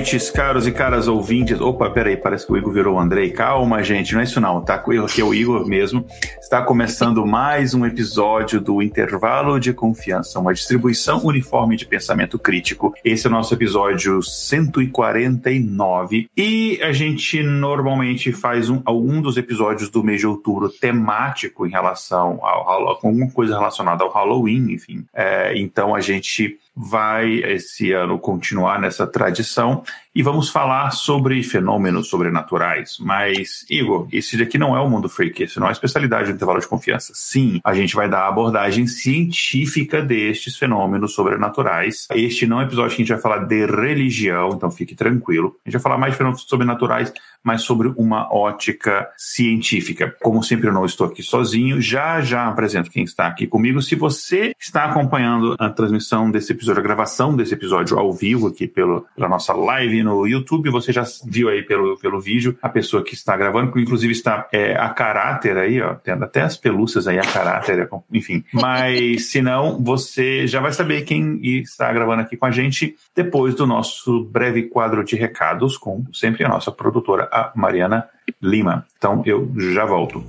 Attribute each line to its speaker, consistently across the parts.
Speaker 1: Noites, caros e caras ouvintes. Opa, peraí, parece que o Igor virou o Andrei. Calma, gente, não é isso não, tá? Aqui é o Igor mesmo. Está começando mais um episódio do Intervalo de Confiança, uma distribuição uniforme de pensamento crítico. Esse é o nosso episódio 149 e a gente normalmente faz um, algum dos episódios do mês de outubro temático em relação com alguma coisa relacionada ao Halloween, enfim. É, então a gente vai esse ano continuar nessa tradição e vamos falar sobre fenômenos sobrenaturais. Mas, Igor, esse daqui não é o mundo freak, esse não é a especialidade do intervalo de confiança. Sim, a gente vai dar a abordagem científica destes fenômenos sobrenaturais. Este não é um episódio que a gente vai falar de religião, então fique tranquilo. A gente vai falar mais de fenômenos sobrenaturais, mas sobre uma ótica científica. Como sempre, eu não estou aqui sozinho. Já já apresento quem está aqui comigo. Se você está acompanhando a transmissão desse episódio, a gravação desse episódio ao vivo aqui pelo, pela nossa live no YouTube, você já viu aí pelo, pelo vídeo a pessoa que está gravando, que inclusive está é, a caráter aí, ó, tendo até as pelúcias aí, a caráter, enfim. Mas se não, você já vai saber quem está gravando aqui com a gente depois do nosso breve quadro de recados com sempre a nossa produtora, a Mariana Lima. Então eu já volto.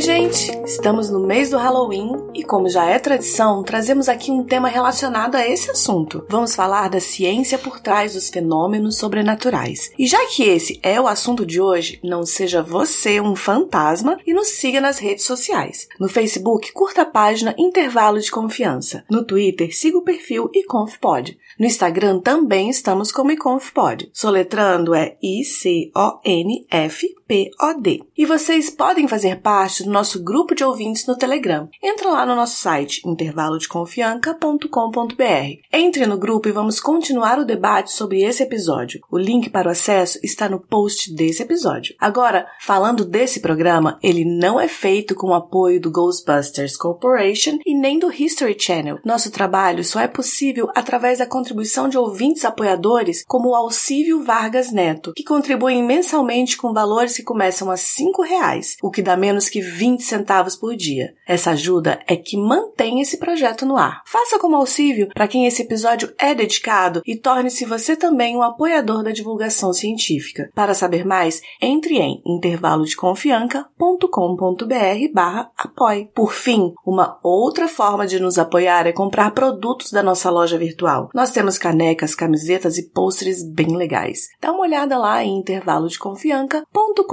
Speaker 2: Oi, gente! Estamos no mês do Halloween e, como já é tradição, trazemos aqui um tema relacionado a esse assunto. Vamos falar da ciência por trás dos fenômenos sobrenaturais. E já que esse é o assunto de hoje, não seja você um fantasma e nos siga nas redes sociais. No Facebook, curta a página Intervalo de Confiança. No Twitter, siga o perfil IconfPod. No Instagram também estamos como IconfPod. Soletrando é I-C-O-N-F-P-O-D. E vocês podem fazer parte parte do nosso grupo de ouvintes no Telegram. Entra lá no nosso site intervalodeconfianca.com.br. Entre no grupo e vamos continuar o debate sobre esse episódio. O link para o acesso está no post desse episódio. Agora, falando desse programa, ele não é feito com o apoio do Ghostbusters Corporation e nem do History Channel. Nosso trabalho só é possível através da contribuição de ouvintes apoiadores como o Alcívio Vargas Neto, que contribuem mensalmente com valores que começam a R$ reais, o que dá menos que 20 centavos por dia. Essa ajuda é que mantém esse projeto no ar. Faça como auxílio para quem esse episódio é dedicado e torne-se você também um apoiador da divulgação científica. Para saber mais, entre em intervalodeconfianca.com.br barra apoie. Por fim, uma outra forma de nos apoiar é comprar produtos da nossa loja virtual. Nós temos canecas, camisetas e pôsteres bem legais. Dá uma olhada lá em intervalodeconfianca.com.br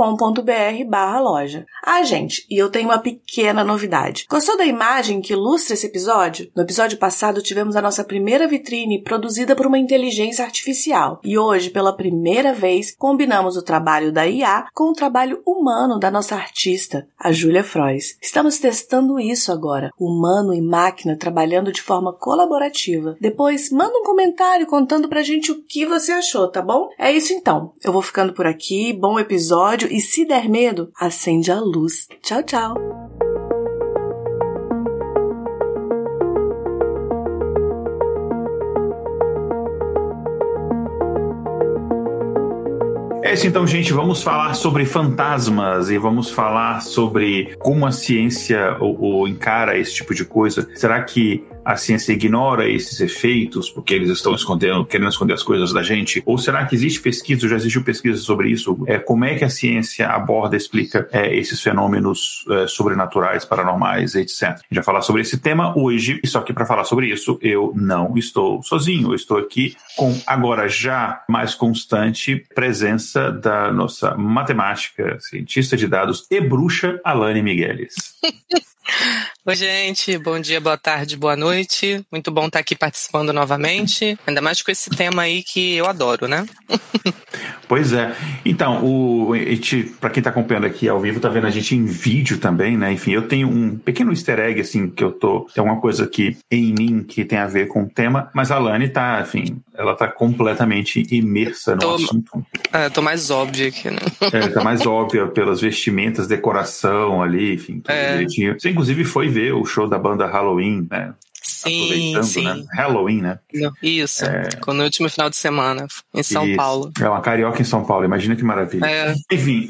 Speaker 2: barra loja. Ah, gente, e eu tenho uma pequena novidade. Gostou da imagem que ilustra esse episódio? No episódio passado tivemos a nossa primeira vitrine produzida por uma inteligência artificial e hoje, pela primeira vez, combinamos o trabalho da IA com o trabalho humano da nossa artista, a Julia Frois. Estamos testando isso agora, humano e máquina trabalhando de forma colaborativa. Depois, manda um comentário contando pra gente o que você achou, tá bom? É isso então. Eu vou ficando por aqui, bom episódio e se der medo, acende a luz. Tchau, tchau!
Speaker 1: É isso então, gente. Vamos falar sobre fantasmas e vamos falar sobre como a ciência ou, encara esse tipo de coisa. Será que a ciência ignora esses efeitos porque eles estão escondendo, querendo esconder as coisas da gente? Ou será que existe pesquisa, já existiu pesquisa sobre isso? É, como é que a ciência aborda, explica é, esses fenômenos é, sobrenaturais, paranormais, etc. A gente vai falar sobre esse tema hoje, só que para falar sobre isso, eu não estou sozinho. Eu estou aqui com, agora já mais constante, presença da nossa matemática, cientista de dados e bruxa, Alane Migueles.
Speaker 3: Oi, gente. Bom dia, boa tarde, boa noite. Muito bom estar aqui participando novamente. Ainda mais com esse tema aí que eu adoro, né?
Speaker 1: Pois é. Então, o, para quem está acompanhando aqui ao vivo, tá vendo a gente em vídeo também, né? Enfim, eu tenho um pequeno easter egg, assim, que eu tô. Tem alguma coisa aqui em mim que tem a ver com o tema, mas a Lani tá, enfim, ela tá completamente imersa no tô, assunto.
Speaker 3: É, tô mais óbvia aqui, né?
Speaker 1: É, tá mais óbvia pelas vestimentas, decoração ali, enfim, tudo é. direitinho. Você, inclusive, foi ver o show da banda Halloween, né?
Speaker 3: Sim, né? sim.
Speaker 1: Né? Halloween, né?
Speaker 3: Isso, é... no último final de semana, em São Isso. Paulo.
Speaker 1: É uma carioca em São Paulo, imagina que maravilha. É. Enfim.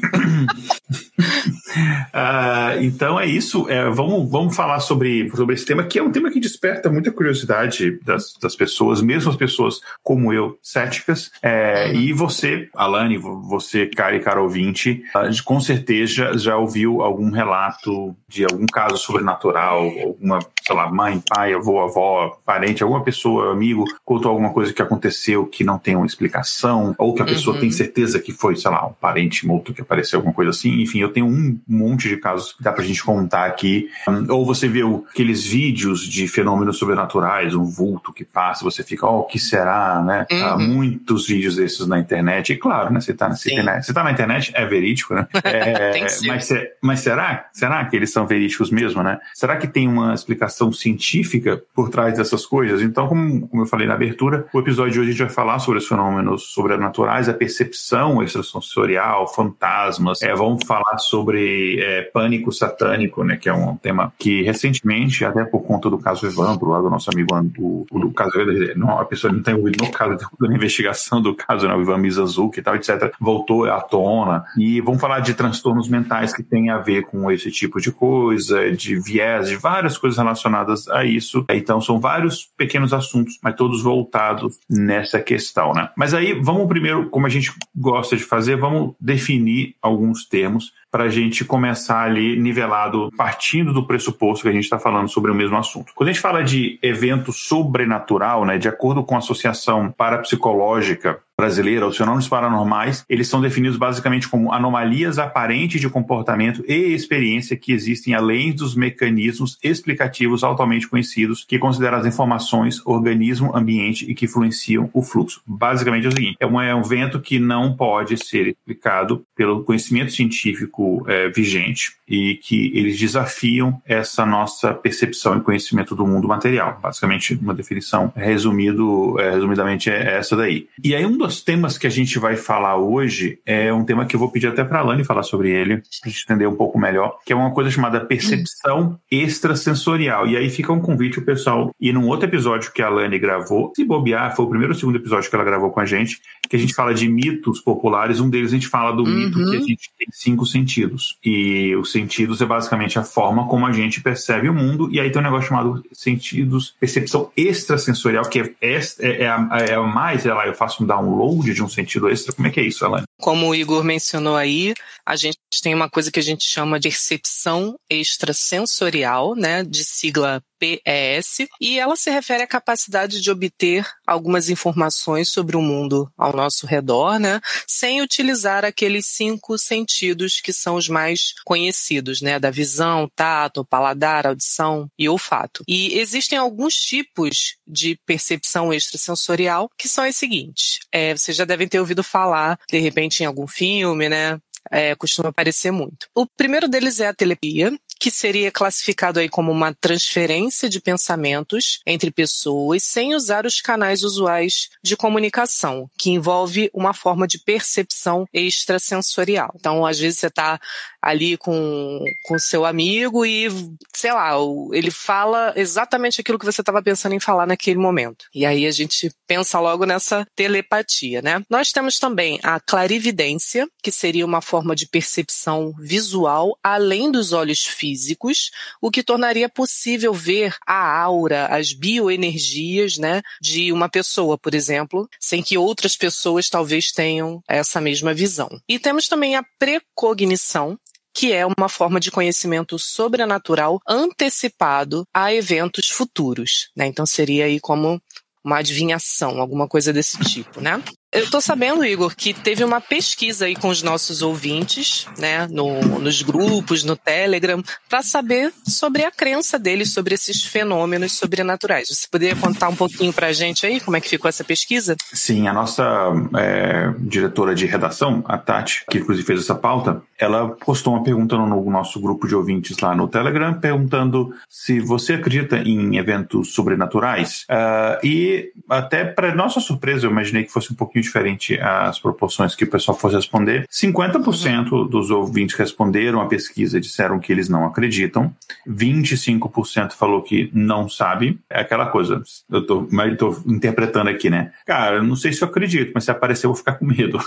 Speaker 1: uh, então é isso. É, vamos, vamos falar sobre, sobre esse tema, que é um tema que desperta muita curiosidade das, das pessoas, mesmo as pessoas como eu, céticas. É, uhum. E você, Alane, você, cara e cara ouvinte, uh, com certeza já ouviu algum relato de algum caso sobrenatural, alguma, sei lá, mãe, pai, avô, avó, parente, alguma pessoa, amigo, contou alguma coisa que aconteceu que não tem uma explicação, ou que a pessoa uhum. tem certeza que foi, sei lá, um parente morto que apareceu, alguma coisa assim. Enfim, eu tenho um monte de casos que dá pra gente contar aqui. Ou você vê aqueles vídeos de fenômenos sobrenaturais, um vulto que passa, você fica, oh, o que será, né? Uhum. Há muitos vídeos desses na internet. E claro, né? Você tá, você, internet, você tá na internet, é verídico, né? É, mas, mas será? Será que eles são verídicos mesmo, né? Será que tem uma explicação científica por trás dessas coisas? Então, como, como eu falei na abertura, o episódio de hoje a gente vai falar sobre os fenômenos sobrenaturais, a percepção extrasensorial, fantasmas. É, vamos falar sobre é, pânico satânico, né? Que é um tema que recentemente, até por conta do caso Evandro, lá do nosso amigo do, do caso, não, a pessoa não tem ouvido no caso, da investigação do caso, né, o Ivan Mizanzuki e tal, etc., voltou à tona. E vamos falar de transtornos mentais que têm a ver com esse tipo de coisa, de viés, de várias coisas relacionadas a isso. Então, são vários pequenos assuntos, mas todos voltados nessa questão, né? Mas aí, vamos primeiro, como a gente gosta de fazer, vamos definir alguns termos para a gente começar ali nivelado, partindo do pressuposto que a gente está falando sobre o mesmo assunto. Quando a gente fala de evento sobrenatural, né, de acordo com a Associação Parapsicológica brasileira, os fenômenos paranormais, eles são definidos basicamente como anomalias aparentes de comportamento e experiência que existem além dos mecanismos explicativos altamente conhecidos que consideram as informações, organismo, ambiente e que influenciam o fluxo. Basicamente é o seguinte, é um evento que não pode ser explicado pelo conhecimento científico é, vigente e que eles desafiam essa nossa percepção e conhecimento do mundo material. Basicamente, uma definição resumido, é, resumidamente é essa daí. E aí um dos temas que a gente vai falar hoje é um tema que eu vou pedir até para a Lani falar sobre ele, para entender um pouco melhor, que é uma coisa chamada percepção extrasensorial. E aí fica um convite o pessoal ir num outro episódio que a Lani gravou. Se bobear, foi o primeiro ou segundo episódio que ela gravou com a gente, que a gente fala de mitos populares. Um deles a gente fala do uhum. mito que a gente tem cinco sentidos. E os sentidos é basicamente a forma como a gente percebe o mundo. E aí tem um negócio chamado sentidos, percepção extrasensorial, que é, é, é, é a, é a mais, sei lá, eu faço um download download de um sentido extra? Como é que é isso, Elaine?
Speaker 3: Como o Igor mencionou aí, a gente tem uma coisa que a gente chama de percepção extrasensorial, né, de sigla PES, e ela se refere à capacidade de obter algumas informações sobre o mundo ao nosso redor, né, sem utilizar aqueles cinco sentidos que são os mais conhecidos, né, da visão, tato, paladar, audição e olfato. E existem alguns tipos de percepção extrasensorial que são os seguintes. É, vocês já devem ter ouvido falar, de repente, em algum filme, né, é, costuma aparecer muito. O primeiro deles é a telepia, que seria classificado aí como uma transferência de pensamentos entre pessoas sem usar os canais usuais de comunicação, que envolve uma forma de percepção extrasensorial. Então, às vezes você está ali com com seu amigo e, sei lá, ele fala exatamente aquilo que você estava pensando em falar naquele momento. E aí a gente pensa logo nessa telepatia, né? Nós temos também a clarividência, que seria uma forma de percepção visual além dos olhos físicos, o que tornaria possível ver a aura, as bioenergias, né, de uma pessoa, por exemplo, sem que outras pessoas talvez tenham essa mesma visão. E temos também a precognição, que é uma forma de conhecimento sobrenatural antecipado a eventos futuros. Né? Então seria aí como uma adivinhação, alguma coisa desse tipo, né? Eu tô sabendo, Igor, que teve uma pesquisa aí com os nossos ouvintes, né, no, nos grupos, no Telegram, para saber sobre a crença deles sobre esses fenômenos sobrenaturais. Você poderia contar um pouquinho pra gente aí como é que ficou essa pesquisa?
Speaker 1: Sim, a nossa é, diretora de redação, a Tati, que inclusive fez essa pauta, ela postou uma pergunta no nosso grupo de ouvintes lá no Telegram, perguntando se você acredita em eventos sobrenaturais. Uh, e até para nossa surpresa, eu imaginei que fosse um pouquinho pouquinho diferente as proporções que o pessoal fosse responder. 50% uhum. dos ouvintes responderam a pesquisa disseram que eles não acreditam. 25% falou que não sabe. É aquela coisa, eu tô, mas tô interpretando aqui, né? Cara, eu não sei se eu acredito, mas se aparecer eu vou ficar com medo.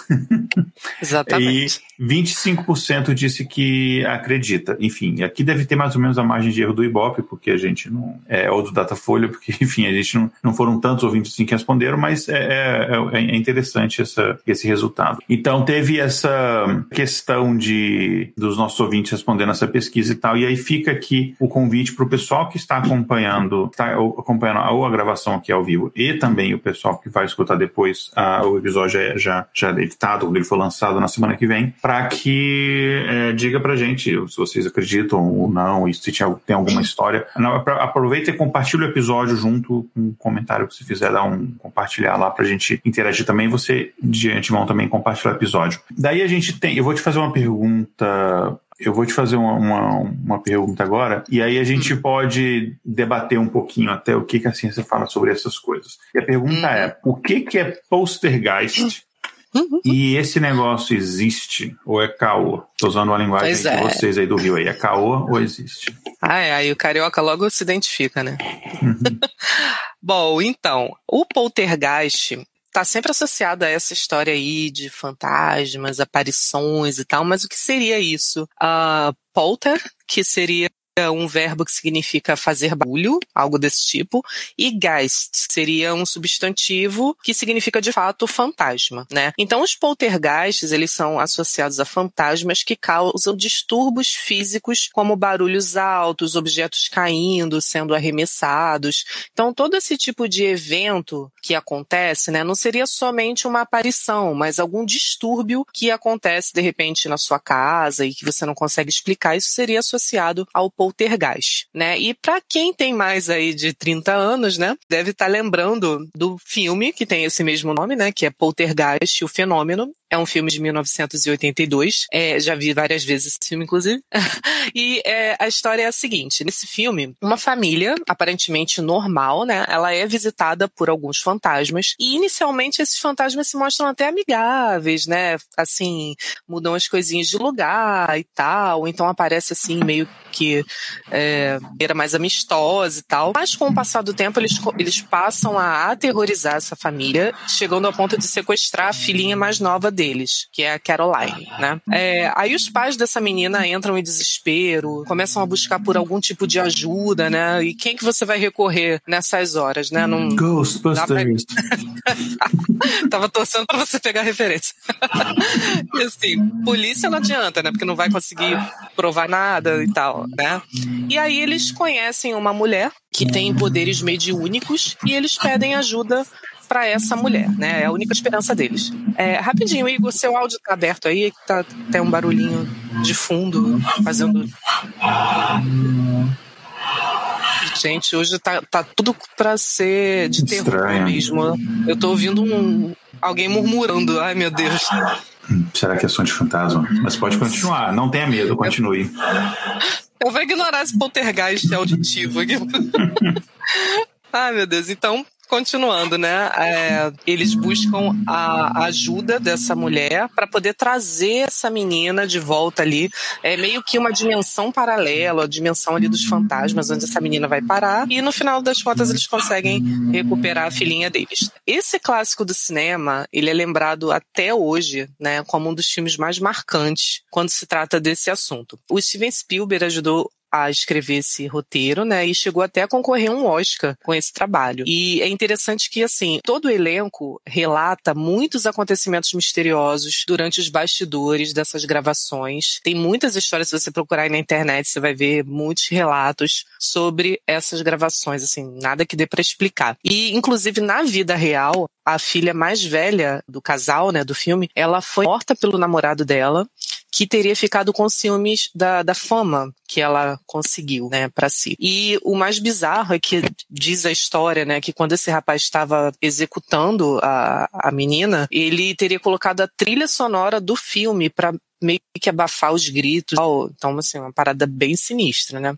Speaker 3: Exatamente.
Speaker 1: E 25% disse que acredita. Enfim, aqui deve ter mais ou menos a margem de erro do Ibope, porque a gente não. É, ou do Datafolha, porque, enfim, a gente não, não foram tantos ouvintes assim que responderam, mas é, é, é interessante interessante essa, esse resultado. Então teve essa questão de dos nossos ouvintes respondendo essa pesquisa e tal, e aí fica aqui o convite para o pessoal que está acompanhando, está acompanhando ou a gravação aqui ao vivo e também o pessoal que vai escutar depois a, o episódio já, já, já editado, quando ele for lançado na semana que vem, para que é, diga pra gente se vocês acreditam ou não, e se tem alguma história. Aproveita e compartilha o episódio junto com um comentário que você fizer, dá um compartilhar lá pra gente interagir também você de antemão também compartilhar o episódio. Daí a gente tem, eu vou te fazer uma pergunta eu vou te fazer uma, uma, uma, pergunta agora, e aí a gente hum. pode debater um pouquinho até o que, que a ciência fala sobre essas coisas. E a pergunta hum. é: o que, que é poltergeist? Uhum. E esse negócio existe ou é caô? Tô usando a linguagem de é. vocês aí do Rio aí. É caô ou existe?
Speaker 3: Ah, é. Aí o carioca logo se identifica, né? Uhum. Bom, então, o poltergeist está sempre associado a essa história aí de fantasmas, aparições e tal, mas o que seria isso? Uh, polter, que seria um verbo que significa fazer barulho, algo desse tipo, e Geist seria um substantivo que significa de fato fantasma, né? Então os poltergeists, eles são associados a fantasmas que causam distúrbios físicos, como barulhos altos, objetos caindo, sendo arremessados. Então todo esse tipo de evento que acontece, né, não seria somente uma aparição, mas algum distúrbio que acontece de repente na sua casa e que você não consegue explicar, isso seria associado ao poltergeist, né? E para quem tem mais aí de 30 anos, né, deve estar tá lembrando do filme que tem esse mesmo nome, né, que é Poltergeist, o fenômeno, é um filme de 1982. É, já vi várias vezes esse filme, inclusive. e é, a história é a seguinte: nesse filme, uma família, aparentemente normal, né? Ela é visitada por alguns fantasmas. E inicialmente esses fantasmas se mostram até amigáveis, né? Assim, mudam as coisinhas de lugar e tal. Então aparece assim, meio que é, era mais amistosa e tal. Mas com o passar do tempo, eles, eles passam a aterrorizar essa família, chegando ao ponto de sequestrar a filhinha mais nova dele deles, que é a Caroline, né? É, aí os pais dessa menina entram em desespero, começam a buscar por algum tipo de ajuda, né? E quem que você vai recorrer nessas horas, né?
Speaker 1: Não, Ghostbusters.
Speaker 3: Pra... Tava torcendo pra você pegar a referência. e assim, polícia não adianta, né? Porque não vai conseguir provar nada e tal, né? E aí eles conhecem uma mulher que tem poderes mediúnicos e eles pedem ajuda para essa mulher, né? É a única esperança deles. É, rapidinho, Igor, seu áudio tá aberto aí, tá tem um barulhinho de fundo fazendo. Gente, hoje tá, tá tudo para ser de terror Estranho. mesmo. Eu tô ouvindo um, alguém murmurando. Ai, meu Deus.
Speaker 1: Será que é som de fantasma? Mas pode continuar, não tenha medo, continue.
Speaker 3: Eu vou ignorar esse poltergeist auditivo aqui. Ai, meu Deus. Então, continuando, né? É, eles buscam a ajuda dessa mulher para poder trazer essa menina de volta ali. É meio que uma dimensão paralela, a dimensão ali dos fantasmas, onde essa menina vai parar. E no final das contas eles conseguem recuperar a filhinha deles. Esse clássico do cinema, ele é lembrado até hoje, né, como um dos filmes mais marcantes quando se trata desse assunto. O Steven Spielberg ajudou a escrever esse roteiro, né? E chegou até a concorrer um Oscar com esse trabalho. E é interessante que, assim, todo o elenco relata muitos acontecimentos misteriosos durante os bastidores dessas gravações. Tem muitas histórias, se você procurar aí na internet, você vai ver muitos relatos sobre essas gravações, assim, nada que dê para explicar. E, inclusive, na vida real, a filha mais velha do casal, né, do filme, ela foi morta pelo namorado dela que teria ficado com ciúmes da, da fama que ela conseguiu, né, para si. E o mais bizarro é que diz a história, né, que quando esse rapaz estava executando a, a menina, ele teria colocado a trilha sonora do filme para meio que abafar os gritos. Então, assim, uma parada bem sinistra, né?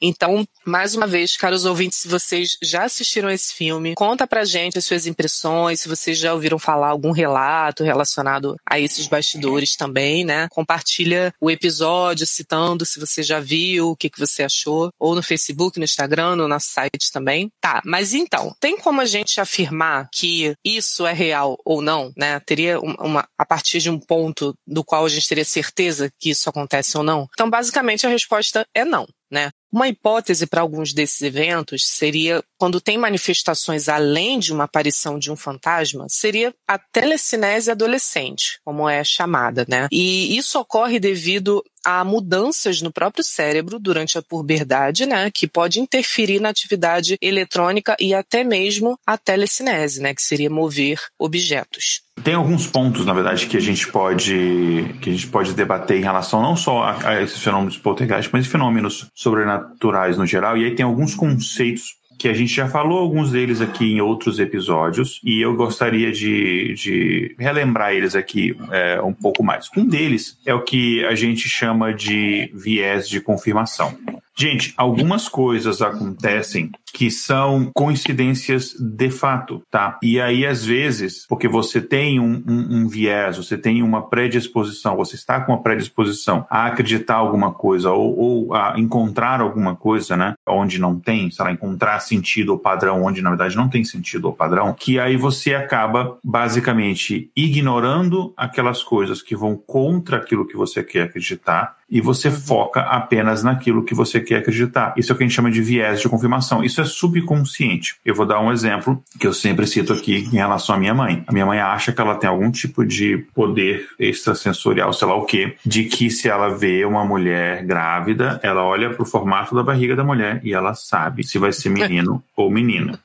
Speaker 3: Então, mais uma vez, caros ouvintes, se vocês já assistiram esse filme, conta pra gente as suas impressões, se vocês já ouviram falar algum relato relacionado a esses bastidores também, né? Compartilha o episódio citando se você já viu, o que, que você achou, ou no Facebook, no Instagram, no nosso site também. Tá, mas então, tem como a gente afirmar que isso é real ou não, né? Teria uma, a partir de um ponto do qual a gente teria certeza que isso acontece ou não? Então, basicamente, a resposta é não. Né? Uma hipótese para alguns desses eventos seria, quando tem manifestações além de uma aparição de um fantasma, seria a telecinese adolescente, como é chamada, né? E isso ocorre devido a mudanças no próprio cérebro durante a puberdade, né, que pode interferir na atividade eletrônica e até mesmo a telecinese, né, que seria mover objetos.
Speaker 1: Tem alguns pontos, na verdade, que a gente pode que a gente pode debater em relação não só a, a esses fenômenos poltergeist, mas fenômenos sobrenaturais no geral. E aí tem alguns conceitos que a gente já falou alguns deles aqui em outros episódios e eu gostaria de, de relembrar eles aqui é, um pouco mais. Um deles é o que a gente chama de viés de confirmação. Gente, algumas coisas acontecem que são coincidências de fato, tá? E aí, às vezes, porque você tem um, um, um, viés, você tem uma predisposição, você está com uma predisposição a acreditar alguma coisa ou, ou a encontrar alguma coisa, né? Onde não tem, sei lá, encontrar sentido ou padrão, onde na verdade não tem sentido ou padrão, que aí você acaba basicamente ignorando aquelas coisas que vão contra aquilo que você quer acreditar e você foca apenas naquilo que você quer acreditar. Isso é o que a gente chama de viés de confirmação. Isso é subconsciente. Eu vou dar um exemplo que eu sempre cito aqui em relação à minha mãe. A minha mãe acha que ela tem algum tipo de poder extrasensorial, sei lá o quê, de que se ela vê uma mulher grávida, ela olha pro formato da barriga da mulher e ela sabe se vai ser menino ou menina.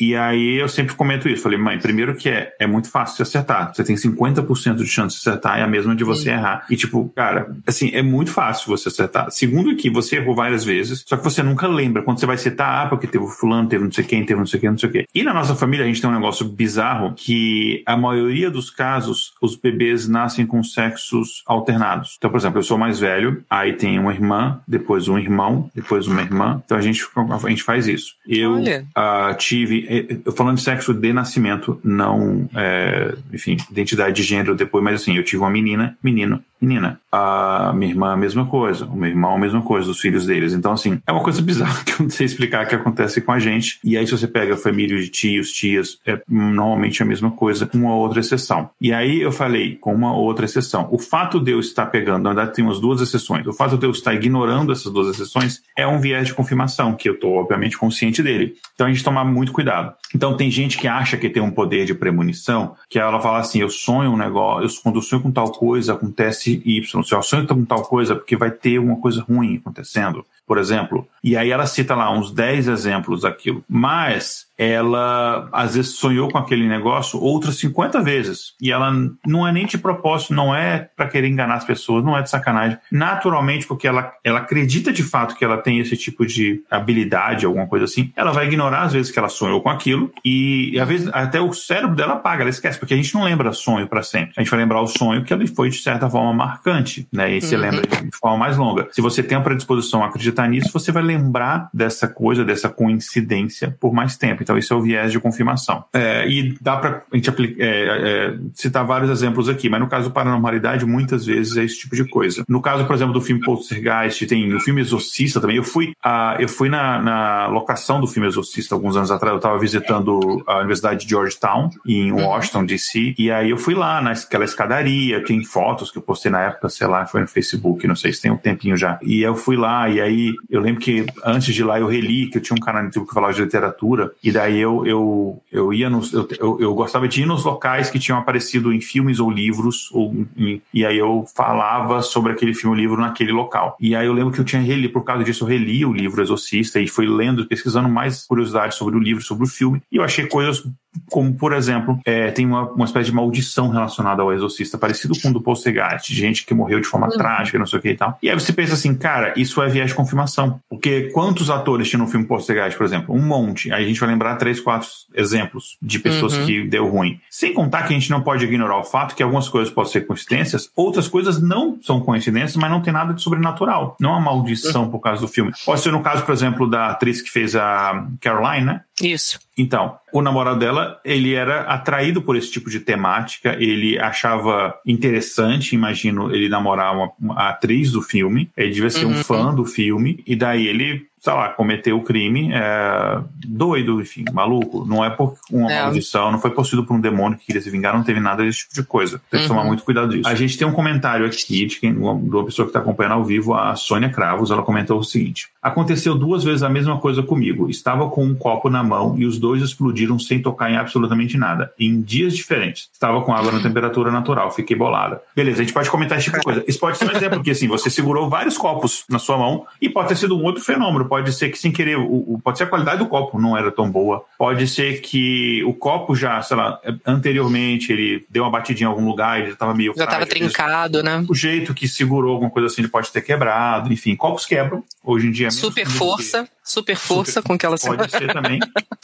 Speaker 1: E aí eu sempre comento isso. Falei, mãe, primeiro que é, é muito fácil de acertar. Você tem 50% de chance de acertar, é a mesma de você Sim. errar. E tipo, cara, assim, é muito fácil você acertar. Segundo que você errou várias vezes, só que você nunca lembra. Quando você vai citar, ah, porque teve fulano, teve não sei quem, teve não sei quem, não sei o quê. E na nossa família a gente tem um negócio bizarro que a maioria dos casos, os bebês nascem com sexos alternados. Então, por exemplo, eu sou mais velho, aí tem uma irmã, depois um irmão, depois uma irmã. Então a gente, a gente faz isso. Eu uh, tive eu falando de sexo de nascimento, não, é, enfim, identidade de gênero depois, mas assim, eu tive uma menina, menino, menina. A minha irmã, a mesma coisa. O meu irmão, a mesma coisa, os filhos deles. Então, assim, é uma coisa bizarra que eu não sei explicar que acontece com a gente. E aí, se você pega família de tios, tias, é normalmente a mesma coisa, com uma outra exceção. E aí eu falei, com uma outra exceção. O fato de eu estar pegando, na verdade, tem umas duas exceções. O fato de eu estar ignorando essas duas exceções é um viés de confirmação, que eu estou, obviamente, consciente dele. Então, a gente tomar muito cuidado. Então, tem gente que acha que tem um poder de premonição, que ela fala assim: eu sonho um negócio, quando eu sonho com tal coisa, acontece Y. Se eu sonho com tal coisa, porque vai ter uma coisa ruim acontecendo, por exemplo. E aí ela cita lá uns 10 exemplos daquilo. Mas ela às vezes sonhou com aquele negócio outras 50 vezes. E ela não é nem de propósito, não é para querer enganar as pessoas, não é de sacanagem. Naturalmente, porque ela, ela acredita de fato que ela tem esse tipo de habilidade, alguma coisa assim, ela vai ignorar às vezes que ela sonhou com aquilo e, às vezes até o cérebro dela apaga, ela esquece, porque a gente não lembra sonho para sempre. A gente vai lembrar o sonho que ele foi de certa forma marcante, né? E uhum. lembra de forma mais longa. Se você tem a predisposição a acreditar nisso, você vai lembrar dessa coisa, dessa coincidência por mais tempo. Então, isso é o viés de confirmação. É, e dá para a gente aplicar, é, é, citar vários exemplos aqui, mas no caso do paranormalidade, muitas vezes é esse tipo de coisa. No caso, por exemplo, do filme Poltergeist, tem o filme Exorcista também. Eu fui, a, eu fui na, na locação do filme Exorcista alguns anos atrás. Eu estava visitando a Universidade de Georgetown, em uhum. Washington, D.C., e aí eu fui lá naquela escadaria. Tem fotos que eu postei na época, sei lá, foi no Facebook, não sei se tem um tempinho já. E eu fui lá, e aí eu lembro que antes de ir lá eu reli, que eu tinha um canal no YouTube que falava de literatura, e daí eu, eu, eu ia nos. Eu, eu, eu, gostava de ir nos locais que tinham aparecido em filmes ou livros, ou, em, e aí eu falava sobre aquele filme ou livro naquele local. E aí eu lembro que eu tinha reli, por causa disso, eu reli o livro Exorcista e fui lendo, pesquisando mais curiosidades sobre o livro, sobre o filme, e eu achei coisas como por exemplo, é, tem uma, uma espécie de maldição relacionada ao exorcista, parecido com o do Poltergeist, de gente que morreu de forma uhum. trágica, não sei o que e tal. E aí você pensa assim, cara, isso é viés de confirmação. Porque quantos atores tinham no filme Poltergeist, por exemplo? Um monte. Aí a gente vai lembrar três, quatro exemplos de pessoas uhum. que deu ruim. Sem contar que a gente não pode ignorar o fato que algumas coisas podem ser coincidências, outras coisas não são coincidências, mas não tem nada de sobrenatural. Não há maldição uhum. por causa do filme. Pode ser no caso, por exemplo, da atriz que fez a Caroline, né?
Speaker 3: Isso.
Speaker 1: Então, o namorado dela, ele era atraído por esse tipo de temática, ele achava interessante, imagino, ele namorar uma, uma atriz do filme, ele devia ser uhum. um fã do filme, e daí ele sei lá, cometeu o crime, é, doido, enfim, maluco. Não é por uma é. maldição, não foi possuído por um demônio que queria se vingar, não teve nada desse tipo de coisa. Tem que uhum. tomar muito cuidado disso. A gente tem um comentário aqui de, quem, de uma pessoa que está acompanhando ao vivo, a Sônia Cravos, ela comentou o seguinte: Aconteceu duas vezes a mesma coisa comigo. Estava com um copo na mão e os dois explodiram sem tocar em absolutamente nada, em dias diferentes. Estava com água na temperatura natural, fiquei bolada. Beleza, a gente pode comentar esse tipo de coisa. Isso pode ser um exemplo, porque assim, você segurou vários copos na sua mão e pode ter sido um outro fenômeno pode ser que sem querer, o, o, pode ser a qualidade do copo não era tão boa, pode ser que o copo já, sei lá, anteriormente ele deu uma batidinha em algum lugar, ele já estava meio
Speaker 3: já estava trincado, né?
Speaker 1: O jeito que segurou alguma coisa assim, ele pode ter quebrado, enfim, copos quebram. Hoje em dia é
Speaker 3: super força, que... super força super, com que ela
Speaker 1: se Pode ser também.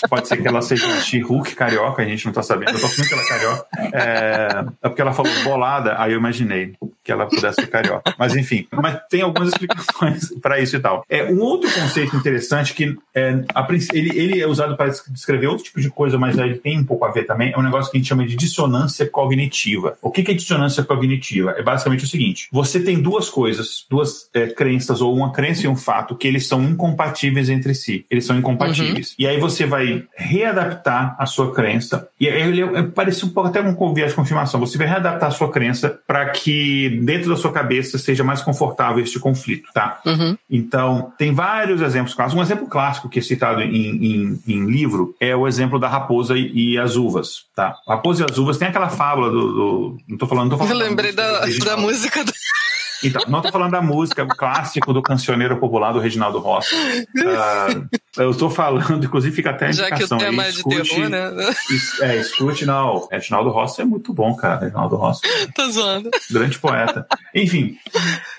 Speaker 1: Pode ser que ela seja She-Hulk carioca, a gente não tá sabendo. Eu tô falando que ela é carioca. É, é porque ela falou bolada, aí eu imaginei que ela pudesse ser carioca. Mas enfim, mas tem algumas explicações para isso e tal. É um outro conceito interessante que é, a, ele, ele é usado para descrever outro tipo de coisa, mas ele tem um pouco a ver também. É um negócio que a gente chama de dissonância cognitiva. O que, que é dissonância cognitiva? É basicamente o seguinte: você tem duas coisas, duas é, crenças ou uma crença e um fato que eles são incompatíveis entre si. Eles são incompatíveis. Uhum. E aí você vai readaptar a sua crença. E ele é, parece um pouco até um viés de confirmação. Você vai readaptar a sua crença para que dentro da sua cabeça seja mais confortável este conflito, tá? Uhum. Então, tem vários exemplos clássicos. Um exemplo clássico que é citado em, em, em livro é o exemplo da raposa e, e, as uvas, tá? Raposa e as uvas tem aquela fábula do. do não tô falando, não tô falando.
Speaker 3: Eu lembrei da, da música do.
Speaker 1: Então, não estou falando da música, o clássico do cancioneiro popular do Reginaldo Rossi. Uh, eu estou falando, inclusive fica até a
Speaker 3: Já que o tema aí, é de terror, né?
Speaker 1: É, escute, não. Reginaldo Rossi é muito bom, cara. Reginaldo Rossi.
Speaker 3: Tô zoando.
Speaker 1: Grande poeta. Enfim,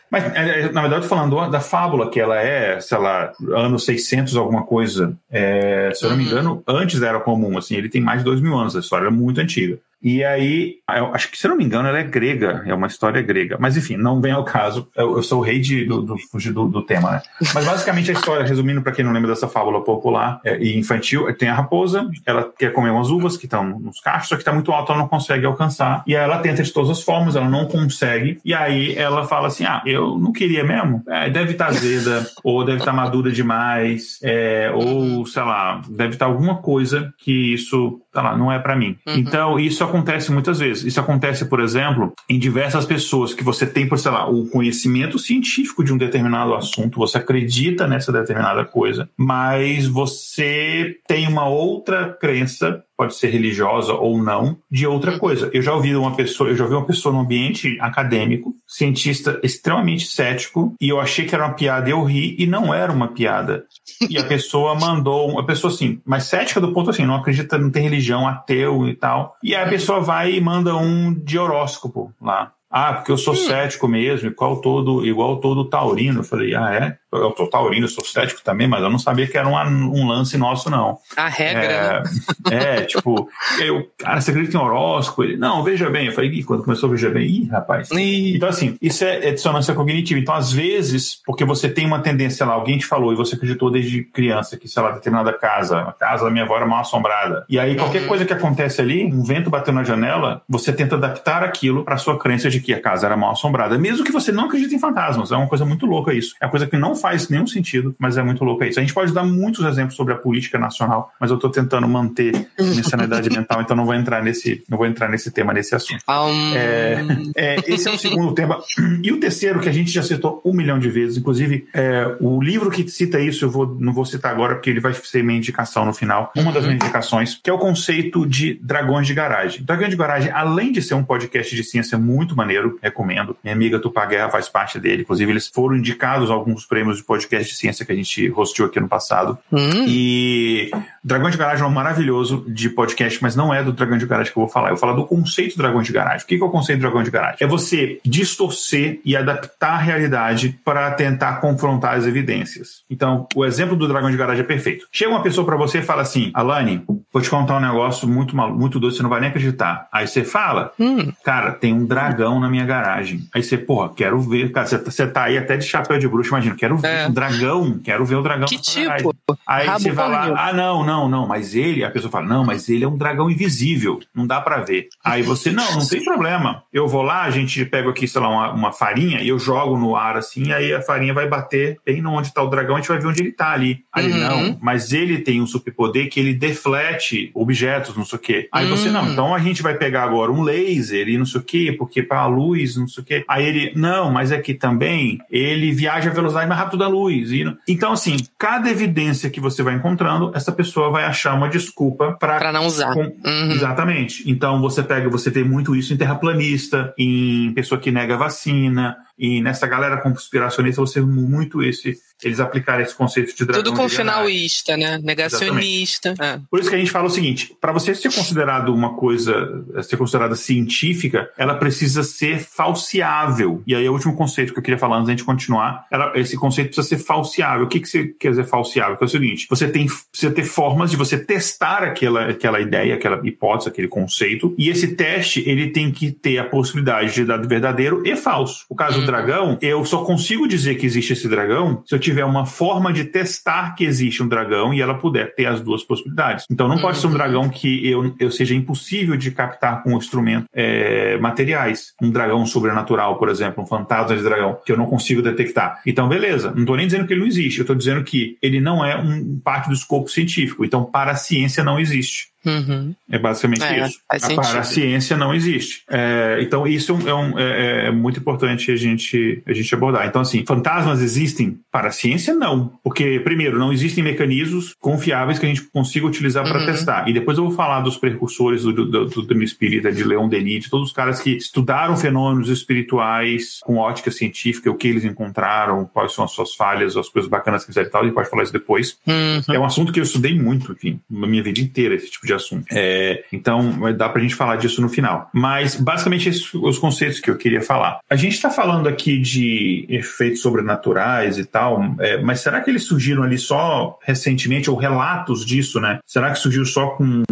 Speaker 1: mas, é, é, na verdade, falando da fábula, que ela é, sei lá, anos 600 alguma coisa. É, se eu não me uhum. engano, antes era comum, assim, ele tem mais de dois mil anos, a história é muito antiga. E aí, eu acho que, se não me engano, ela é grega, é uma história grega. Mas, enfim, não vem ao caso, eu, eu sou o rei de, do, do, do, do, tema, né? Mas, basicamente, a história, resumindo para quem não lembra dessa fábula popular é, e infantil, tem a raposa, ela quer comer umas uvas que estão nos cachos, só que está muito alto, ela não consegue alcançar. E aí ela tenta de todas as formas, ela não consegue. E aí ela fala assim, ah, eu não queria mesmo. É, deve estar tá azeda, ou deve estar tá madura demais, é, ou sei lá, deve estar tá alguma coisa que isso, tá lá, não é para mim. Uhum. Então, isso acontece muitas vezes. Isso acontece, por exemplo, em diversas pessoas que você tem, por sei lá, o conhecimento científico de um determinado assunto, você acredita nessa determinada coisa, mas você tem uma outra crença pode ser religiosa ou não, de outra uhum. coisa. Eu já ouvi uma pessoa, eu já ouvi uma pessoa no ambiente acadêmico, cientista extremamente cético, e eu achei que era uma piada e eu ri, e não era uma piada. E a pessoa mandou, uma pessoa assim, mas cética do ponto assim, não acredita, não tem religião, ateu e tal. E aí a pessoa vai e manda um de horóscopo lá. Ah, porque eu sou hum. cético mesmo, igual todo, igual todo taurino. Eu falei, ah, é? Eu sou taurino, eu sou cético também, mas eu não sabia que era uma, um lance nosso, não.
Speaker 3: A regra,
Speaker 1: é, né? É, tipo, eu, cara, você acredita em horóscopo? Ele, não, veja bem. Eu falei, Ih, quando começou a veja bem, ih, rapaz. Ih. Então, assim, isso é, é dissonância cognitiva. Então, às vezes, porque você tem uma tendência lá, alguém te falou e você acreditou desde criança que, sei lá, determinada casa, a casa da minha avó era mal assombrada. E aí, qualquer uhum. coisa que acontece ali, um vento bateu na janela, você tenta adaptar aquilo para sua crença de que a casa era mal assombrada. Mesmo que você não acredite em fantasmas. É uma coisa muito louca isso. É uma coisa que não faz nenhum sentido, mas é muito louca isso. A gente pode dar muitos exemplos sobre a política nacional, mas eu estou tentando manter minha sanidade mental, então não vou entrar nesse, não vou entrar nesse tema, nesse assunto. Um... É, é, esse é o segundo tema. E o terceiro, que a gente já citou um milhão de vezes, inclusive é, o livro que cita isso, eu vou, não vou citar agora, porque ele vai ser minha indicação no final, uma das minhas indicações, que é o conceito de dragões de garagem. Dragões de garagem, além de ser um podcast de ciência muito maneiro, maneiro, recomendo. Minha amiga Tupá Guerra faz parte dele, inclusive eles foram indicados alguns prêmios de podcast de ciência que a gente hosteou aqui no passado. Hum. E Dragão de Garagem é um maravilhoso de podcast, mas não é do Dragão de Garagem que eu vou falar. Eu vou falar do conceito do Dragão de Garagem. O que é o conceito do Dragão de Garagem? É você distorcer e adaptar a realidade para tentar confrontar as evidências. Então, o exemplo do Dragão de Garagem é perfeito. Chega uma pessoa para você e fala assim: Alane, vou te contar um negócio muito muito doce, você não vai nem acreditar. Aí você fala, hum. cara, tem um dragão na minha garagem. Aí você, porra, quero ver. Cara, você, você tá aí até de chapéu de bruxo, imagina, quero ver é. um dragão, quero ver o dragão.
Speaker 3: Que tipo?
Speaker 1: Aí Rabo você vai lá, ah, não, não, não, mas ele, a pessoa fala, não, mas ele é um dragão invisível, não dá para ver. Aí você, não, não tem problema. Eu vou lá, a gente pega aqui, sei lá, uma, uma farinha e eu jogo no ar assim, aí a farinha vai bater bem onde tá o dragão, a gente vai ver onde ele tá ali. Aí uhum. não, mas ele tem um superpoder que ele deflete objetos, não sei o quê. Aí você, não, hum. então a gente vai pegar agora um laser e não sei o quê, porque para a luz, não sei o quê. Aí ele, não, mas é que também ele viaja a velocidade mais rápida da luz. E, então, assim, cada evidência que você vai encontrando, essa pessoa vai achar uma desculpa para
Speaker 3: não usar. Com...
Speaker 1: Uhum. Exatamente. Então você pega, você vê muito isso em terraplanista, em pessoa que nega vacina, e nessa galera conspiracionista você vê muito esse eles aplicarem esse conceito de dragão.
Speaker 3: Tudo com finalista, né? Negacionista.
Speaker 1: É. Por isso que a gente fala o seguinte: para você ser considerado uma coisa, ser considerada científica, ela precisa ser falseável. E aí é o último conceito que eu queria falar antes da gente continuar. Ela, esse conceito precisa ser falseável. O que, que você quer dizer falseável? É o seguinte: você tem, precisa ter formas de você testar aquela, aquela ideia, aquela hipótese, aquele conceito. E esse teste ele tem que ter a possibilidade de dar verdadeiro e falso. O caso. Dragão, eu só consigo dizer que existe esse dragão se eu tiver uma forma de testar que existe um dragão e ela puder ter as duas possibilidades. Então não pode ser um uhum. dragão que eu, eu seja impossível de captar com instrumentos é, materiais. Um dragão sobrenatural, por exemplo, um fantasma de dragão, que eu não consigo detectar. Então, beleza, não estou nem dizendo que ele não existe, eu estou dizendo que ele não é um parte do escopo científico. Então, para a ciência não existe. Uhum. É basicamente é, isso. A, para a ciência não existe. É, então, isso é, um, é, é, é, muito importante a gente, a gente abordar. Então, assim, fantasmas existem para a ciência? Não. Porque, primeiro, não existem mecanismos confiáveis que a gente consiga utilizar uhum. para testar. E depois eu vou falar dos precursores do, do, do, do espírita, de Leon Denis, de todos os caras que estudaram fenômenos espirituais com ótica científica, o que eles encontraram, quais são as suas falhas, as coisas bacanas que fizeram e tal. A gente pode falar isso depois. Uhum. É um assunto que eu estudei muito, enfim, na minha vida inteira, esse tipo de assunto. É, então, dá pra gente falar disso no final. Mas, basicamente, esses os conceitos que eu queria falar. A gente está falando aqui de efeitos sobrenaturais e tal, é, mas será que eles surgiram ali só recentemente, ou relatos disso, né? Será que surgiu só com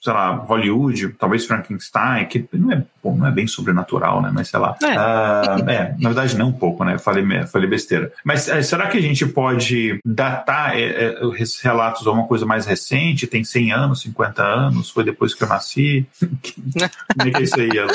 Speaker 1: sei lá, Hollywood, talvez Frankenstein, que não é, bom, não é bem sobrenatural, né? Mas sei lá. É. Uh, é, na verdade, não um pouco, né? Falei, falei besteira. Mas é, será que a gente pode datar é, é esses relatos a uma coisa mais recente? Tem 100 anos, 50 anos? Foi depois que eu nasci? Como é que é isso aí, Alan?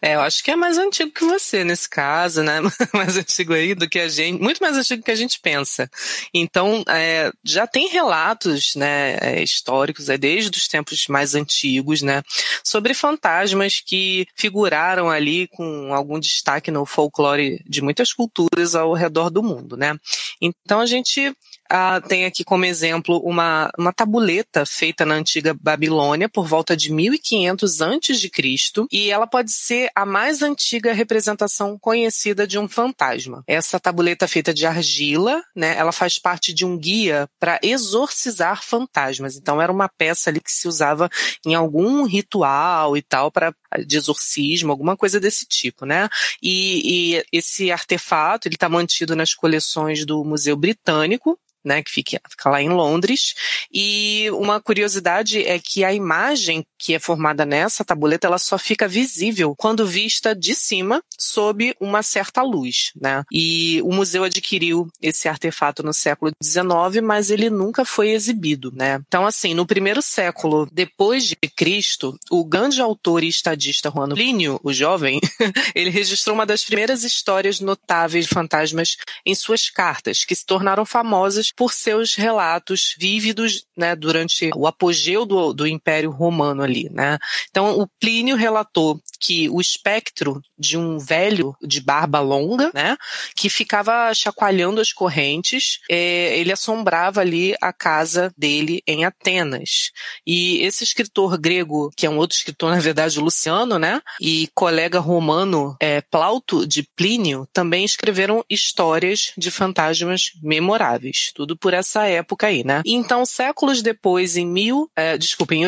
Speaker 3: É, eu acho que é mais antigo que você nesse caso, né? mais antigo aí do que a gente, muito mais antigo que a gente pensa. Então, é, já tem relatos, né, é, históricos, é, desde os tempos mais antigos, né, sobre fantasmas que figuraram ali com algum destaque no folclore de muitas culturas ao redor do mundo, né? Então a gente ah, tem aqui como exemplo uma, uma tabuleta feita na antiga Babilônia por volta de 1500 antes de Cristo e ela pode ser a mais antiga representação conhecida de um fantasma. Essa tabuleta feita de argila, né, ela faz parte de um guia para exorcizar fantasmas. Então era uma peça ali que se usava em algum ritual e tal para de exorcismo, alguma coisa desse tipo, né? E, e esse artefato ele está mantido nas coleções do Museu Britânico né, que fica, fica, lá em Londres. E uma curiosidade é que a imagem que é formada nessa tabuleta, ela só fica visível quando vista de cima, sob uma certa luz, né? E o museu adquiriu esse artefato no século XIX, mas ele nunca foi exibido, né? Então, assim, no primeiro século depois de Cristo, o grande autor e estadista Juan Plínio, o jovem, ele registrou uma das primeiras histórias notáveis de fantasmas em suas cartas, que se tornaram famosas por seus relatos vívidos né, durante o apogeu do, do Império Romano ali. Né? Então, o Plínio relatou que o espectro de um velho de barba longa, né, que ficava chacoalhando as correntes, é, ele assombrava ali a casa dele em Atenas. E esse escritor grego, que é um outro escritor, na verdade, Luciano, né, e colega romano é, Plauto de Plínio, também escreveram histórias de fantasmas memoráveis. Tudo por essa época aí, né? Então, séculos depois, em mil, é, desculpa, em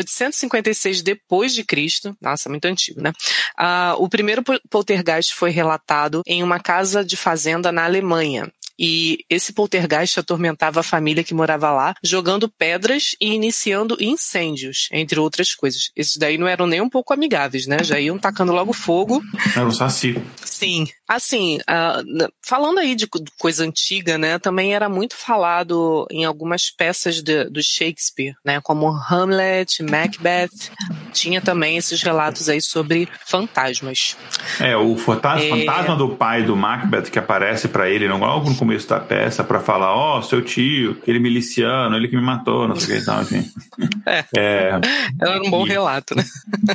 Speaker 3: 856 depois de Cristo, nossa, muito antigo, né? Ah, o primeiro poltergeist foi relatado em uma casa de fazenda na Alemanha. E esse poltergeist atormentava a família que morava lá, jogando pedras e iniciando incêndios, entre outras coisas. Esses daí não eram nem um pouco amigáveis, né? Já iam tacando logo fogo.
Speaker 1: Era um saci.
Speaker 3: Sim. Assim, uh, falando aí de coisa antiga, né? Também era muito falado em algumas peças de, do Shakespeare, né? Como Hamlet, Macbeth. Tinha também esses relatos aí sobre fantasmas.
Speaker 1: É, o fantasma, é... fantasma do pai do Macbeth que aparece para ele logo no começo da peça para falar, ó, oh, seu tio, aquele miliciano, ele que me matou, não sei o que e tal, enfim.
Speaker 3: É. é. Era um bom relato, né?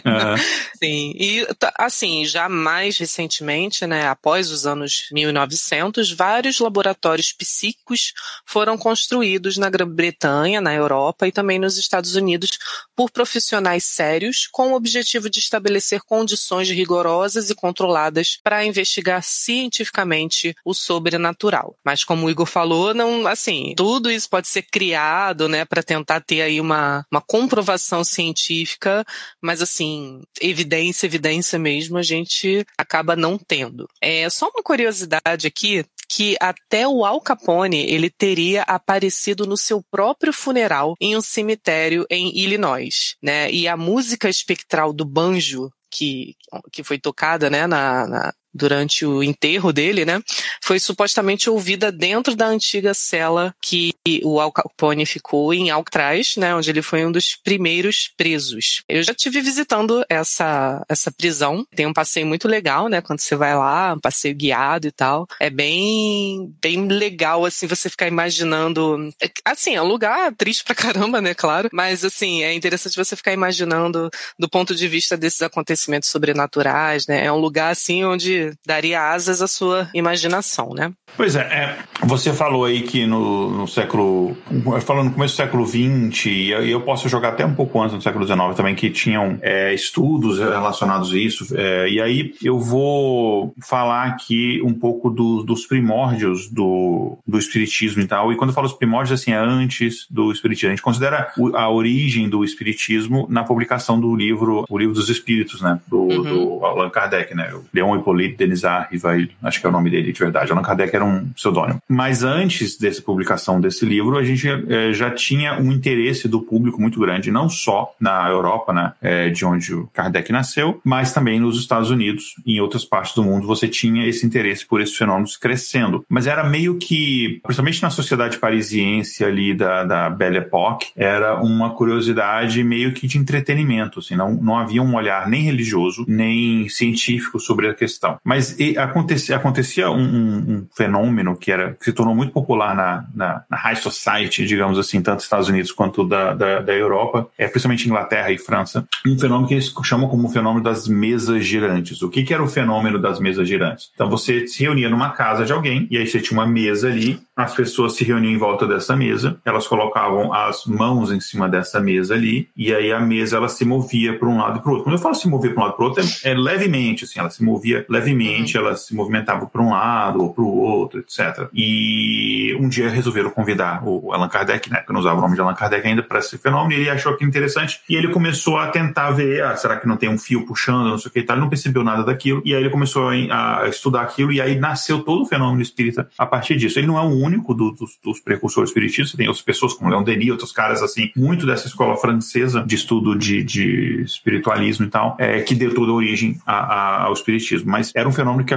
Speaker 3: É. Sim. E, assim, já mais recentemente, né, após os anos 1900, vários laboratórios psíquicos foram construídos na Grã-Bretanha, na Europa e também nos Estados Unidos por profissionais sérios com o objetivo de estabelecer condições rigorosas e controladas para investigar cientificamente o sobrenatural. Mas como o Igor falou, não, assim, tudo isso pode ser criado, né, para tentar ter aí uma, uma comprovação científica, mas assim, evidência, evidência mesmo, a gente acaba não tendo. É só uma curiosidade aqui, que até o Al Capone ele teria aparecido no seu próprio funeral em um cemitério em Illinois, né? E a música espectral do banjo que, que foi tocada né, na, na, durante o enterro dele, né, foi supostamente ouvida dentro da antiga cela que o Al Capone ficou em Alcatraz, né, onde ele foi um dos primeiros presos. Eu já tive visitando essa essa prisão. Tem um passeio muito legal, né, quando você vai lá, um passeio guiado e tal. É bem bem legal assim você ficar imaginando, assim, é um lugar triste pra caramba, né, claro, mas assim, é interessante você ficar imaginando do ponto de vista desses acontecimentos sobrenaturais, né? É um lugar assim onde daria asas à sua imaginação, né?
Speaker 1: Pois é, é você falou aí que no, no século, falando no começo do século XX, e eu posso jogar até um pouco antes do século XIX também, que tinham é, estudos relacionados a isso, é, e aí eu vou falar aqui um pouco do, dos primórdios do, do espiritismo e tal, e quando eu falo os primórdios, assim, é antes do espiritismo. A gente considera a origem do espiritismo na publicação do livro, o livro dos espíritos, né, do, uhum. do Allan Kardec, né, Leon Hippolyte Denisar Rivail, acho que é o nome dele de verdade. Allan Kardec era um pseudônimo. Mas antes dessa publicação desse livro, a gente é, já tinha um interesse do público muito grande, não só na Europa, né, é, de onde o Kardec nasceu, mas também nos Estados Unidos e em outras partes do mundo você tinha esse interesse por esses fenômenos crescendo. Mas era meio que, principalmente na sociedade parisiense ali da, da Belle Époque, era uma curiosidade meio que de entretenimento, assim, não, não havia um olhar nem religioso, nem científico sobre a questão. Mas acontecia, acontecia um, um, um, fenômeno que, era, que se tornou muito popular na, na, na, high society, digamos assim, tanto dos Estados Unidos quanto da, da, da, Europa, é, principalmente Inglaterra e França, um fenômeno que eles chamam como o fenômeno das mesas girantes. O que, que era o fenômeno das mesas girantes? Então você se reunia numa casa de alguém, e aí você tinha uma mesa ali, as pessoas se reuniam em volta dessa mesa, elas colocavam as mãos em cima dessa mesa ali, e aí a mesa ela se movia para um lado e para o outro. Quando eu falo se mover para um lado e para o outro, é, é levemente, assim, ela se movia levemente levemente, ela se movimentava para um lado ou para o outro, etc. E um dia resolveram convidar o Allan Kardec, né, que não usava o nome de Allan Kardec ainda, para esse fenômeno, ele achou que interessante, e ele começou a tentar ver, ah, será que não tem um fio puxando, não sei o que e tal, ele não percebeu nada daquilo, e aí ele começou a, a estudar aquilo, e aí nasceu todo o fenômeno espírita a partir disso. Ele não é o único do, dos, dos, precursores espiritistas, tem outras pessoas como Leon Denis, outros caras assim, muito dessa escola francesa de estudo de, de espiritualismo e tal, é, que deu toda a origem a, a, ao espiritismo. Mas era um fenômeno que,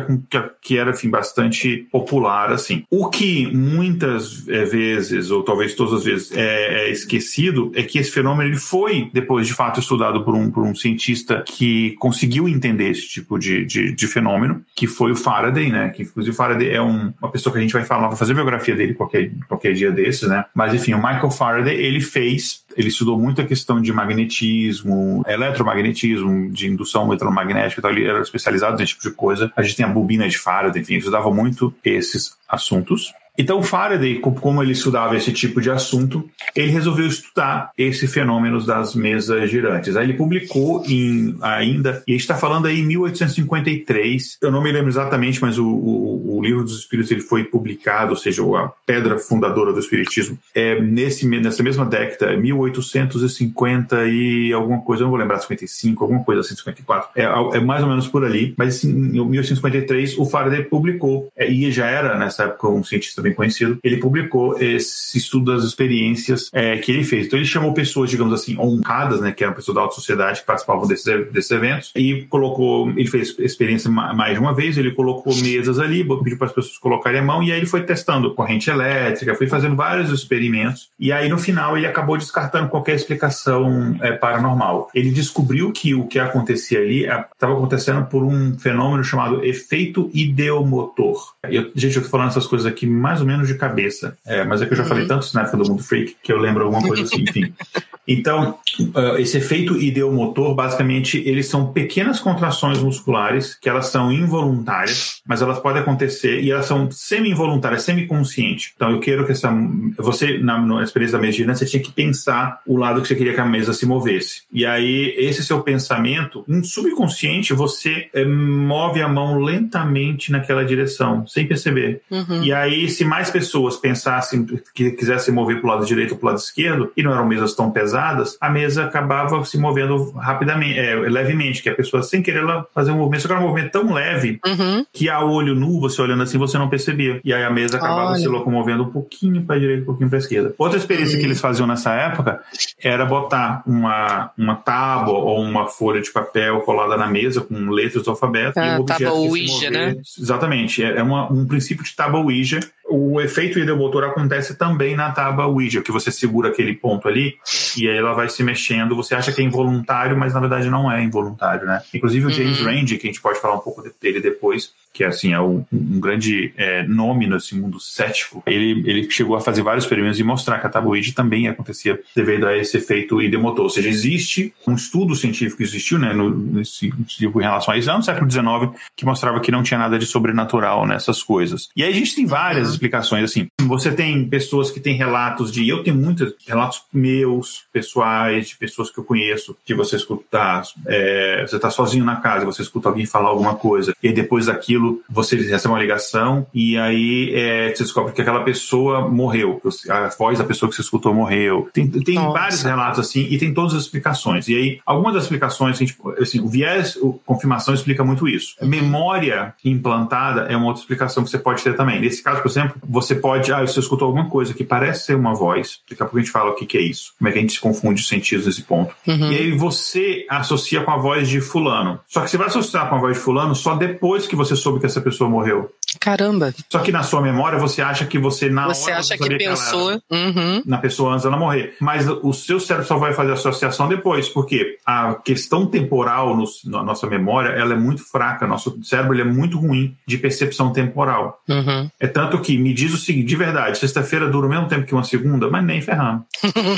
Speaker 1: que, era assim, bastante popular. assim. O que muitas é, vezes, ou talvez todas as vezes, é, é, esquecido é que esse fenômeno ele foi, depois de fato, estudado por um, por um cientista que conseguiu entender esse tipo de, de, de fenômeno, que foi o Faraday, né? Que inclusive o Faraday é um, uma pessoa que a gente vai falar, vai fazer a biografia dele qualquer, qualquer dia desses, né? Mas enfim, o Michael Faraday, ele fez ele estudou muito a questão de magnetismo, eletromagnetismo, de indução eletromagnética, então ele era especializado nesse tipo de coisa. A gente tem a bobina de Faraday, enfim, estudava muito esses assuntos. Então, Faraday, como ele estudava esse tipo de assunto, ele resolveu estudar esse fenômeno das mesas girantes. Aí ele publicou em, ainda, e a gente está falando aí em 1853, eu não me lembro exatamente, mas o, o, o, Livro dos Espíritos ele foi publicado, ou seja, a pedra fundadora do Espiritismo, é nesse, nessa mesma década, 1850 e alguma coisa, eu não vou lembrar, 55, alguma coisa assim, 54, é, é mais ou menos por ali, mas assim, em 1853 o Faraday publicou, é, e já era nessa época um cientista bem conhecido, ele publicou esse estudo das experiências é, que ele fez. Então ele chamou pessoas, digamos assim, honradas, né, que eram pessoas da alta sociedade que participavam desses, desses eventos, e colocou, ele fez experiência mais de uma vez, ele colocou mesas ali, pediu para as pessoas colocarem a mão, e aí ele foi testando corrente elétrica, foi fazendo vários experimentos, e aí no final ele acabou descartando qualquer explicação é, paranormal. Ele descobriu que o que acontecia ali estava é, acontecendo por um fenômeno chamado efeito ideomotor. Eu, gente, eu tô falando essas coisas aqui mais mais ou menos de cabeça. É, mas é que eu já uhum. falei tanto na época do Mundo Freak que eu lembro alguma coisa assim, enfim. Então, uh, esse efeito ideomotor, basicamente, eles são pequenas contrações musculares que elas são involuntárias, mas elas podem acontecer e elas são semi-involuntárias, semi-conscientes. Então, eu quero que essa. Você, na, na experiência da mesa girante, você tinha que pensar o lado que você queria que a mesa se movesse. E aí, esse seu pensamento, um subconsciente, você é, move a mão lentamente naquela direção, sem perceber. Uhum. E aí, se mais pessoas pensassem que quisessem mover para o lado direito ou para o lado esquerdo, e não eram mesas tão pesadas, pesadas, a mesa acabava se movendo rapidamente, é, levemente, que a pessoa, sem querer, ela fazer um movimento, só que era um movimento tão leve uhum. que a olho nu, você olhando assim, você não percebia. E aí a mesa acabava Olha. se locomovendo um pouquinho para a direita, um pouquinho para a esquerda. Outra experiência uhum. que eles faziam nessa época era botar uma, uma tábua ou uma folha de papel colada na mesa com letras do alfabeto
Speaker 3: ah, e o objeto tábua Ouija, né?
Speaker 1: Exatamente. É, é uma, um princípio de tábua Ouija o efeito ideomotor acontece também na tábua Ouija, que você segura aquele ponto ali e aí ela vai se mexendo. Você acha que é involuntário, mas na verdade não é involuntário, né? Inclusive o James uhum. Randi, que a gente pode falar um pouco dele depois, que assim é um, um grande é, nome nesse mundo cético, ele, ele chegou a fazer vários experimentos e mostrar que a tabuide também acontecia devido a esse efeito idemotor. Ou seja, existe um estudo científico que existiu né, no, nesse, tipo, em relação a isso, no século XIX, que mostrava que não tinha nada de sobrenatural nessas coisas. E aí a gente tem várias explicações, assim, você tem pessoas que têm relatos de, eu tenho muitos relatos meus, pessoais, de pessoas que eu conheço, que você escuta, é, você está sozinho na casa, você escuta alguém falar alguma coisa, e depois daquilo aquilo, você recebe uma ligação e aí é, você descobre que aquela pessoa morreu, a voz da pessoa que você escutou morreu. Tem, tem vários relatos assim e tem todas as explicações. E aí, algumas das explicações, assim, o viés, a confirmação explica muito isso. Memória implantada é uma outra explicação que você pode ter também. Nesse caso, por exemplo, você pode, ah, você escutou alguma coisa que parece ser uma voz, daqui a pouco a gente fala o que, que é isso, como é que a gente se confunde os sentidos nesse ponto. Uhum. E aí você associa com a voz de fulano. Só que você vai associar com a voz de fulano só depois que você soube soube que essa pessoa morreu.
Speaker 3: Caramba.
Speaker 1: Só que na sua memória você acha que você na
Speaker 3: você
Speaker 1: hora
Speaker 3: acha que pensou
Speaker 1: que uhum. na pessoa antes dela morrer, mas o seu cérebro só vai fazer a associação depois, porque a questão temporal no, na nossa memória ela é muito fraca. Nosso cérebro é muito ruim de percepção temporal. Uhum. É tanto que me diz o seguinte, de verdade, sexta-feira dura o mesmo tempo que uma segunda, mas nem ferrando.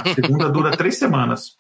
Speaker 1: A segunda dura três semanas.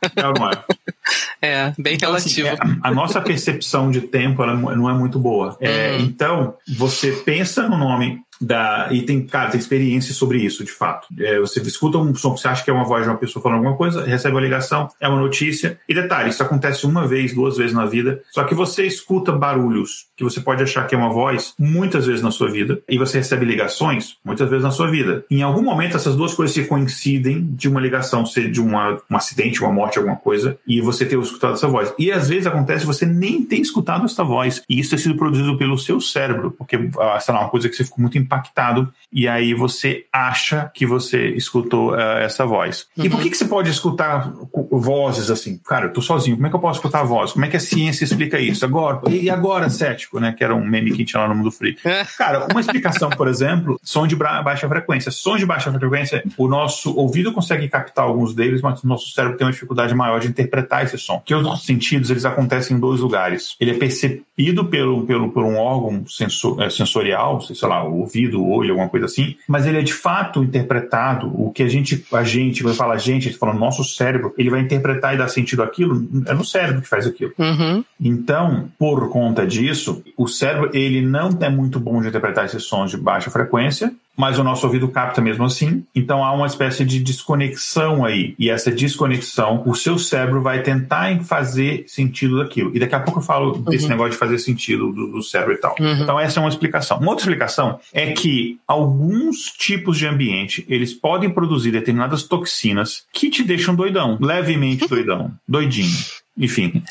Speaker 1: É, é?
Speaker 3: é bem então, assim, relativo.
Speaker 1: Assim, é, a nossa percepção de tempo ela não é muito boa. É, uhum. Então você pensa no nome da, e tem, cara, tem experiência sobre isso, de fato. É, você escuta um som que você acha que é uma voz de uma pessoa falando alguma coisa, recebe uma ligação, é uma notícia. E detalhe, isso acontece uma vez, duas vezes na vida. Só que você escuta barulhos que você pode achar que é uma voz muitas vezes na sua vida, e você recebe ligações muitas vezes na sua vida. Em algum momento, essas duas coisas se coincidem de uma ligação ser de uma, um acidente, uma morte, alguma coisa, e você ter escutado essa voz. E às vezes acontece você nem ter escutado essa voz, e isso ter sido produzido pelo seu cérebro, porque, ah, sei lá, uma coisa que você ficou muito impactado e aí você acha que você escutou uh, essa voz. Uhum. E por uhum. que, que você pode escutar vozes assim. Cara, eu tô sozinho, como é que eu posso escutar a voz? Como é que a ciência explica isso? Agora, e agora, cético, né? Que era um meme que tinha lá no Mundo Free. É. Cara, uma explicação, por exemplo, som de baixa frequência. Som de baixa frequência, o nosso ouvido consegue captar alguns deles, mas o nosso cérebro tem uma dificuldade maior de interpretar esse som. Porque os nossos sentidos, eles acontecem em dois lugares. Ele é percebido pelo, pelo, por um órgão sensor, é, sensorial, sei lá, o ouvido, o olho, alguma coisa assim, mas ele é de fato interpretado, o que a gente, a gente, quando fala a gente, a gente fala nosso cérebro, ele vai interpretar e dar sentido àquilo, é no cérebro que faz aquilo.
Speaker 3: Uhum.
Speaker 1: Então, por conta disso, o cérebro, ele não é muito bom de interpretar esses sons de baixa frequência, mas o nosso ouvido capta mesmo assim. Então há uma espécie de desconexão aí. E essa desconexão, o seu cérebro vai tentar fazer sentido daquilo. E daqui a pouco eu falo desse uhum. negócio de fazer sentido do, do cérebro e tal. Uhum. Então essa é uma explicação. Uma outra explicação é que alguns tipos de ambiente, eles podem produzir determinadas toxinas que te deixam doidão, levemente doidão, doidinho. Enfim,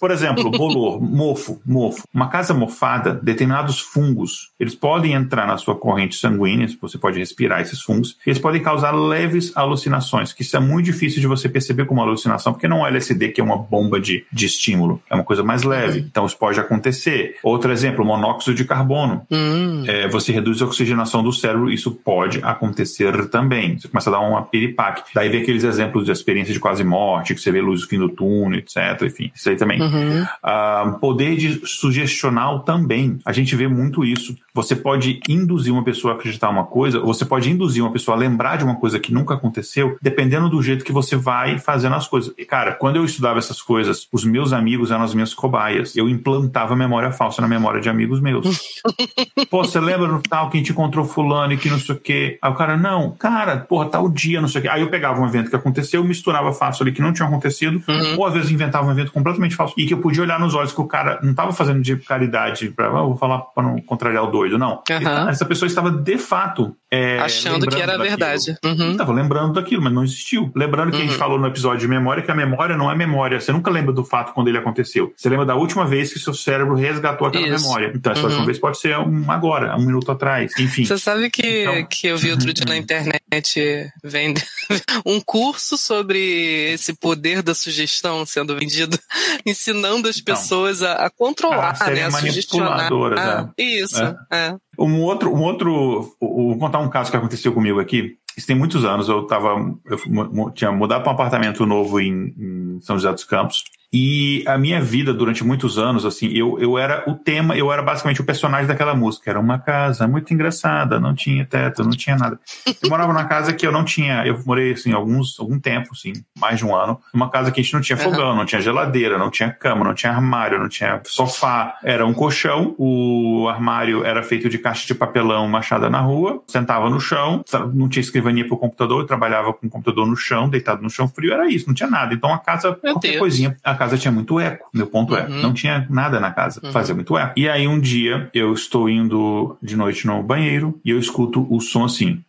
Speaker 1: por exemplo, bolor, mofo, mofo. Uma casa mofada, determinados fungos, eles podem entrar na sua corrente sanguínea, você pode respirar esses fungos, e eles podem causar leves alucinações, que isso é muito difícil de você perceber como alucinação, porque não é LSD que é uma bomba de, de estímulo, é uma coisa mais leve. Então isso pode acontecer. Outro exemplo, monóxido de carbono.
Speaker 3: Hum.
Speaker 1: É, você reduz a oxigenação do cérebro, isso pode acontecer também. Você começa a dar uma piripaque. Daí vem aqueles exemplos de experiência de quase morte, que você vê luz no fim do túnel, etc enfim, isso aí também.
Speaker 3: Uhum.
Speaker 1: Uh, poder de sugestional também. A gente vê muito isso. Você pode induzir uma pessoa a acreditar uma coisa, ou você pode induzir uma pessoa a lembrar de uma coisa que nunca aconteceu, dependendo do jeito que você vai fazendo as coisas. E, cara, quando eu estudava essas coisas, os meus amigos eram as minhas cobaias. Eu implantava memória falsa na memória de amigos meus. Pô, você lembra no tal que a gente encontrou fulano e que não sei o quê? Aí o cara, não, cara, porra, tal dia, não sei o quê. Aí eu pegava um evento que aconteceu, misturava fácil ali que não tinha acontecido,
Speaker 3: uhum.
Speaker 1: ou às vezes inventava um evento completamente falso. E que eu podia olhar nos olhos que o cara não estava fazendo de caridade para, ah, vou falar para não contrariar o doido, não.
Speaker 3: Uhum.
Speaker 1: Essa pessoa estava de fato é,
Speaker 3: achando que era verdade.
Speaker 1: Uhum. Estava lembrando daquilo, mas não existiu. Lembrando que uhum. a gente uhum. falou no episódio de memória que a memória não é memória. Você nunca lembra do fato quando ele aconteceu. Você lembra da última vez que seu cérebro resgatou aquela Isso. memória. Então, essa uhum. última vez pode ser um agora, um minuto atrás. Enfim.
Speaker 3: Você sabe que, então... que eu vi outro dia na internet vende um curso sobre esse poder da sugestão sendo vendido, ensinando as então, pessoas a, a controlar, a né, a sugestionar. Ah, isso, é. é.
Speaker 1: Um outro, um outro, vou contar um caso que aconteceu comigo aqui. Isso tem muitos anos. Eu tava, eu tinha mudado para um apartamento novo em, em São José dos Campos. E a minha vida durante muitos anos, assim, eu, eu era o tema, eu era basicamente o personagem daquela música. Era uma casa muito engraçada, não tinha teto, não tinha nada. Eu morava numa casa que eu não tinha, eu morei, assim, alguns, algum tempo, assim, mais de um ano, uma casa que a gente não tinha fogão, uhum. não tinha geladeira, não tinha cama, não tinha armário, não tinha sofá. Era um colchão, o armário era feito de caixa de papelão machada na rua, sentava no chão, não tinha escrivania pro computador, eu trabalhava com o computador no chão, deitado no chão frio, era isso, não tinha nada. Então a casa, Meu qualquer Deus. coisinha, a casa tinha muito eco. Meu ponto é, uhum. é, não tinha nada na casa, uhum. fazia muito eco. E aí um dia eu estou indo de noite no banheiro e eu escuto o som assim.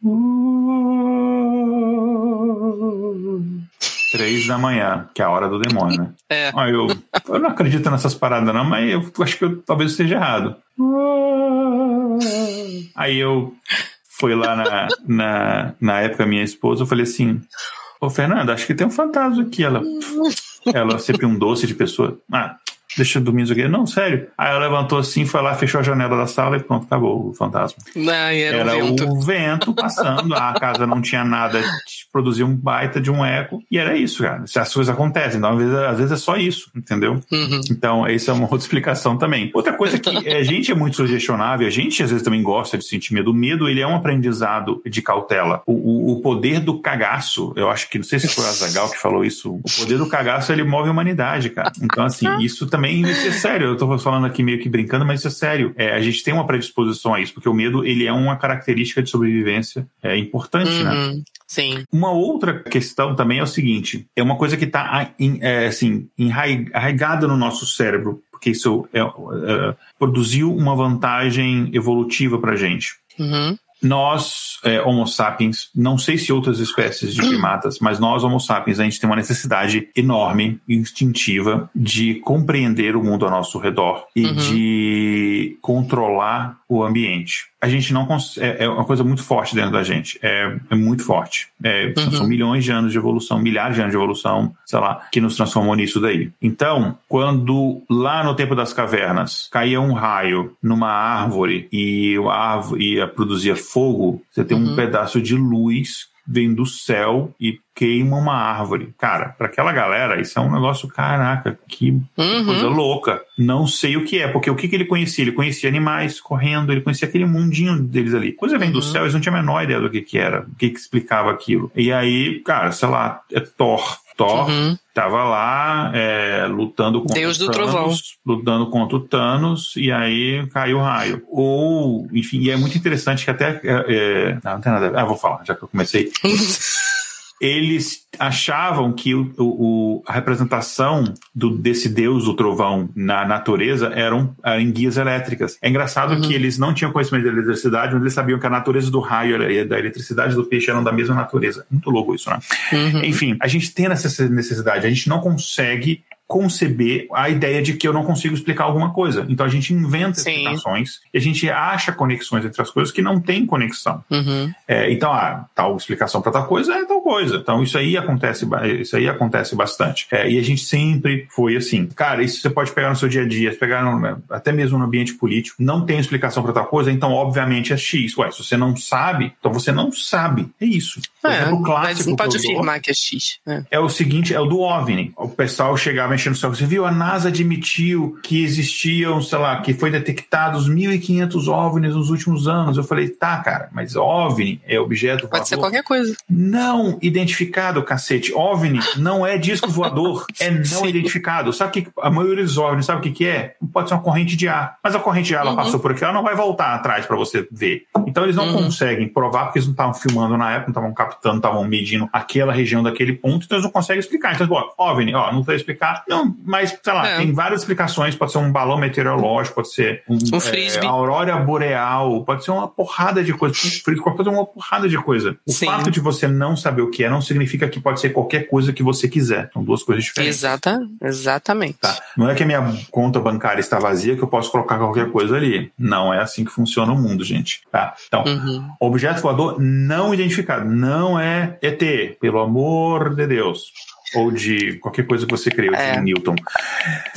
Speaker 1: Três da manhã, que é a hora do demônio, né?
Speaker 3: É.
Speaker 1: Aí eu, eu não acredito nessas paradas, não, mas eu acho que eu talvez esteja errado. Aí eu fui lá na, na, na época, minha esposa, eu falei assim: Ô, Fernanda, acho que tem um fantasma aqui. Ela. Ela sempre um doce de pessoa. Ah, deixa eu dormir aqui. Não, sério. Aí ela levantou assim, foi lá, fechou a janela da sala e pronto, acabou o fantasma.
Speaker 3: Não, era,
Speaker 1: era
Speaker 3: o vento.
Speaker 1: o vento passando, a casa não tinha nada, produzia um baita de um eco, e era isso, cara. As coisas acontecem, então às vezes, às vezes é só isso, entendeu?
Speaker 3: Uhum.
Speaker 1: Então, essa é uma outra explicação também. Outra coisa que a gente é muito sugestionável, a gente às vezes também gosta de sentir medo. O medo, ele é um aprendizado de cautela. O, o, o poder do cagaço, eu acho que, não sei se foi a Zagal que falou isso, o poder do cagaço, ele move a humanidade, cara. Então, assim, isso também também isso é sério. Eu tô falando aqui meio que brincando, mas isso é sério. É, a gente tem uma predisposição a isso, porque o medo ele é uma característica de sobrevivência é importante, né?
Speaker 3: uhum, né? Sim.
Speaker 1: Uma outra questão também é o seguinte: é uma coisa que está é, assim, enraigada no nosso cérebro, porque isso é, é, produziu uma vantagem evolutiva para gente.
Speaker 3: Uhum
Speaker 1: nós, é, Homo sapiens, não sei se outras espécies de primatas, mas nós, Homo sapiens, a gente tem uma necessidade enorme, instintiva, de compreender o mundo ao nosso redor e uhum. de controlar o ambiente a gente não é, é, uma coisa muito forte dentro da gente. É, é muito forte. É, uhum. São milhões de anos de evolução, milhares de anos de evolução, sei lá, que nos transformou nisso daí. Então, quando lá no tempo das cavernas caía um raio numa árvore e a árvore ia produzir fogo, você tem uhum. um pedaço de luz vem do céu e queima uma árvore. Cara, para aquela galera, isso é um negócio, caraca, que uhum. coisa louca. Não sei o que é, porque o que, que ele conhecia? Ele conhecia animais correndo, ele conhecia aquele mundinho deles ali. Coisa vem uhum. do céu, eles não tinham a menor ideia do que, que era, o que, que explicava aquilo. E aí, cara, sei lá, é Thor. Thor uhum. tava lá é, lutando contra
Speaker 3: Deus do Thanos, Trovão.
Speaker 1: lutando contra o Thanos e aí caiu o raio. Ou, enfim, e é muito interessante que até é, é, não, não tem nada. Ah, vou falar, já que eu comecei. eles achavam que o, o, a representação do, desse deus do trovão na natureza eram, eram em guias elétricas. É engraçado uhum. que eles não tinham conhecimento da eletricidade, mas eles sabiam que a natureza do raio e da eletricidade do peixe eram da mesma natureza. Muito louco isso, né? Uhum. Enfim, a gente tem essa necessidade, a gente não consegue conceber a ideia de que eu não consigo explicar alguma coisa. Então a gente inventa Sim. explicações e a gente acha conexões entre as coisas que não tem conexão. Uhum. É, então, ah, tal explicação para tal coisa é tal coisa. Então isso aí acontece, isso aí acontece bastante. É, e a gente sempre foi assim. Cara, isso você pode pegar no seu dia a dia, pegar no, até mesmo no ambiente político. Não tem explicação para tal coisa, então obviamente é X. Ué, se você não sabe, então você não sabe. É isso.
Speaker 3: Por é, exemplo, clássico mas não pode afirmar que é X.
Speaker 1: É. é o seguinte, é o do OVNI. O pessoal chegava mexendo no céu. Você viu? A NASA admitiu que existiam, sei lá, que foi detectados 1.500 OVNIs nos últimos anos. Eu falei, tá, cara, mas OVNI é objeto
Speaker 3: Pode ser qualquer coisa.
Speaker 1: Não identificado, cacete. OVNI não é disco voador, é não Sim. identificado. Sabe que a maioria dos OVNIs, sabe o que, que é? Pode ser uma corrente de ar. Mas a corrente de ar, ela uhum. passou por aqui, ela não vai voltar atrás para você ver. Então eles não uhum. conseguem provar, porque eles não estavam filmando na época, não estavam captando, estavam medindo aquela região daquele ponto, então eles não conseguem explicar. Então, bom, OVNI, ó, não sei explicar. Não, mas, sei lá, é. tem várias explicações. Pode ser um balão meteorológico, pode ser um, um é, aurora boreal, pode ser uma porrada de coisa. Um frisbee, pode ser uma porrada de coisa. O Sim. fato de você não saber o que é não significa que pode ser qualquer coisa que você quiser. São duas coisas diferentes.
Speaker 3: Exata, exatamente.
Speaker 1: Tá. Não é que a minha conta bancária está vazia que eu posso colocar qualquer coisa ali. Não é assim que funciona o mundo, gente. Tá? Então, uhum. objeto voador não identificado. Não é ET, pelo amor de Deus ou de qualquer coisa que você criou é. de Newton.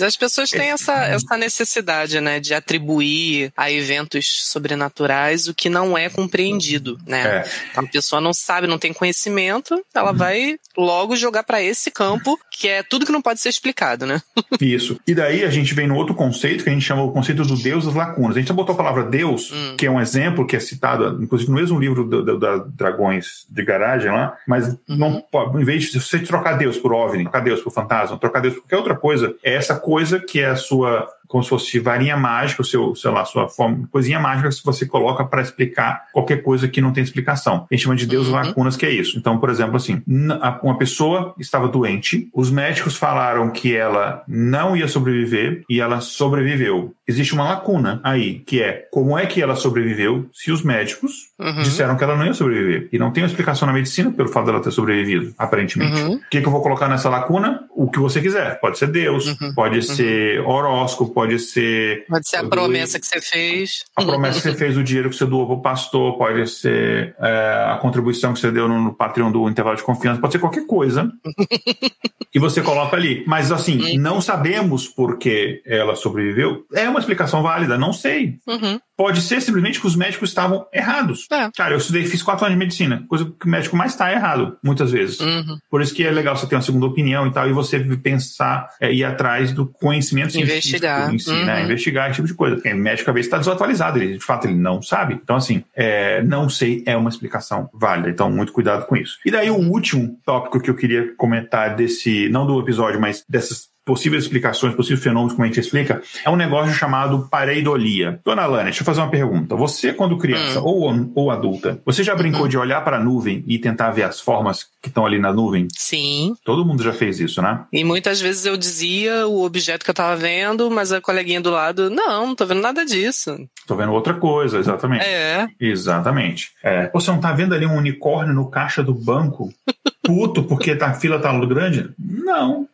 Speaker 3: As pessoas têm essa, essa necessidade, né, de atribuir a eventos sobrenaturais o que não é compreendido, né? É. Então, a pessoa não sabe, não tem conhecimento, ela uhum. vai logo jogar para esse campo que é tudo que não pode ser explicado, né?
Speaker 1: Isso. E daí a gente vem no outro conceito que a gente chama o conceito do Deus das lacunas. A gente já botou a palavra Deus, hum. que é um exemplo que é citado, inclusive no mesmo livro da Dragões de Garagem lá, mas uhum. não em vez de você trocar Deus por OVNI, trocar Deus por fantasma, trocar Deus por qualquer outra coisa, é essa coisa que é a sua como se fosse varinha mágica, o seu, sei lá, sua forma, coisinha mágica que você coloca para explicar qualquer coisa que não tem explicação. A gente chama de Deus uhum. lacunas, que é isso. Então, por exemplo, assim, uma pessoa estava doente, os médicos falaram que ela não ia sobreviver e ela sobreviveu. Existe uma lacuna aí, que é como é que ela sobreviveu se os médicos uhum. disseram que ela não ia sobreviver. E não tem uma explicação na medicina pelo fato dela ter sobrevivido, aparentemente. Uhum. O que, que eu vou colocar nessa lacuna? O que você quiser. Pode ser Deus, uhum. pode uhum. ser horóscopo, pode ser.
Speaker 3: Pode ser a promessa que você fez.
Speaker 1: A promessa que você fez, o dinheiro que você doou para o pastor, pode ser é, a contribuição que você deu no, no Patreon do intervalo de confiança, pode ser qualquer coisa. que você coloca ali. Mas assim, uhum. não sabemos por que ela sobreviveu. É uma explicação válida, não sei. Uhum. Pode ser simplesmente que os médicos estavam errados. É. Cara, eu estudei, fiz quatro anos de medicina, coisa que o médico mais está errado, muitas vezes. Uhum. Por isso que é legal você ter uma segunda opinião e tal, e você pensar, é, ir atrás do conhecimento
Speaker 3: Investigar.
Speaker 1: Em si, uhum. né? Investigar esse tipo de coisa. Porque médico, às vezes, está desatualizado, ele, de fato, ele não sabe. Então, assim, é, não sei é uma explicação válida. Então, muito cuidado com isso. E daí, o último tópico que eu queria comentar desse, não do episódio, mas dessas possíveis explicações, possíveis fenômenos, como a gente explica, é um negócio chamado pareidolia. Dona Lânia, deixa eu fazer uma pergunta. Você, quando criança hum. ou, ou adulta, você já brincou uhum. de olhar para a nuvem e tentar ver as formas que estão ali na nuvem?
Speaker 3: Sim.
Speaker 1: Todo mundo já fez isso, né?
Speaker 3: E muitas vezes eu dizia o objeto que eu estava vendo, mas a coleguinha do lado, não, não tô vendo nada disso.
Speaker 1: Tô vendo outra coisa, exatamente.
Speaker 3: É.
Speaker 1: Exatamente. É. Você não tá vendo ali um unicórnio no caixa do banco? puto porque tá, a fila tá grande? Não.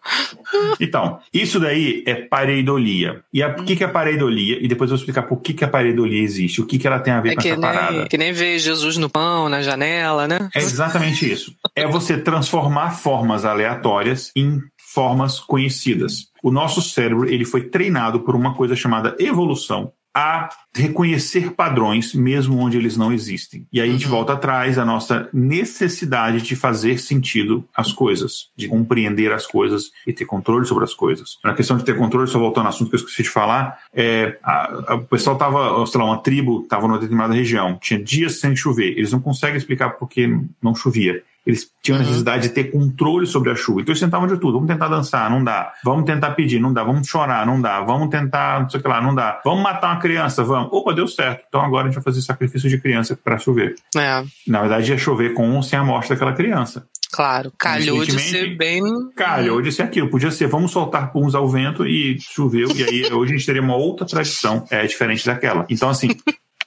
Speaker 1: Então, isso daí é pareidolia. E o que, que é pareidolia? E depois eu vou explicar por que, que a pareidolia existe, o que, que ela tem a ver é com essa
Speaker 3: nem,
Speaker 1: parada.
Speaker 3: Que nem ver Jesus no pão, na janela, né?
Speaker 1: É exatamente isso. É você transformar formas aleatórias em formas conhecidas. O nosso cérebro ele foi treinado por uma coisa chamada evolução a reconhecer padrões, mesmo onde eles não existem. E aí a gente uhum. volta atrás à nossa necessidade de fazer sentido às coisas, de compreender as coisas e ter controle sobre as coisas. Na questão de ter controle, só voltando ao assunto que eu esqueci de falar, é, a, a, o pessoal estava, sei lá, uma tribo estava numa determinada região, tinha dias sem chover, eles não conseguem explicar por que não chovia. Eles tinham uhum. necessidade de ter controle sobre a chuva. Então eles tentavam de tudo. Vamos tentar dançar, não dá. Vamos tentar pedir, não dá. Vamos chorar, não dá. Vamos tentar, não sei o que lá, não dá. Vamos matar uma criança, vamos. Opa, deu certo. Então agora a gente vai fazer sacrifício de criança para chover.
Speaker 3: É.
Speaker 1: Na verdade ia chover com ou sem a morte daquela criança.
Speaker 3: Claro, calhou de ser bem.
Speaker 1: Calhou de ser aquilo. Podia ser, vamos soltar puns ao vento e choveu. e aí hoje a gente teria uma outra tradição é, diferente daquela. Então, assim,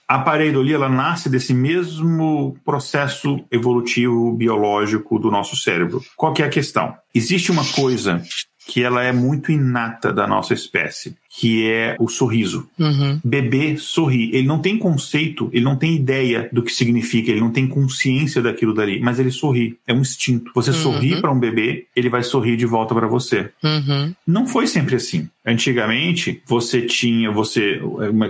Speaker 1: a pareidolia ela nasce desse mesmo processo evolutivo biológico do nosso cérebro. Qual que é a questão? Existe uma coisa que ela é muito inata da nossa espécie, que é o sorriso.
Speaker 3: Uhum.
Speaker 1: Bebê sorri. Ele não tem conceito, ele não tem ideia do que significa, ele não tem consciência daquilo dali, mas ele sorri. É um instinto. Você uhum. sorri para um bebê, ele vai sorrir de volta para você.
Speaker 3: Uhum.
Speaker 1: Não foi sempre assim. Antigamente, você tinha, você,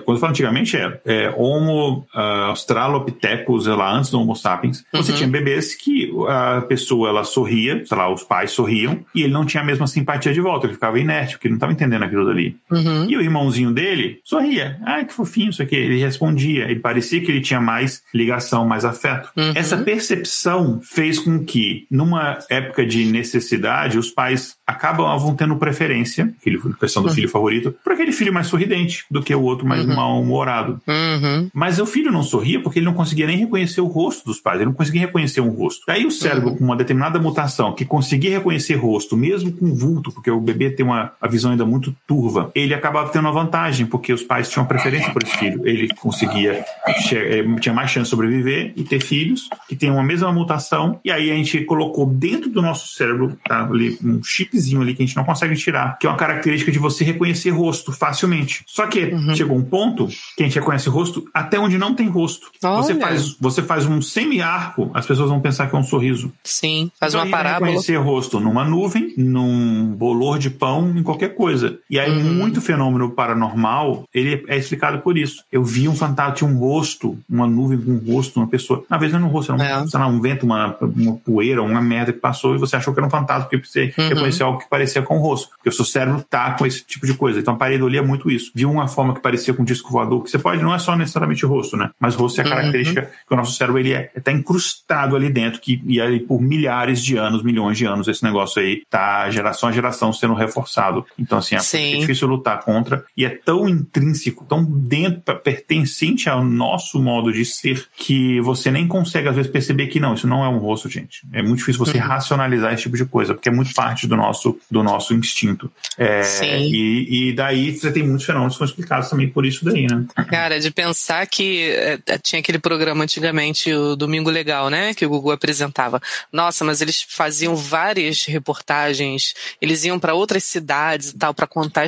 Speaker 1: quando eu falo antigamente é, é Homo uh, Australopithecus, lá, antes do Homo sapiens, você uhum. tinha bebês que a pessoa ela sorria, sei lá, os pais sorriam e ele não tinha a mesma simpatia de volta, ele ficava inerte, porque ele não estava entendendo aquilo dali.
Speaker 3: Uhum.
Speaker 1: E o irmãozinho dele sorria. Ah, que fofinho isso aqui. Ele respondia. Ele parecia que ele tinha mais ligação, mais afeto.
Speaker 3: Uhum.
Speaker 1: Essa percepção fez com que, numa época de necessidade, os pais acabam tendo preferência, questão do uhum. filho favorito, por aquele filho mais sorridente do que o outro mais uhum. mal-humorado.
Speaker 3: Uhum.
Speaker 1: Mas o filho não sorria porque ele não conseguia nem reconhecer o rosto dos pais, ele não conseguia reconhecer um rosto. Daí o cérebro, uhum. com uma determinada mutação, que conseguia reconhecer rosto, mesmo com vulto, porque o bebê tem uma a visão ainda muito turva, ele acabava tendo uma vantagem, porque os pais tinham preferência por esse filho. Ele conseguia, eh, tinha mais chance de sobreviver e ter filhos que têm uma mesma mutação, e aí a gente colocou dentro do nosso cérebro, tá, ali, um chipzinho ali que a gente não consegue tirar, que é uma característica de você reconhecer rosto facilmente. Só que uhum. chegou um ponto que a gente reconhece rosto até onde não tem rosto. Você faz, você faz um semi-arco, as pessoas vão pensar que é um sorriso.
Speaker 3: Sim, faz então, uma parábola.
Speaker 1: reconhecer rosto numa nuvem, num bolor de pão, em qualquer coisa. E aí, uhum. muito fenômeno paranormal, ele é explicado por isso. Eu vi um fantasma, tinha um rosto, uma nuvem com um rosto, uma pessoa. Na vez não era um rosto, era um, é. sei lá, um vento, uma, uma poeira, uma merda que passou e você achou que era um fantasma, porque você uhum. reconheceu algo que parecia com o rosto. Porque o seu cérebro tá com esse tipo de coisa. Então a pareidolia é muito isso. Viu uma forma que parecia com um disco voador, que você pode, não é só necessariamente rosto, né? Mas rosto é a uhum. característica uhum. que o nosso cérebro ele é, tá incrustado ali dentro, que e aí por milhares de anos, milhões de anos, esse negócio aí tá geração a geração sendo reforçado. Então, assim, é, é difícil lutar contra e é tão intrínseco, tão dentro, pertencente ao nosso modo de ser, que você nem consegue, às vezes, perceber que não, isso não é um rosto, gente. É muito difícil você uhum. racionalizar esse tipo de coisa, porque é muito parte do nosso, do nosso instinto. É, e, e, daí você tem muitos fenômenos que são explicados também por isso daí, né?
Speaker 3: Cara, de pensar que é, é, tinha aquele programa antigamente, o Domingo Legal, né? Que o Gugu apresentava. Nossa, mas eles faziam várias reportagens, eles iam para outras cidades e tal, para contar a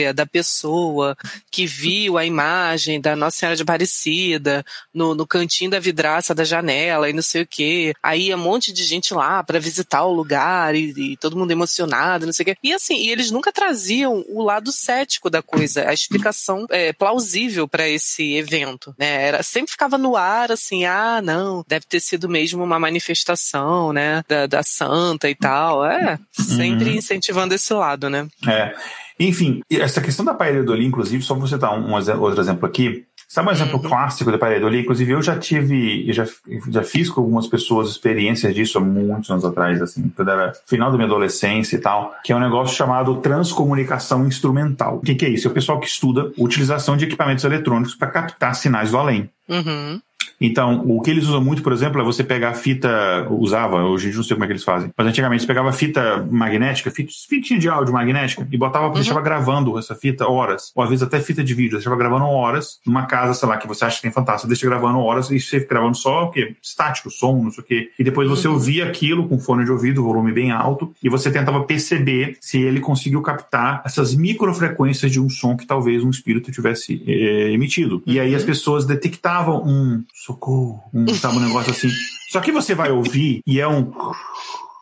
Speaker 3: história da pessoa que viu a imagem da Nossa Senhora de Aparecida no, no cantinho da vidraça da janela e não sei o quê. Aí ia um monte de gente lá para visitar o lugar e, e todo mundo emocionado, não sei o quê. E assim, e eles nunca traziam o lado cético da coisa, a explicação é, plausível para esse evento, né? Era, sempre ficava no ar assim, ah, não, deve ter sido mesmo uma manifestação, né, da, da santa e tal. É, sempre uhum. incentivando esse lado, né?
Speaker 1: É. Enfim, essa questão da pareidolia, inclusive, só vou citar um, um outro exemplo aqui, Sabe um exemplo
Speaker 3: Uhum.
Speaker 1: clássico da pareidolia? Inclusive, eu já tive, eu já, já fiz com algumas pessoas experiências disso há muitos anos atrás, assim, quando era final da minha adolescência e tal, que é um negócio chamado transcomunicação instrumental. O que, que é isso? É o pessoal que estuda utilização de equipamentos eletrônicos para captar sinais do além.
Speaker 3: Uhum.
Speaker 1: Então, o que eles usam muito, por exemplo, é você pegar fita, usava, hoje em dia não sei como é que eles fazem, mas antigamente você pegava fita magnética, fita, fitinha de áudio magnética, e botava, deixava gravando essa fita horas, ou às vezes até fita de vídeo, deixava gravando horas, numa casa, sei lá, que você acha que tem fantástico, deixa gravando horas, e você fica gravando só o quê? Estático, som, não sei o quê. E depois você ouvia aquilo com fone de ouvido, volume bem alto, e você tentava perceber se ele conseguiu captar essas microfrequências de um som que talvez um espírito tivesse eh, emitido. E aí as pessoas detectavam um socorro, um, sabe, um negócio assim. Só que você vai ouvir e é um.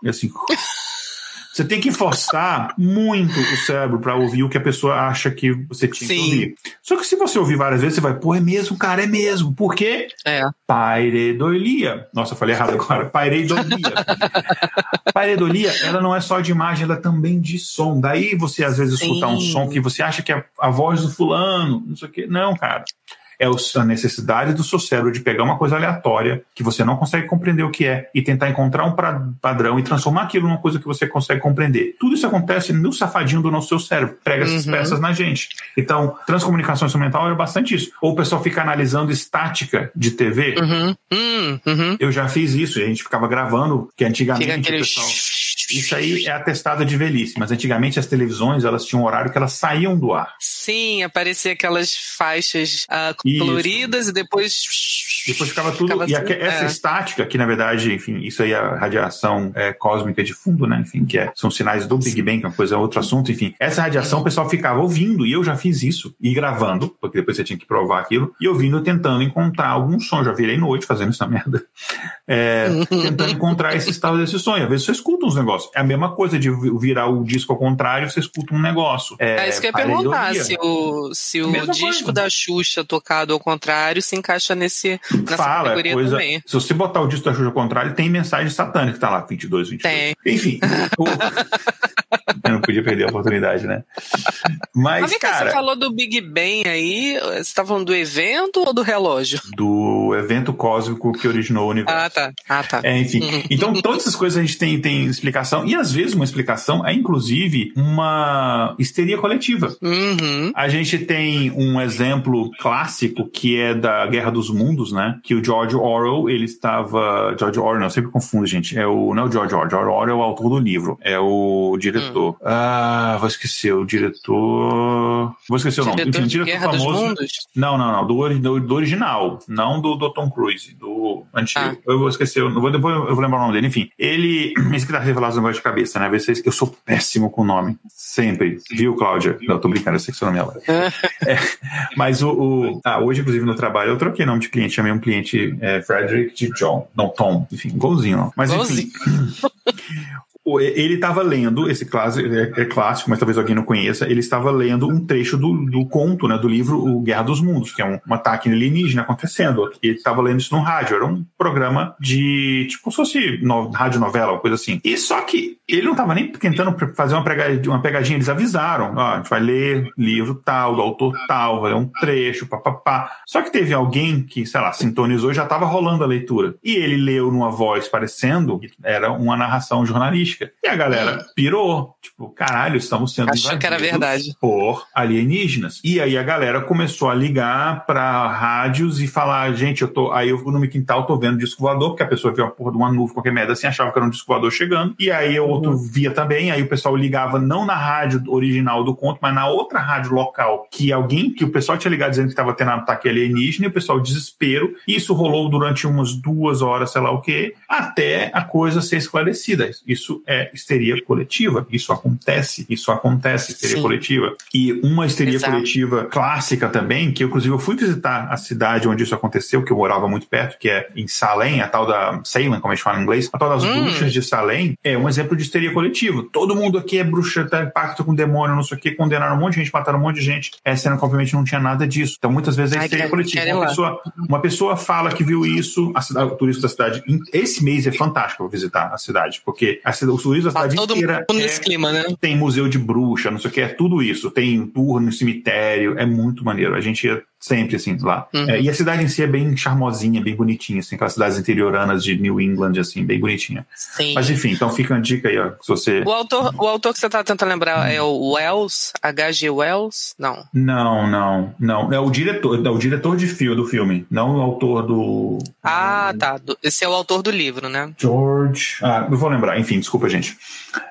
Speaker 1: E assim. Você tem que forçar muito o cérebro para ouvir o que a pessoa acha que você tinha que
Speaker 3: Sim.
Speaker 1: ouvir. Só que se você ouvir várias vezes, você vai, pô, é mesmo, cara, é mesmo. Por quê?
Speaker 3: É.
Speaker 1: Pareidolia. Nossa, eu falei errado agora. Pareidolia. Pareidolia, ela não é só de imagem, ela é também de som. Daí você às vezes escutar um som que você acha que é a voz do fulano, não sei o quê. Não, cara. É o- a necessidade do seu cérebro de pegar uma coisa aleatória que você não consegue compreender o que é e tentar encontrar um padrão e transformar aquilo numa coisa que você consegue compreender. Tudo isso acontece no safadinho do nosso cérebro, prega essas
Speaker 3: Uhum.
Speaker 1: peças na gente. Então, transcomunicação instrumental é bastante isso. Ou o pessoal fica analisando estática de TV.
Speaker 3: Uhum. Hum, uhum.
Speaker 1: Eu já fiz isso, a gente ficava gravando, que antigamente
Speaker 3: Fica
Speaker 1: o
Speaker 3: aquele.
Speaker 1: pessoal. Isso aí é atestado de velhice, mas antigamente as televisões elas tinham um horário que elas saíam do ar.
Speaker 3: Sim, aparecia aquelas faixas
Speaker 1: Isso.
Speaker 3: coloridas e depois.
Speaker 1: Depois ficava tudo.
Speaker 3: Ficava
Speaker 1: e aque- essa
Speaker 3: é.
Speaker 1: estática, que na verdade, enfim, isso aí é a radiação é, cósmica de fundo, né? Enfim, que é, são sinais do Big Bang, que é uma coisa, é outro assunto, enfim. Essa radiação o pessoal ficava ouvindo, e eu já fiz isso, e gravando, porque depois você tinha que provar aquilo, e ouvindo, tentando encontrar algum som. Já virei noite fazendo essa merda. É, tentando encontrar esse estado desse sonho. Às vezes você escuta uns negócios. É a mesma coisa de virar o disco ao contrário, você escuta um negócio. É,
Speaker 3: É isso que eu ia perguntar, se o, se o
Speaker 1: Mesma
Speaker 3: disco
Speaker 1: coisa.
Speaker 3: da Xuxa tocado ao contrário se encaixa nesse, nessa
Speaker 1: Fala, é
Speaker 3: categoria
Speaker 1: coisa.
Speaker 3: também.
Speaker 1: Se você botar o disco da Xuxa ao contrário, tem mensagem satânica, tá lá, 22, 22.
Speaker 3: Tem.
Speaker 1: Enfim. o- Eu não podia perder a oportunidade, né? Mas,
Speaker 3: Mas vem cá, você
Speaker 1: cara,
Speaker 3: falou do Big Bang aí, você tá falando do evento ou do relógio?
Speaker 1: do evento cósmico que originou o universo.
Speaker 3: Ah, tá. Ah, tá.
Speaker 1: É, enfim. Então, todas essas coisas a gente tem, tem explicação. E às vezes uma explicação é, inclusive, uma histeria coletiva.
Speaker 3: Uhum.
Speaker 1: A gente tem um exemplo clássico que é da Guerra dos Mundos, né? Que o George Orwell, ele estava. George Orwell, não, eu sempre confundo, gente. É o. Não é o George Orwell. George Orwell é o autor do livro. É o diretor. Ah, vou esquecer. O diretor. Vou esquecer o nome.
Speaker 3: Diretor
Speaker 1: Enfim, diretor famoso. Não, não, não. Do, do, do original. Não do, do Tom Cruise. Do antigo.
Speaker 3: Ah.
Speaker 1: Eu vou esquecer. Eu, vou, depois eu vou lembrar o nome dele. Enfim, ele. Esse que tá revelado os negócios de cabeça, né? Se- Eu sou péssimo com o nome. Sempre. Viu, Cláudia? Não, tô brincando. Eu sei que seu nome é ela. É, mas o, o- ah, hoje, inclusive, no trabalho, eu troquei nome de cliente, chamei um cliente é, Frederick de John, não Tom, enfim, igualzinho, não. Mas enfim. Ele estava lendo esse clássico, é, é clássico, mas talvez alguém não conheça. Ele estava lendo um trecho do, do conto, né, do livro O Guerra dos Mundos, que é um, um ataque alienígena acontecendo. Ele estava lendo isso no rádio. Era um programa de tipo, se fosse no, rádio novela, coisa assim. E só que ele não estava nem tentando fazer uma pegadinha, uma pegadinha. Eles avisaram: ó, a gente vai ler livro tal, do autor tal, vai ler um trecho, papapá. Só que teve alguém que, sei lá, sintonizou e já estava rolando a leitura. E ele leu numa voz parecendo que era uma narração jornalística. E a galera pirou. Tipo, caralho, estamos sendo
Speaker 3: Achou que era verdade.
Speaker 1: por alienígenas. E aí a galera começou a ligar para rádios e falar, gente, eu tô. Aí eu no meu quintal tô vendo disco voador, porque a pessoa viu a porra de uma nuvem, qualquer merda assim, achava que era um disco voador chegando. E aí o outro via também, aí o pessoal ligava não na rádio original do conto, mas na outra rádio local, que alguém, que o pessoal tinha ligado dizendo que estava tendo ataque alienígena, e o pessoal desespero. E isso rolou durante umas duas horas, sei lá o quê, até a coisa ser esclarecida. Isso é histeria coletiva. Isso acontece. Isso acontece, histeria
Speaker 3: Sim.
Speaker 1: coletiva. E uma histeria
Speaker 3: Exato.
Speaker 1: coletiva clássica também, que eu, inclusive eu fui visitar a cidade onde isso aconteceu, que eu morava muito perto, que é em Salem, a tal da Salem, como a gente fala em inglês, a tal das
Speaker 3: Hum.
Speaker 1: bruxas de Salem, é um exemplo de histeria coletiva. Todo mundo aqui é bruxa, tá pacto com demônio, não sei o que, condenaram um monte de gente, mataram um monte de gente, é, sendo que obviamente não tinha nada disso. Então muitas vezes é
Speaker 3: Ai,
Speaker 1: histeria
Speaker 3: quero-
Speaker 1: coletiva. Uma pessoa, uma pessoa fala que viu isso, a cidade, o turista da cidade. Esse mês é fantástico pra visitar a cidade, porque a cidade, turistas da
Speaker 3: Tá
Speaker 1: cidade
Speaker 3: todo
Speaker 1: inteira.
Speaker 3: mundo
Speaker 1: é-
Speaker 3: nesse clima, né?
Speaker 1: tem museu de bruxa, não sei o que, é tudo isso. Tem tour no cemitério, é muito maneiro. A gente ia Sempre, assim, lá. Uhum. É, e a cidade em si é bem charmosinha, bem bonitinha, assim, aquelas cidades interioranas de New England, assim, bem bonitinha. Sim. Mas enfim, então fica uma dica aí, ó, se você...
Speaker 3: O autor, o autor que você tá tentando lembrar hum. é o Wells, H.G. Wells? Não.
Speaker 1: Não, não, não. É o diretor, é o diretor de filme, do filme, não o autor do...
Speaker 3: Ah, tá. Esse é o autor do livro, né?
Speaker 1: George... Ah, eu vou lembrar. Enfim, desculpa, gente.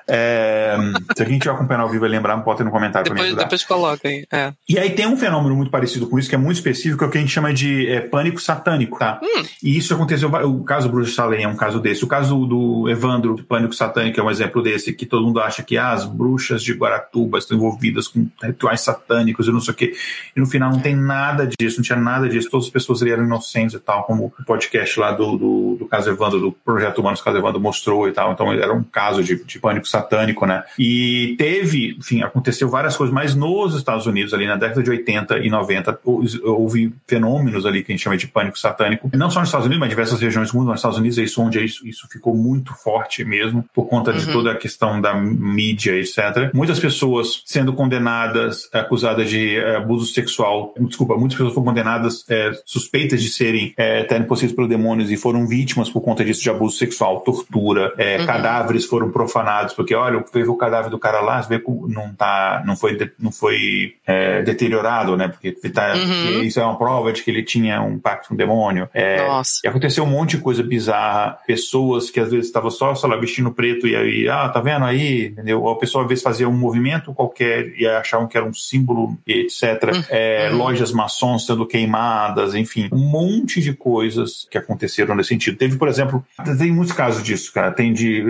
Speaker 1: É, se alguém tiver acompanhando ao vivo e lembrar, pode ter no comentário
Speaker 3: depois, Depois coloca aí. É.
Speaker 1: E aí tem um fenômeno muito parecido com isso, que é muito específico, é o que a gente chama de é, pânico satânico, tá? Hum. E isso aconteceu, o caso do Bruce Salem é um caso desse. O caso do Evandro, de pânico satânico, é um exemplo desse, que todo mundo acha que ah, as bruxas de Guaratuba estão envolvidas com rituais satânicos e não sei o quê. E no final não tem nada disso, não tinha nada disso. Todas as pessoas eram inocentes e tal, como o podcast lá do, do, do caso Evandro, do Projeto Humanos Caso Evandro mostrou e tal. Então era um caso de, de pânico satânico, né? E teve, enfim, aconteceu várias coisas, mas nos Estados Unidos, ali na década de 80 e 90, houve fenômenos ali que a gente chama de pânico satânico, não só nos Estados Unidos, mas em diversas regiões do mundo, nos Estados Unidos é isso onde é isso, isso ficou muito forte mesmo, por conta de uhum. toda a questão da mídia, etc. Muitas pessoas sendo condenadas, acusadas de é, abuso sexual, desculpa, muitas pessoas foram condenadas, é, suspeitas de serem é, possuídas pelos demônios e foram vítimas por conta disso de abuso sexual, tortura, é, uhum. cadáveres foram profanados, porque olha, veio o cadáver do cara lá, vê que não tá, não foi, não foi é, deteriorado, né? Porque, tá, uhum. isso é uma prova de que ele tinha um pacto com o demônio. É, Nossa. E aconteceu um monte de coisa bizarra, pessoas que às vezes estavam só, sei lá, vestindo preto e aí, ah, tá vendo aí, entendeu? Ou a pessoa às vezes fazia um movimento qualquer e achavam que era um símbolo, etc. Uhum. É, lojas maçons sendo queimadas, enfim, um monte de coisas que aconteceram nesse sentido. Teve, por exemplo, tem muitos casos disso, cara. Tem de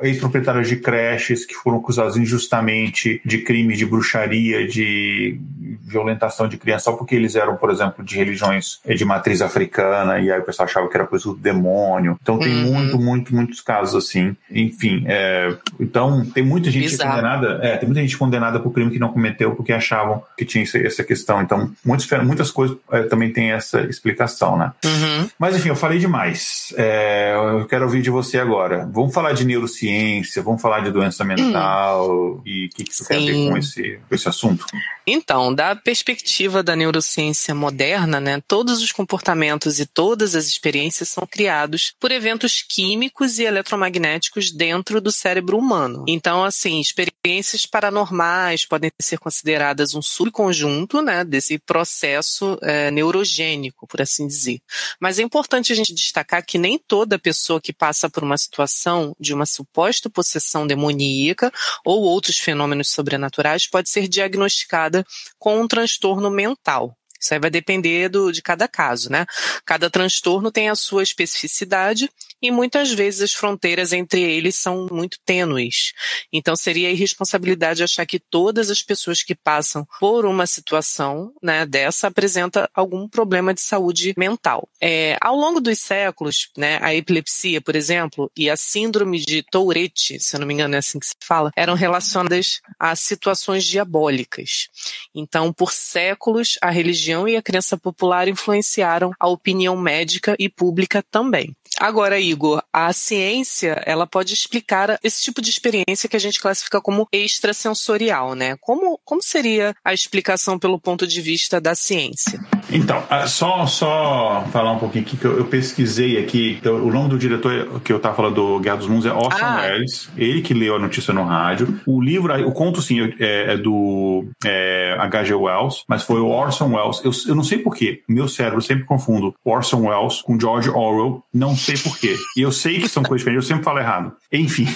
Speaker 1: eh, ex-proprietários de creches que foram acusados injustamente de crime de bruxaria, de violentação de criança, só porque eles eram, por exemplo, de religiões eh, de matriz africana, e aí o pessoal achava que era coisa do demônio. Então tem uhum. muito, muito, muitos casos assim. Enfim, é, então tem muita gente Bizarro. condenada, é, tem muita gente condenada por crime que não cometeu porque achavam que tinha essa questão. Então, muitos, muitas coisas é, também tem essa explicação, né? Uhum. Mas enfim, eu falei demais. É, eu quero ouvir de você agora. Vamos falar de neurociência, vamos falar de doença mental hum. e o que, que isso Sim. tem a ver com esse, com esse assunto?
Speaker 3: Então, da perspectiva da neurociência moderna, né, todos os comportamentos e todas as experiências são criados por eventos químicos e eletromagnéticos dentro do cérebro humano. Então, assim, experiências paranormais podem ser consideradas um subconjunto né, desse processo é, neurogênico, por assim dizer. Mas é importante a gente destacar que nem toda pessoa que passa por uma situação de uma suposta possessão demoníaca ou outros fenômenos sobrenaturais pode ser diagnosticada com um transtorno mental. Isso aí vai depender do, de cada caso, né? Cada transtorno tem a sua especificidade e muitas vezes as fronteiras entre eles são muito tênues. Então seria irresponsabilidade achar que todas as pessoas que passam por uma situação né, dessa apresenta algum problema de saúde mental. É, ao longo dos séculos, né, a epilepsia, por exemplo, e a síndrome de Tourette, se eu não me engano é assim que se fala, eram relacionadas a situações diabólicas. Então, por séculos, a religião e a crença popular influenciaram a opinião médica e pública também. Agora, Igor, a ciência, ela pode explicar esse tipo de experiência que a gente classifica como extrasensorial, né? Como, como seria a explicação pelo ponto de vista da ciência?
Speaker 1: Então, ah, só, só falar um pouquinho aqui, que eu, eu pesquisei aqui, o nome do diretor que eu estava falando do Guerra dos Mundos é Orson ah. Welles, ele que leu a notícia no rádio. O livro, o conto sim, é, é do é, H.G. Wells, mas foi o Orson Welles. Eu, eu não sei porquê, meu cérebro sempre confundo Orson Welles com George Orwell, não sei porquê. E eu sei que são coisas diferentes, eu sempre falo errado. Enfim.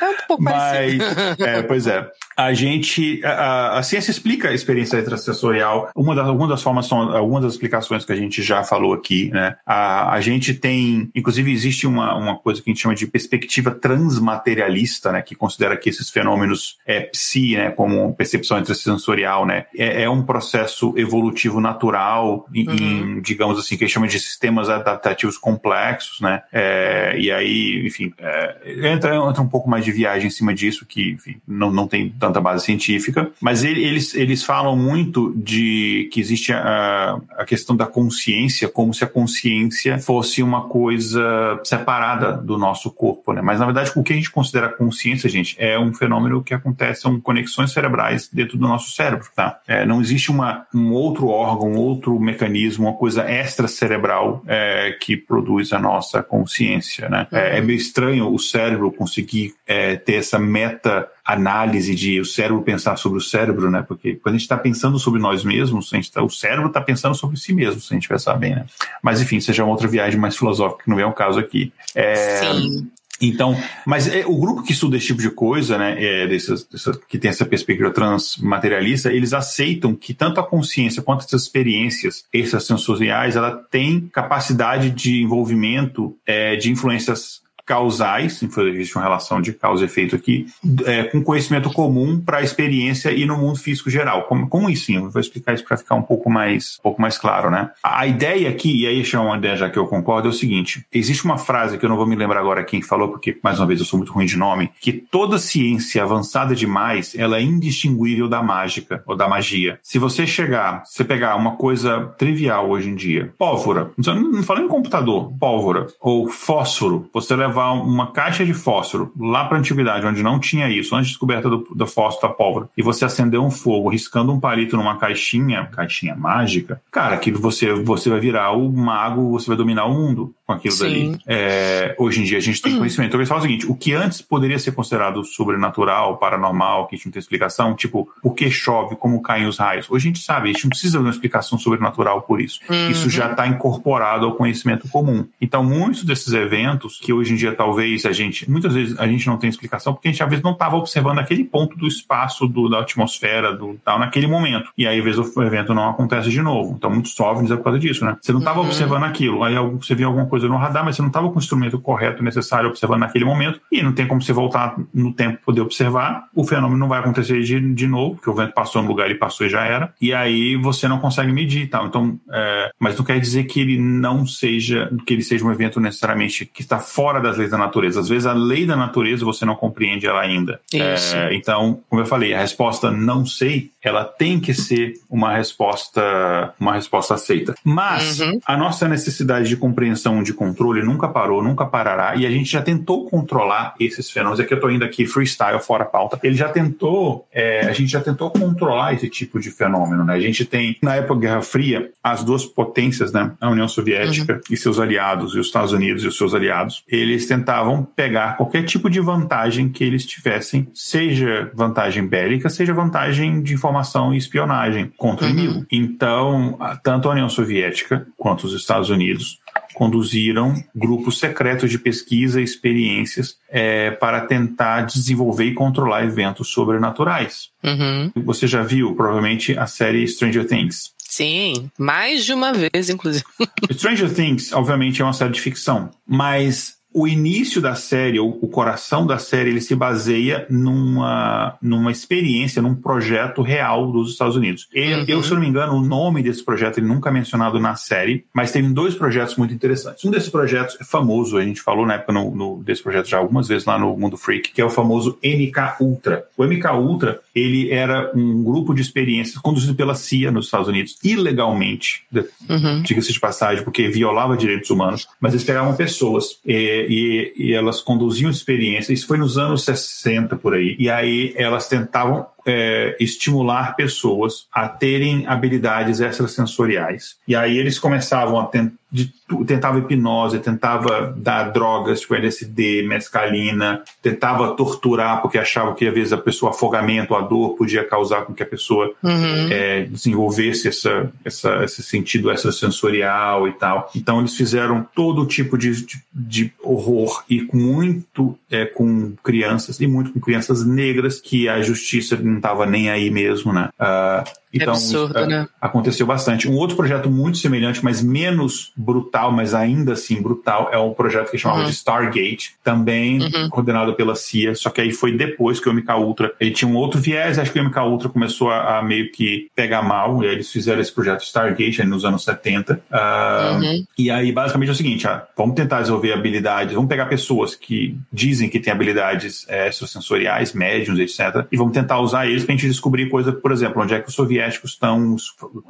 Speaker 3: É um pouco Mas,
Speaker 1: parecido. É, pois é a gente a, a, ciência explica a experiência extrasensorial. Uma das, algumas das formas são algumas das explicações que a gente já falou aqui, né? A, a gente tem, inclusive, existe uma, uma coisa que a gente chama de perspectiva transmaterialista, né? Que considera que esses fenômenos é, psi, né? Como percepção extrasensorial, né? É, é um processo evolutivo natural em, uhum. em, digamos assim, que a gente chama de sistemas adaptativos complexos, né? É, e aí, enfim, é, entra, entra um pouco mais de viagem em cima disso, que enfim, não, não tem tanto tanta base científica, mas ele, eles, eles falam muito de que existe a, a questão da consciência, como se a consciência fosse uma coisa separada do nosso corpo, né? Mas na verdade, o que a gente considera consciência, gente, é um fenômeno que acontece, são conexões cerebrais dentro do nosso cérebro, tá? É, não existe uma, um outro órgão, outro mecanismo, uma coisa extra cerebral é, que produz a nossa consciência, né? É, é meio estranho o cérebro conseguir é, ter essa meta análise de o cérebro pensar sobre o cérebro, né? Porque quando a gente está pensando sobre nós mesmos, a gente tá, o cérebro está pensando sobre si mesmo, se a gente pensar bem, né? Mas enfim, seja uma outra viagem mais filosófica, que não é o caso aqui. É,
Speaker 3: Sim.
Speaker 1: Então, mas é, o grupo que estuda esse tipo de coisa, né, é, dessas, dessa, que tem essa perspectiva transmaterialista, eles aceitam que tanto a consciência quanto essas experiências extrasensoriais, ela tem capacidade de envolvimento é, de influências causais, existe uma relação de causa e efeito aqui, é, com conhecimento comum para a experiência e no mundo físico geral. Como, como isso? Eu vou explicar isso para ficar um pouco mais, um pouco mais claro, né? A ideia aqui, e aí é uma ideia já que eu concordo, é o seguinte: existe uma frase que eu não vou me lembrar agora quem falou, porque mais uma vez eu sou muito ruim de nome, que toda ciência avançada demais, ela é indistinguível da mágica ou da magia. Se você chegar, você pegar uma coisa trivial hoje em dia, pólvora, não falando em computador, pólvora ou fósforo, você levar levar uma caixa de fósforo lá para a antiguidade, onde não tinha isso, antes da descoberta do, do fósforo da pólvora, e você acender um fogo riscando um palito numa caixinha, caixinha mágica, cara, aquilo você, você vai virar o mago, você vai dominar o mundo com aquilo Sim. dali. É, hoje em dia a gente tem conhecimento. Então eles falam o seguinte: o que antes poderia ser considerado sobrenatural, paranormal, que a gente não tem explicação, tipo, por que chove, como caem os raios. Hoje a gente sabe, a gente não precisa de uma explicação sobrenatural por isso. Uhum. Isso já está incorporado ao conhecimento comum. Então, muitos desses eventos que hoje em dia talvez a gente, muitas vezes a gente não tem explicação, porque a gente às vezes não estava observando aquele ponto do espaço, do, da atmosfera, do tal, naquele momento. E aí, às vezes, o evento não acontece de novo. Então, muitos OVNIs é por causa disso, né? Você não estava uhum. observando aquilo, aí você viu alguma coisa no radar, mas você não estava com o instrumento correto necessário observando naquele momento, e não tem como você voltar no tempo poder observar, o fenômeno não vai acontecer de, de novo, porque o vento passou no lugar, ele passou e já era, e aí você não consegue medir e tal. Então, é, mas não quer dizer que ele não seja, que ele seja um evento necessariamente que está fora das leis da natureza. Às vezes a lei da natureza você não compreende ela ainda. É, então, como eu falei, a resposta não sei, ela tem que ser uma resposta, uma resposta aceita. Mas uhum. a nossa necessidade de compreensão, de controle nunca parou, nunca parará, e a gente já tentou controlar esses fenômenos. Aqui eu estou indo aqui freestyle, fora pauta. Ele já tentou, é, a gente já tentou controlar esse tipo de fenômeno, né? A gente tem, na época da Guerra Fria, as duas potências, né? A União Soviética uhum. e seus aliados, e os Estados Unidos e os seus aliados, eles tentavam pegar qualquer tipo de vantagem que eles tivessem, seja vantagem bélica, seja vantagem de informação e espionagem contra uhum. o inimigo. Então, tanto a União Soviética quanto os Estados Unidos conduziram grupos secretos de pesquisa e experiências é, para tentar desenvolver e controlar eventos sobrenaturais. Uhum. Você já viu, provavelmente, a série Stranger Things.
Speaker 3: Sim, mais de uma vez, inclusive.
Speaker 1: Stranger Things, obviamente, é uma série de ficção, mas o início da série, ou o coração da série, ele se baseia numa, numa experiência, num projeto real dos Estados Unidos. E, uhum. Eu, se não me engano, o nome desse projeto ele nunca é mencionado na série, mas tem dois projetos muito interessantes. Um desses projetos é famoso, a gente falou na época no, no, desse projeto já algumas vezes lá no Mundo Freak, que é o famoso MK Ultra. O MK Ultra, ele era um grupo de experiências conduzido pela CIA nos Estados Unidos, ilegalmente, uhum. diga-se de passagem, porque violava direitos humanos, mas eles pegavam pessoas. Eh, e, e, elas conduziam experiências, isso foi nos anos 60 por aí, e aí elas tentavam é, estimular pessoas a terem habilidades extrasensoriais. E aí eles começavam a tentar de, tentava hipnose, tentava dar drogas, tipo LSD, mescalina, tentava torturar porque achava que às vezes a pessoa afogamento, a dor podia causar com que a pessoa uhum. é, desenvolvesse essa, essa, esse sentido extrasensorial e tal. Então eles fizeram todo tipo de, de, de horror e muito é, com crianças e muito com crianças negras que a justiça não estava nem aí mesmo, né? Uh, então,
Speaker 3: absurdo, isso, né?
Speaker 1: aconteceu bastante. Um outro projeto muito semelhante, mas menos brutal, mas ainda assim brutal, é um projeto que chamava uhum. de Stargate, também uhum. coordenado pela CIA, só que aí foi depois que o MK Ultra, ele tinha um outro viés, acho que o MK Ultra começou a, a meio que pegar mal, e aí eles fizeram esse projeto Stargate nos anos 70. Uh, ah, uhum. E aí, basicamente, é o seguinte, ah, vamos tentar desenvolver habilidades, vamos pegar pessoas que dizem que têm habilidades é, extrasensoriais, médiums, etc., e vamos tentar usar usar eles pra gente descobrir coisa, por exemplo, onde é que os soviéticos estão,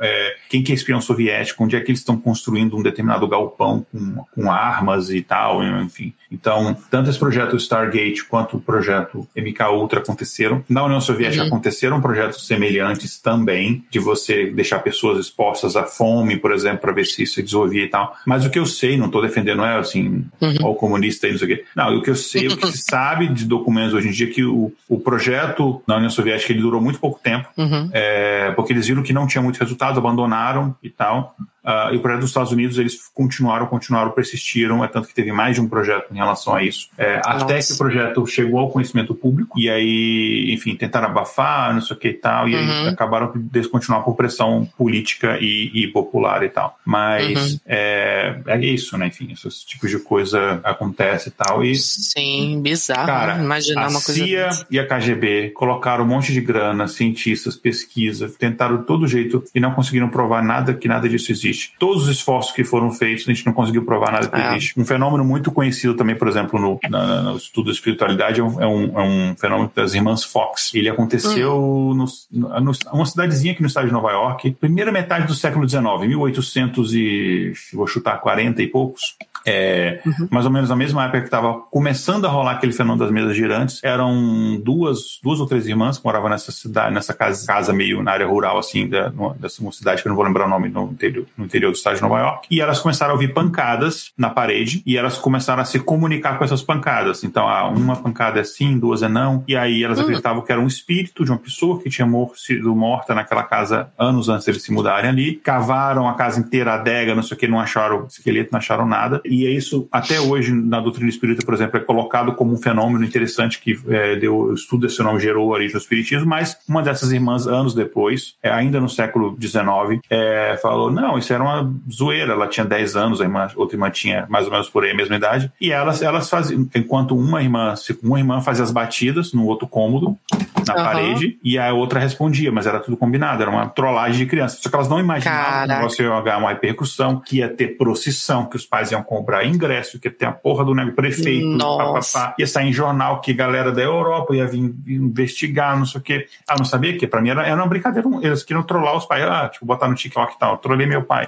Speaker 1: é, quem que é espião soviético, onde é que eles estão construindo um determinado galpão com, com armas e tal, enfim. Então, tanto esse projeto Stargate quanto o projeto MK Ultra aconteceram. Na União Soviética uhum. aconteceram projetos semelhantes também, de você deixar pessoas expostas à fome, por exemplo, para ver se isso se desenvolvia e tal. Mas o que eu sei, não estou defendendo é assim, uhum. o comunista e não sei o quê. Não, o que eu sei, o que se sabe de documentos hoje em dia é que o, o projeto na União Soviética ele durou muito pouco tempo, uhum. é, porque eles viram que não tinha muito resultado, abandonaram e tal. Uh, e o projeto dos Estados Unidos, eles continuaram, continuaram, persistiram, é tanto que teve mais de um projeto em relação a isso. É, até que o projeto chegou ao conhecimento público, e aí, enfim, tentaram abafar, não sei o que e tal, e uhum. aí acabaram por descontinuar por pressão política e, e popular e tal. Mas uhum. é, é isso, né? Enfim, esses tipos de coisa acontece e tal. E,
Speaker 3: Sim, bizarro. Cara, imaginar uma coisa.
Speaker 1: A CIA dessa. e a KGB colocaram um monte de grana, cientistas, pesquisa, tentaram de todo jeito e não conseguiram provar nada que nada disso existe existe. Todos os esforços que foram feitos, a gente não conseguiu provar nada que é. existe. Um fenômeno muito conhecido também, por exemplo, no, na, no estudo da espiritualidade, é um, é um, é um, fenômeno das irmãs Fox. Ele aconteceu hum. no, no, numa cidadezinha aqui no estado de Nova York, primeira metade do século XIX, 1800 e vou chutar 40 e poucos. É, uhum. Mais ou menos na mesma época que estava começando a rolar aquele fenômeno das mesas girantes, eram duas, duas ou três irmãs que moravam nessa cidade, nessa casa, casa meio na área rural, assim, da, dessa uma cidade que eu não vou lembrar o nome, no interior, no interior do estado de Nova York. E elas começaram a ouvir pancadas na parede e elas começaram a se comunicar com essas pancadas. Então, ah, uma pancada é sim, duas é não. E aí elas uhum. acreditavam que era um espírito de uma pessoa que tinha sido morta naquela casa anos antes de eles se mudarem ali. Cavaram a casa inteira, a adega, não sei o que, não acharam esqueleto, não acharam nada. E é isso, até hoje, na doutrina espírita, por exemplo, é colocado como um fenômeno interessante que é, deu, o estudo desse nome gerou a origem do espiritismo, mas uma dessas irmãs, anos depois, é, ainda no século XIX, é, falou, não, isso era uma zoeira, ela tinha 10 anos, a irmã, outra irmã tinha mais ou menos por aí a mesma idade, e elas, elas faziam, enquanto uma irmã, uma irmã fazia as batidas no outro cômodo, na uhum. parede, e a outra respondia, mas era tudo combinado, era uma trollagem de criança. Só que elas não imaginavam Caraca. que o negócio ia uma repercussão, que ia ter procissão, que os pais iam comprar ingresso, que ter a porra do negócio, prefeito, papapá, ia sair em jornal que galera da Europa ia vir investigar, não sei o quê. Ah, não sabia que para mim era, era uma brincadeira, eles queriam trollar os pais, ah, tipo, botar no TikTok e tal, trolei meu pai.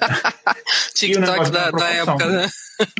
Speaker 3: TikTok da, da época, né?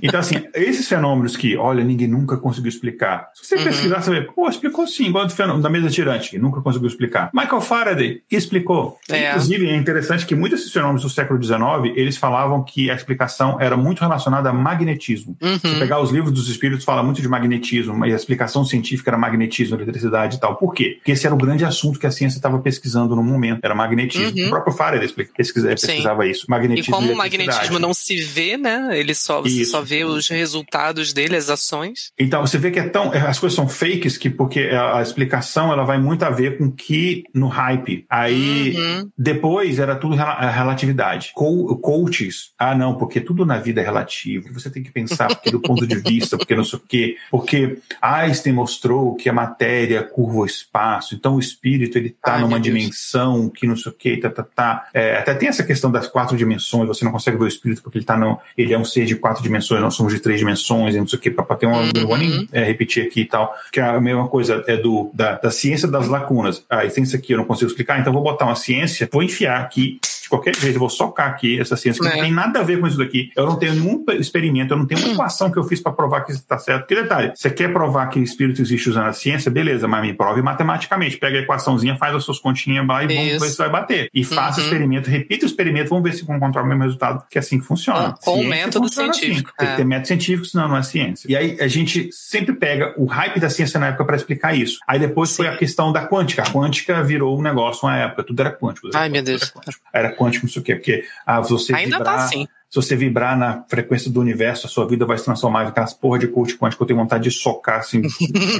Speaker 1: Então, assim, esses fenômenos que, olha, ninguém nunca conseguiu explicar. Se você uhum. pesquisar, você vê, pô, explicou sim, igual do fenômeno da mesa tirante, que nunca conseguiu explicar. Michael Faraday explicou. É. Inclusive, é interessante que muitos desses fenômenos do século XIX, eles falavam que a explicação era muito relacionada a magnetismo. Uhum. Se pegar os livros dos espíritos, fala muito de magnetismo, e a explicação científica era magnetismo, eletricidade e tal. Por quê? Porque esse era o grande assunto que a ciência estava pesquisando no momento, era magnetismo. Uhum. O próprio Faraday pesquisava, pesquisava isso. Magnetismo
Speaker 3: e como o magnetismo não se vê, né? Ele só, você só vê os resultados dele, as ações.
Speaker 1: Então, você vê que é tão. As coisas são fakes que, porque a, a explicação ela vai muito a ver com que no hype. Aí, uhum. depois era tudo rela, relatividade. Co coaches, ah, não, porque tudo na vida é relativo. Você tem que pensar porque do ponto de vista, porque não sei o quê. Porque Einstein mostrou que a matéria curva o espaço, então o espírito ele tá Ai, numa dimensão que não sei o quê, tá, tá, tá. É, até tem essa questão das quatro dimensões, você não consegue ver o espírito porque ele tá no. Ele é um ser de quatro dimensões, nós somos de três dimensões, e não sei o que, para ter uma. Uhum. Não vou nem é, repetir aqui e tal, que é a mesma coisa é do, da, da ciência das lacunas. Ah, tem isso aqui, eu não consigo explicar, então vou botar uma ciência, vou enfiar aqui de qualquer jeito, eu vou socar aqui essa ciência que é. não tem nada a ver com isso daqui. Eu não tenho nenhum experimento, eu não tenho uma equação que eu fiz para provar que isso está certo. Que detalhe, você quer provar que espírito existe usando a ciência, beleza, mas me prove matematicamente. Pega a equaçõezinha, faz as suas continhas lá e vamos ver se vai bater. E faça o uhum. experimento, repita o experimento, vamos ver se vão encontrar o mesmo resultado, que é assim que funciona.
Speaker 3: Ah, com o método assim. científico.
Speaker 1: Assim. Tem que ter é. método científico, senão não é ciência. E aí a gente sempre pega o hype da ciência na época para explicar isso. Aí depois Sim. foi a questão da quântica. A quântica virou um negócio na época, tudo era quântico.
Speaker 3: Ai, meu Deus. Era
Speaker 1: quântico, era quântico não sei o quê, porque ah, você
Speaker 3: Ainda tá vibrar, tá assim.
Speaker 1: Se você vibrar na frequência do universo, a sua vida vai se transformar em aquelas porra de coach quântico. Eu tenho vontade de socar, assim,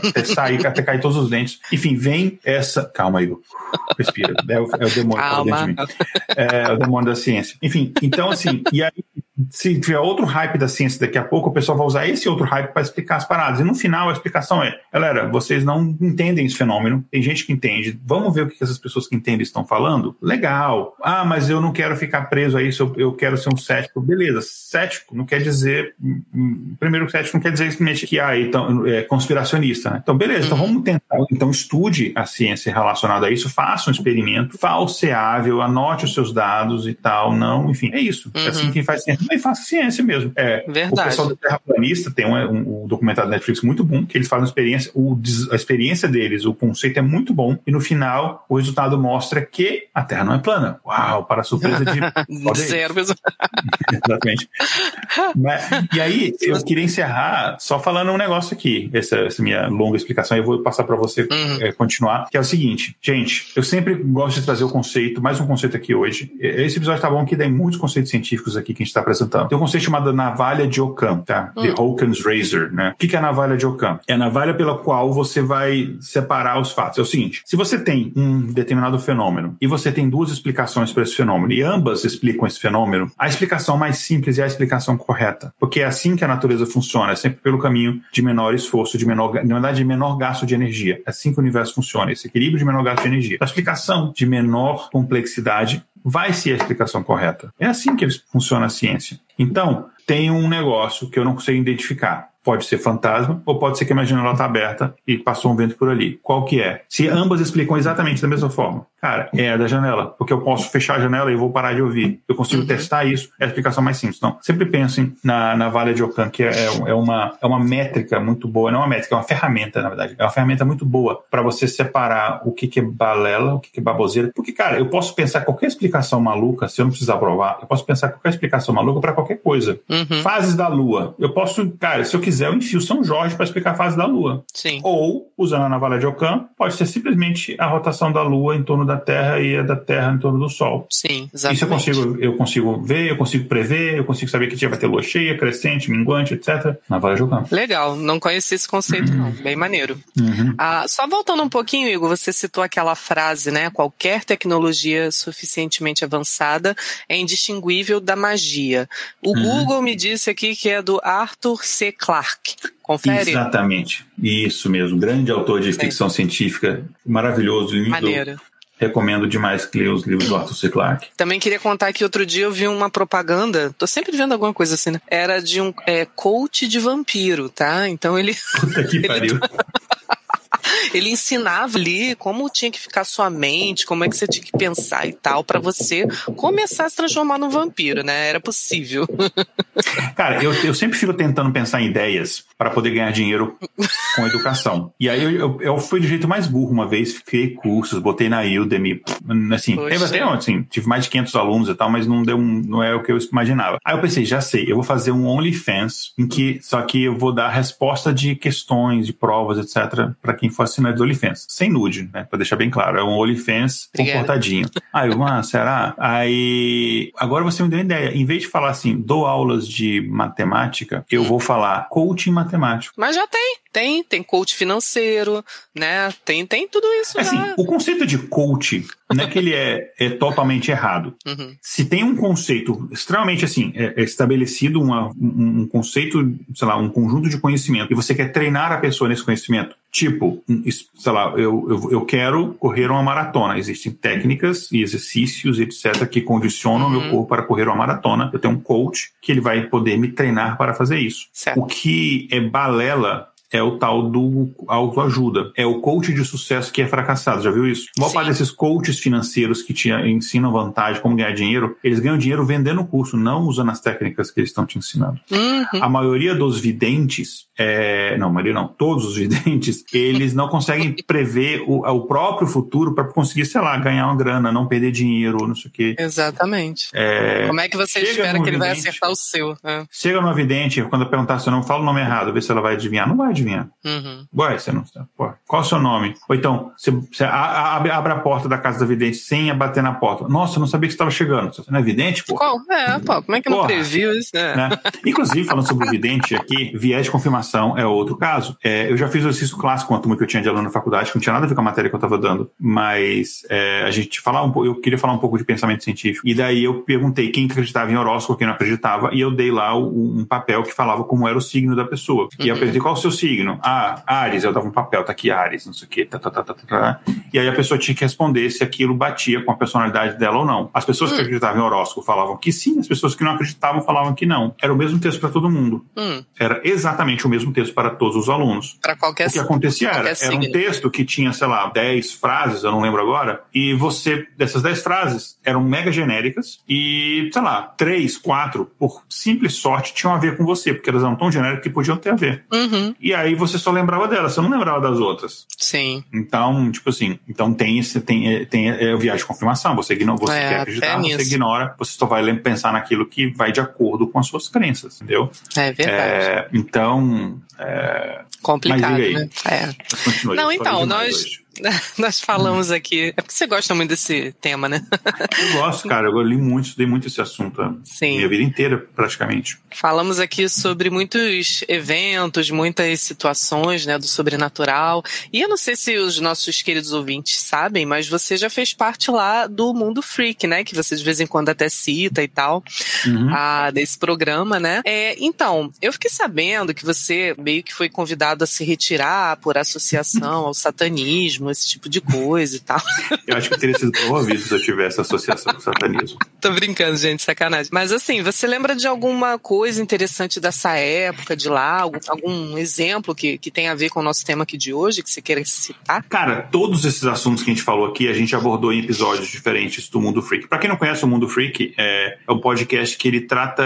Speaker 1: até sair, até cair todos os dentes. Enfim, vem essa. Calma, Igor. Respira. É o, é o demônio
Speaker 3: Calma.
Speaker 1: dentro de mim. É, é o demônio da ciência. Enfim, então, assim, e aí se tiver outro hype da ciência daqui a pouco, o pessoal vai usar esse outro hype para explicar as paradas. E no final a explicação é: galera, vocês não entendem esse fenômeno, tem gente que entende, vamos ver o que essas pessoas que entendem estão falando? Legal. Ah, mas eu não quero ficar preso a isso, eu, quero ser um cético. Beleza, cético não quer dizer. Hum, hum, primeiro, cético não quer dizer simplesmente que ah, então, é conspiracionista. Né? Então, beleza, então uhum. vamos tentar. Então, estude a ciência relacionada a isso, faça um experimento falseável, anote os seus dados e tal. Não, enfim, é isso. É assim uhum. quem faz ciência também faça ciência mesmo. É,
Speaker 3: Verdade.
Speaker 1: O pessoal do Terraplanista tem um, um, um documentário da Netflix muito bom, que eles fazem experiência, o, a experiência deles, o conceito é muito bom, e no final o resultado mostra que a Terra não é plana. Uau, para surpresa de.
Speaker 3: Zero.
Speaker 1: Exatamente. Mas, e aí, eu queria encerrar só falando um negócio aqui, essa, essa minha longa explicação, eu vou passar para você uhum. é, continuar, que é o seguinte, gente, eu sempre gosto de trazer o conceito, mais um conceito aqui hoje. Esse episódio tá bom que tem muitos conceitos científicos aqui que a gente está apresentando. Tem um conceito chamado navalha de Ockham, tá? Uhum. The Occam's Razor, né? O que é a navalha de Ockham? É a navalha pela qual você vai separar os fatos. É o seguinte, se você tem um determinado fenômeno e você tem duas explicações para esse fenômeno e ambas explicam esse fenômeno, a explicação mais simples é a explicação correta, porque é assim que a natureza funciona, é sempre pelo caminho de menor esforço, de menor, na verdade, de menor gasto de energia. É assim que o universo funciona, esse equilíbrio de menor gasto de energia. A explicação de menor complexidade vai ser a explicação correta. É assim que funciona a ciência. Então, tem um negócio que eu não consigo identificar. Pode ser fantasma ou pode ser que a janela está aberta e passou um vento por ali. Qual que é? Se ambas explicam exatamente da mesma forma, cara, é a da janela, porque eu posso fechar a janela e vou parar de ouvir. Eu consigo uhum. testar isso, é a explicação mais simples. Então, sempre pensem na, na Valha de Ockham, que é, é, uma, é uma métrica muito boa, não é uma métrica, é uma ferramenta, na verdade. É uma ferramenta muito boa para você separar o que, que é balela, o que, que é baboseira. Porque, cara, eu posso pensar qualquer explicação maluca, se eu não precisar provar, eu posso pensar qualquer explicação maluca para qualquer coisa. Uhum. Fases da Lua. Eu posso, cara, se eu quiser, eu enfio São Jorge para explicar a fase da Lua.
Speaker 3: Sim.
Speaker 1: Ou, usando a Navalha de Ockham, pode ser simplesmente a rotação da Lua em torno da Terra e a da Terra em torno do Sol.
Speaker 3: Sim, exatamente.
Speaker 1: Isso eu consigo, eu consigo ver, eu consigo prever, eu consigo saber que dia vai ter lua cheia, crescente, minguante, etc. Navalha de Ockham.
Speaker 3: Legal, não conheci esse conceito não, bem maneiro. Uhum. Ah, só voltando um pouquinho, Igor, você citou aquela frase, né? Qualquer tecnologia suficientemente avançada é indistinguível da magia. O uhum. Google me disse aqui que é do Arthur C. Clarke. Confere?
Speaker 1: Exatamente. Isso mesmo. Grande autor de ficção científica, maravilhoso, lindo. Maneiro. Recomendo demais que leia os livros do Arthur C. Clarke.
Speaker 3: Também queria contar que outro dia eu vi uma propaganda, tô sempre vendo alguma coisa assim, né? Era de um é, coach de vampiro, tá? Então ele.
Speaker 1: Puta que pariu.
Speaker 3: Ele ensinava ali como tinha que ficar sua mente, como é que você tinha que pensar e tal, para você começar a se transformar num vampiro, né? Era possível.
Speaker 1: Cara, eu, eu sempre fico tentando pensar em ideias para poder ganhar dinheiro com educação. E aí eu, eu, eu, fui do jeito mais burro uma vez, criei cursos, botei na Udemy, assim, teve até assim, tive mais de 500 alunos e tal, mas não deu um, não é o que eu imaginava. Aí eu pensei, já sei, eu vou fazer um OnlyFans em que só que eu vou dar resposta de questões, de provas, etc, para quem assinante do OnlyFans, sem nude, né, para deixar bem claro, é um OnlyFans comportadinho. Aí eu, ah, será? Aí agora você me deu uma ideia, em vez de falar assim, dou aulas de matemática, eu vou falar coaching matemático.
Speaker 3: Mas já tem, tem, tem coach financeiro, né? Tem, tem tudo isso.
Speaker 1: Assim,
Speaker 3: já.
Speaker 1: o conceito de coach não é que ele é, é totalmente errado. Uhum. Se tem um conceito extremamente assim, é, é estabelecido uma, um, um, conceito, sei lá, um conjunto de conhecimento, e você quer treinar a pessoa nesse conhecimento, tipo, sei lá, eu, eu, eu quero correr uma maratona. Existem técnicas e exercícios, etc., que condicionam o uhum. meu corpo para correr uma maratona. Eu tenho um coach que ele vai poder me treinar para fazer isso.
Speaker 3: Certo.
Speaker 1: O que é balela é o tal do autoajuda. É o coach de sucesso que é fracassado. Já viu isso? A maior parte desses coaches financeiros que te ensinam vantagem, como ganhar dinheiro, eles ganham dinheiro vendendo o curso, não usando as técnicas que eles estão te ensinando. Uhum. A maioria dos videntes, é... não, a maioria não, todos os videntes, eles não conseguem prever o, o próprio futuro para conseguir, sei lá, ganhar uma grana, não perder dinheiro, não sei o quê.
Speaker 3: Exatamente. É... Como é que você espera que ele vidente, vai acertar o seu? É.
Speaker 1: Chega no vidente, quando eu perguntar se eu não falo o nome errado, ver se ela vai adivinhar. Não vai adivinhar. Uhum. Ué, você não sabe. Qual é o seu nome? Ou então, você, você abre, abre, a porta da casa da vidente sem bater na porta. Nossa, eu não sabia que estava chegando. Você não é vidente, pô?
Speaker 3: Qual? É, pô, como é que eu não previu isso?
Speaker 1: É. Né? Inclusive, falando sobre o vidente aqui, viés de confirmação confirmação é outro caso. É, eu já fiz o exercício clássico com a turma que eu tinha de aluno na faculdade, que não tinha nada a ver com a matéria que eu estava dando, mas é, a gente falar um pouco, eu queria falar um pouco de pensamento científico. E daí eu perguntei quem acreditava em horóscopo, quem não acreditava, e eu dei lá um, um papel que falava como era o signo da pessoa. Uhum. E eu perguntei qual o seu signo? Ah, Ares. Eu dava um papel, tá aqui Ares, não sei o quê, tá, tá, tá, tá, tá, tá. E aí a pessoa tinha que responder se aquilo batia com a personalidade dela ou não. As pessoas uhum. que hum. acreditavam em horóscopo falavam que sim, as pessoas que não acreditavam falavam que não. Era o mesmo texto para todo mundo. Uhum. Era exatamente o mesmo texto para todos os alunos.
Speaker 3: Para qualquer
Speaker 1: O que acontecia era, era um texto que tinha, sei lá, 10 frases, eu não lembro agora, e você, dessas 10 frases, eram mega genéricas e, sei lá, 3, 4, por simples sorte, tinham a ver com você, porque elas eram tão genéricas que podiam ter a ver. Uhum. E aí você só lembrava delas, você não lembrava das outras.
Speaker 3: Sim.
Speaker 1: Então, tipo assim, então tem esse, tem, tem é, é viagem de confirmação, você, ignora, você é, quer acreditar, você ignora, você só vai pensar naquilo que vai de acordo com as suas crenças, entendeu?
Speaker 3: É verdade. É,
Speaker 1: então, é...
Speaker 3: complicado, né?
Speaker 1: É. Continue,
Speaker 3: não, então, nós... Hoje nós falamos aqui. É porque você gosta muito desse tema, né?
Speaker 1: Eu gosto, cara. Eu li muito, estudei muito esse assunto. Sim. Minha vida inteira, praticamente.
Speaker 3: Falamos aqui sobre muitos eventos, muitas situações, né, do sobrenatural. E eu não sei se os nossos queridos ouvintes sabem, mas você já fez parte lá do Mundo Freak, né? Que você de vez em quando até cita e tal, uhum. a, desse programa, né? É, então, eu fiquei sabendo que você meio que foi convidado a se retirar por associação ao satanismo satanismo, esse tipo de coisa e tal.
Speaker 1: Eu acho que teria sido promovido se eu tivesse associação com o satanismo.
Speaker 3: Tô brincando, gente, sacanagem. Mas assim, você lembra de alguma coisa interessante dessa época, de lá? Algum, algum exemplo que, que tem a ver com o nosso tema aqui de hoje, que você queira citar?
Speaker 1: Cara, todos esses assuntos que a gente falou aqui, a gente abordou em episódios diferentes do Mundo Freak. Pra quem não conhece o Mundo Freak, é, é um podcast que ele trata.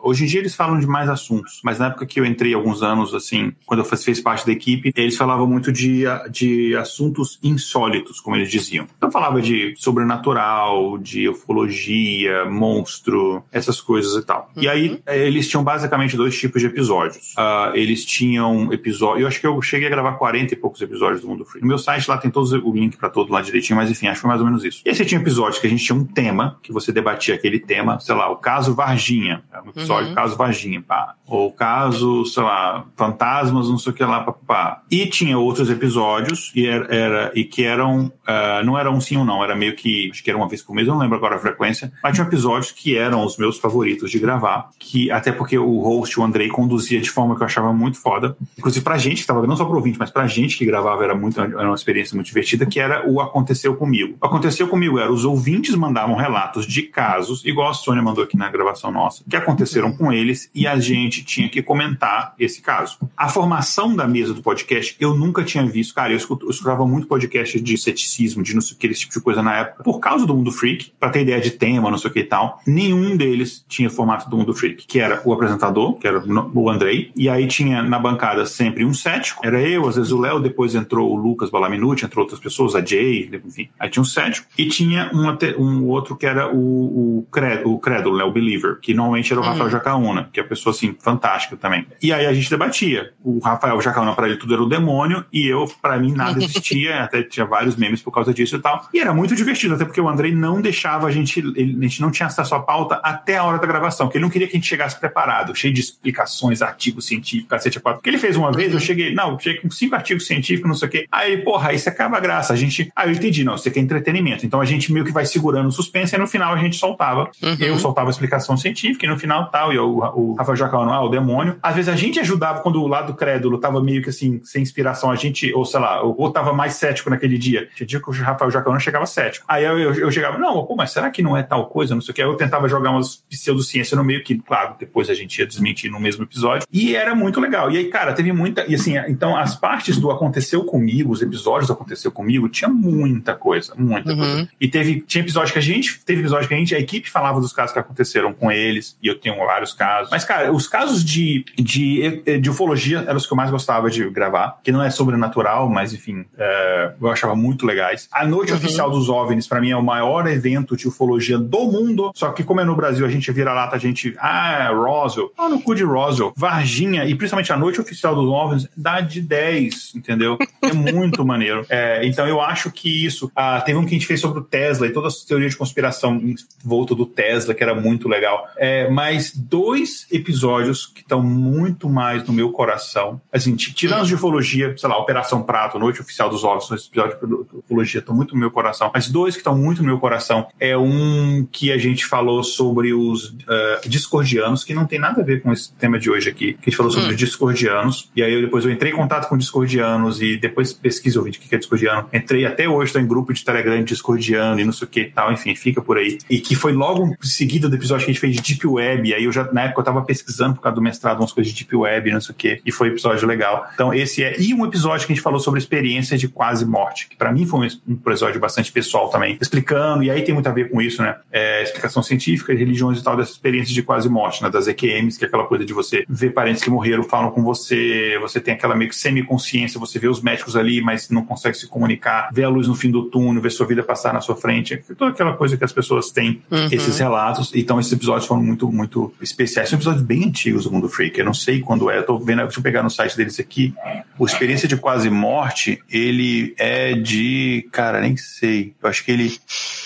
Speaker 1: Hoje em dia eles falam de mais assuntos, mas na época que eu entrei, alguns anos, assim, quando eu fiz parte da equipe, eles falavam muito de, de assuntos assuntos insólitos, como eles diziam. Então falava de sobrenatural, de ufologia, monstro, essas coisas e tal. Uhum. E aí uhum. eh, eles tinham basicamente dois tipos de episódios. Uh, eles tinham episódio, eu acho que eu cheguei a gravar 40 e poucos episódios do Mundo Free. No meu site lá tem todos o link para todo lá direitinho, mas enfim, acho que foi mais ou menos isso. E aí você tinha episódios que a gente tinha um tema, que você debatia aquele tema, sei lá, o caso Varginha, um episódio uhum. caso Varginha, pá. Ou caso, sei lá, fantasmas, não sei o que lá, pá, pá. E tinha outros episódios, e era, era e que eram, uh, não era um sim ou não, era meio que, acho que era uma vez por mês, eu não lembro agora a frequência, mas tinha episódios que eram os meus favoritos de gravar, que até porque o host, o Andrei, conduzia de forma que eu achava muito foda, inclusive pra gente que tava, não só pro ouvinte, mas pra gente que gravava era muito, era uma experiência muito divertida, que era o Aconteceu Comigo. O Aconteceu Comigo era, os ouvintes mandavam relatos de casos, igual a Sônia mandou aqui na gravação nossa, que aconteceram com eles e a gente tinha que comentar esse caso. A formação da mesa do podcast eu nunca tinha visto, cara, eu, escutava muito podcast de ceticismo, de não sei o que, esse tipo de coisa na época, por causa do Mundo Freak, para ter ideia de tema, não sei o que e tal. Nenhum deles tinha formato do Mundo Freak, que era o apresentador, que era o Andrei, e aí tinha na bancada sempre um cético, era eu, às vezes o Léo, depois entrou o Lucas Balaminuti, entrou outras pessoas, a Jay, enfim. Aí tinha um cético, e tinha um, um outro que era o, o, credo, o crédulo, né, o Believer, que normalmente era o Rafael hum. Jacaúna, que é uma pessoa assim, fantástica também. E aí a gente debatia. O Rafael Jacaúna, para ele, tudo era o demônio, e eu, para mim, nada existia até tinha vários memes por causa disso e tal. E era muito divertido, até porque o Andrei não deixava a gente, ele, a gente não tinha acesso à pauta até a hora da gravação, porque ele não queria que a gente chegasse preparado, cheio de explicações, artigos científicos, cacete, quatro. Porque ele fez uma vez, eu cheguei, não, cheguei com cinco artigos científicos, não sei o quê. Aí, porra, você acaba a graça. A gente, aí eu entendi, não, você quer entretenimento. Então a gente meio que vai segurando o suspense e no final a gente soltava. Uhum. Eu soltava a explicação científica e no final tal, e o, o Rafael Jacão, ah, o demônio. Às vezes a gente ajudava quando o lado crédulo tava meio que assim, sem inspiração, a gente, ou sei lá, ou tava mais cético naquele dia. Tinha dia que o Rafael Jacão chegava cético. Aí eu, eu, eu, chegava, não, pô, mas será que não é tal coisa? Não sei o que. Aí eu tentava jogar umas pseudociência no meio, que, claro, depois a gente ia desmentir no mesmo episódio. E era muito legal. E aí, cara, teve muita. E assim, então as partes do Aconteceu Comigo, os episódios do Aconteceu Comigo, tinha muita coisa, muita uhum. coisa. E teve, tinha episódio que a gente, teve episódio que a gente, a equipe falava dos casos que aconteceram com eles, e eu tenho vários casos. Mas, cara, os casos de, de, de ufologia eram os que eu mais gostava de gravar, que não é sobrenatural, mas enfim, é, é, eu achava muito legais. A Noite uhum. Oficial dos OVNIs, para mim, é o maior evento de ufologia do mundo. Só que, como é no Brasil, a gente vira lata, a gente. Ah, Roswell. Ah, no cu de Roswell. Varginha, e principalmente a Noite Oficial dos OVNIs, dá de 10, entendeu? É muito maneiro. É, então, eu acho que isso. Ah, teve um que a gente fez sobre o Tesla e toda a teoria de conspiração em volta do Tesla, que era muito legal. É, mas dois episódios que estão muito mais no meu coração. Assim, tirando de ufologia, sei lá, Operação Prato, Noite Oficial dos Episódio de ufologia estão muito no meu coração. Mas dois que estão muito no meu coração é um que a gente falou sobre os uh, discordianos, que não tem nada a ver com esse tema de hoje aqui, que a gente falou sobre hum. os discordianos. E aí eu, depois eu entrei em contato com discordianos e depois pesquisa o vídeo que é discordiano. Entrei até hoje, estou em grupo de Telegram discordiano e não sei o que e tal, enfim, fica por aí. E que foi logo em seguida do episódio que a gente fez de Deep Web. Aí eu já, na época, eu tava pesquisando por causa do mestrado umas coisas de Deep Web, não sei o que, e foi um episódio legal. Então, esse é. E um episódio que a gente falou sobre experiência de quase morte, que para mim foi um episódio bastante pessoal também, explicando, e aí tem muito a ver com isso, né? É, explicação científica, religiões e tal, dessa experiência de quase morte, né? Das EQMs, que é aquela coisa de você ver parentes que morreram, falam com você, você tem aquela meio que semiconsciência, você vê os médicos ali, mas não consegue se comunicar, vê a luz no fim do túnel, vê sua vida passar na sua frente, toda aquela coisa que as pessoas têm, uhum. esses relatos. Então, esses episódios foram muito, muito especiais. São episódios bem antigos do Mundo Freak, eu não sei quando é, eu tô vendo, deixa eu pegar no site deles aqui, o Experiência de Quase Morte, ele é de, cara, nem sei, eu acho que ele,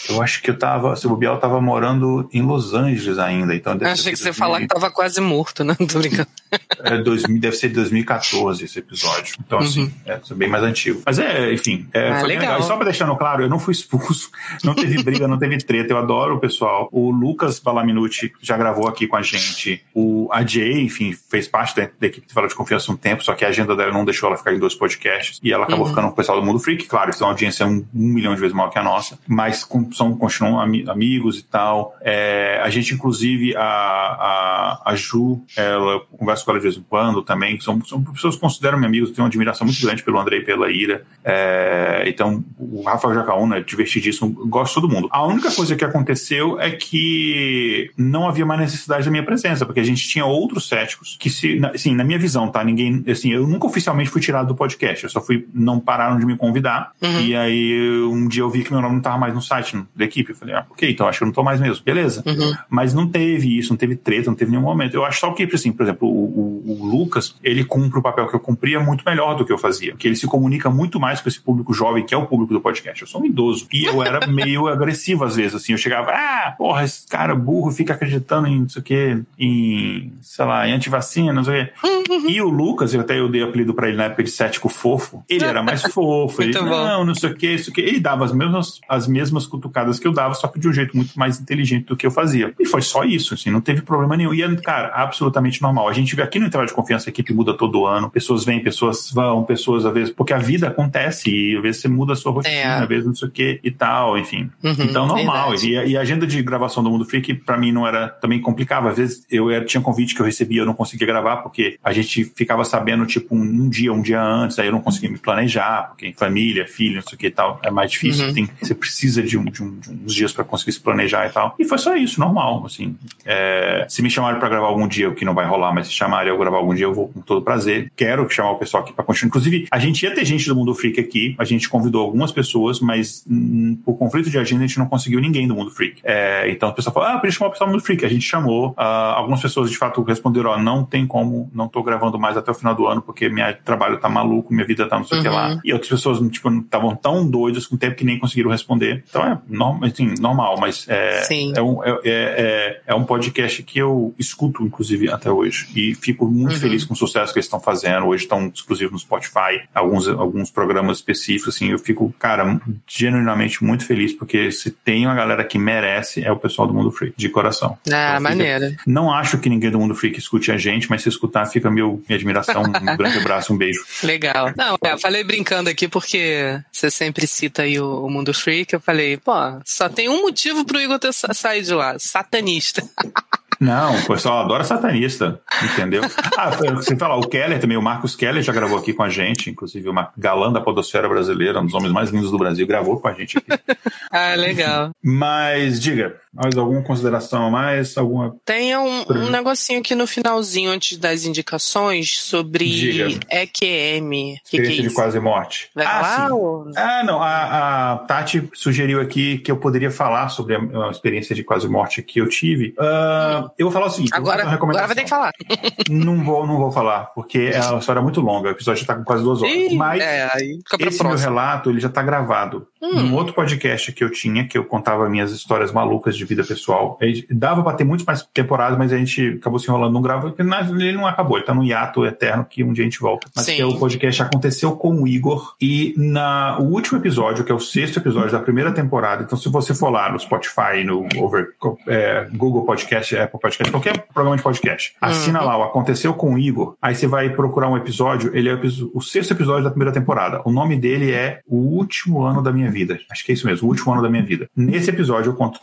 Speaker 1: eu acho que eu tava, se o Biel tava morando em Los Angeles ainda, então...
Speaker 3: Achei que você ia falar que tava quase morto, né? Não tô brincando.
Speaker 1: É, 2000, deve ser de 2014 esse episódio, então assim, uhum. é bem mais antigo. Mas é, enfim, é, ah, foi legal. legal. E só pra deixando claro, eu não fui expulso, não teve briga, não teve treta, eu adoro o pessoal. O Lucas Balaminuti já gravou aqui com a gente, o AJ, enfim, fez parte da, da equipe de Fala de Confiança um tempo, só que a agenda dela não deixou ela ficar em dois podcasts, e ela acabou uhum. ficando com o pessoal do Mundo Freak, claro, eles têm uma audiência um, um, milhão de vezes maior que a nossa, mas com, são, continuam ami, amigos e tal. É, a gente, inclusive, a, a, a Ju, ela conversa ela de vez em quando também, são, são pessoas que consideram me amigos, tenho uma admiração muito grande pelo André e pela Ira. É, então, o Rafael Jacaúna é divertidíssimo, gosto de todo mundo. A única coisa que aconteceu é que não havia mais necessidade da minha presença, porque a gente tinha outros céticos que, se, assim, na minha visão, tá? Ninguém, assim, eu nunca oficialmente fui tirado do podcast, eu só fui, não pararam de me convidar, uhum. e aí um dia eu vi que meu nome não tava mais no site da equipe, eu falei, ah, ok, então acho que eu não tô mais mesmo, beleza. Uhum. Mas não teve isso, não teve treta, não teve nenhum momento. Eu acho só que, assim, por exemplo, o, o, o Lucas, ele cumpre o papel que eu cumpria muito melhor do que eu fazia, porque ele se comunica muito mais com esse público jovem, que é o público do podcast. Eu sou um idoso, e eu era meio agressivo às vezes, assim, eu chegava, ah, porra, esse cara burro fica acreditando em, não sei o que, em, sei lá, em antivacina, não sei o quê. E o Lucas, eu até eu dei apelido pra ele na época de cético fofo, ele era mais fofo, ele, não, não sei o que, isso o que, ele dava as mesmas, as mesmas cutucadas que eu dava, só que de um jeito muito mais inteligente do que eu fazia. E foi só isso, assim, não teve problema nenhum. E, cara, absolutamente normal. A gente vê aqui no intervalo de confiança, a equipe muda todo ano, pessoas vêm, pessoas vão, pessoas às vezes, porque a vida acontece e às vezes você muda a sua rotina, é. às vezes não sei o que e tal, enfim. Uhum, então, normal. E, e, a agenda de gravação do Mundo Freak, pra mim, não era, também complicava. Às vezes eu era, tinha convite que eu recebia, eu não conseguia gravar, porque a gente ficava sabendo, tipo, um, um dia, um dia antes, aí eu não conseguia me planejar, porque família, filho, não sei o que e tal, é mais difícil. Uhum. Tem, você precisa de, um, de, um, de uns dias para conseguir se planejar e tal. E foi só isso, normal, assim. É, se me chamarem para gravar algum dia, o que não vai rolar, mas se chamarem eu gravar algum dia, eu vou com todo prazer. Quero chamar o pessoal aqui para continuar. Inclusive, a gente ia ter gente do Mundo Freak aqui, a gente convidou algumas pessoas, mas hum, por conflito de agenda a gente não conseguiu ninguém do Mundo Freak. É, então o pessoal falou, ah, podia chamar o pessoal do Mundo Freak. A gente chamou, uh, algumas pessoas de fato responderam, ó, não tem como, não tô gravando mais até o final do ano, porque meu trabalho tá maluco, minha vida tá não sei o uhum. que lá. Uhum. E outras pessoas, tipo, estavam tão doidas com o tempo que nem conseguiram responder. Então é normal, assim, normal mas é, é, um, é, é, é, é, um podcast que eu escuto, inclusive, até hoje. E fico muito uhum. feliz com o sucesso que eles estão fazendo. Hoje estão exclusivos no Spotify, alguns, alguns programas específicos, assim. Eu fico, cara, genuinamente muito feliz, porque se tem uma galera que merece, é o pessoal do Mundo Freak, de coração.
Speaker 3: Ah, então, maneira.
Speaker 1: Fica, não acho que ninguém do Mundo Freak escute a gente, mas se escutar, fica meu, minha admiração. um grande abraço, um beijo.
Speaker 3: Legal. Não, é, eu falei brincando aqui porque você sempre cita aí o, o Mundo Freak. Eu falei, pô, só tem um motivo pro Igor ter saído de lá: satanista.
Speaker 1: Não, o pessoal adora satanista, entendeu? Ah, você fala, o Keller também, o Marcos Keller já gravou aqui com a gente, inclusive o galã da podosfera brasileira, um dos homens mais lindos do Brasil, gravou com a gente aqui.
Speaker 3: ah, legal.
Speaker 1: Mas, diga. Mais alguma consideração a mais? Alguma...
Speaker 3: Tem um, um negocinho aqui no finalzinho, antes das indicações, sobre Diga. EQM.
Speaker 1: Que Experiência que é de quase morte.
Speaker 3: Vai ah, falar? Ou...
Speaker 1: Ah, não. A, a, Tati sugeriu aqui que eu poderia falar sobre a, a experiência de quase morte que eu tive. Uh, eu vou falar o seguinte.
Speaker 3: Agora, agora vai ter que falar.
Speaker 1: não vou, não vou falar, porque é uma história muito longa. O episódio já tá com quase duas horas. Ih, Mas
Speaker 3: é,
Speaker 1: esse meu relato, ele já tá gravado. Hum. Num outro podcast que eu tinha, que eu contava minhas histórias malucas de vida pessoal. Dava pra ter muito mais temporadas, mas a gente acabou se enrolando, não grava, porque ele não acabou. Ele tá no hiato eterno que um dia a gente volta. Mas Sim. que é o podcast aconteceu com o Igor. E na, o último episódio, que é o sexto episódio da primeira temporada, então se você for lá no Spotify, no over, é, Google Podcast, Apple Podcast, qualquer programa de podcast, assina uhum. lá o Aconteceu com o Igor, aí você vai procurar um episódio, ele é o, o sexto episódio da primeira temporada. O nome dele é O Último Ano da Minha Vida. Acho que é isso mesmo, O Último Ano da Minha Vida. Nesse episódio eu conto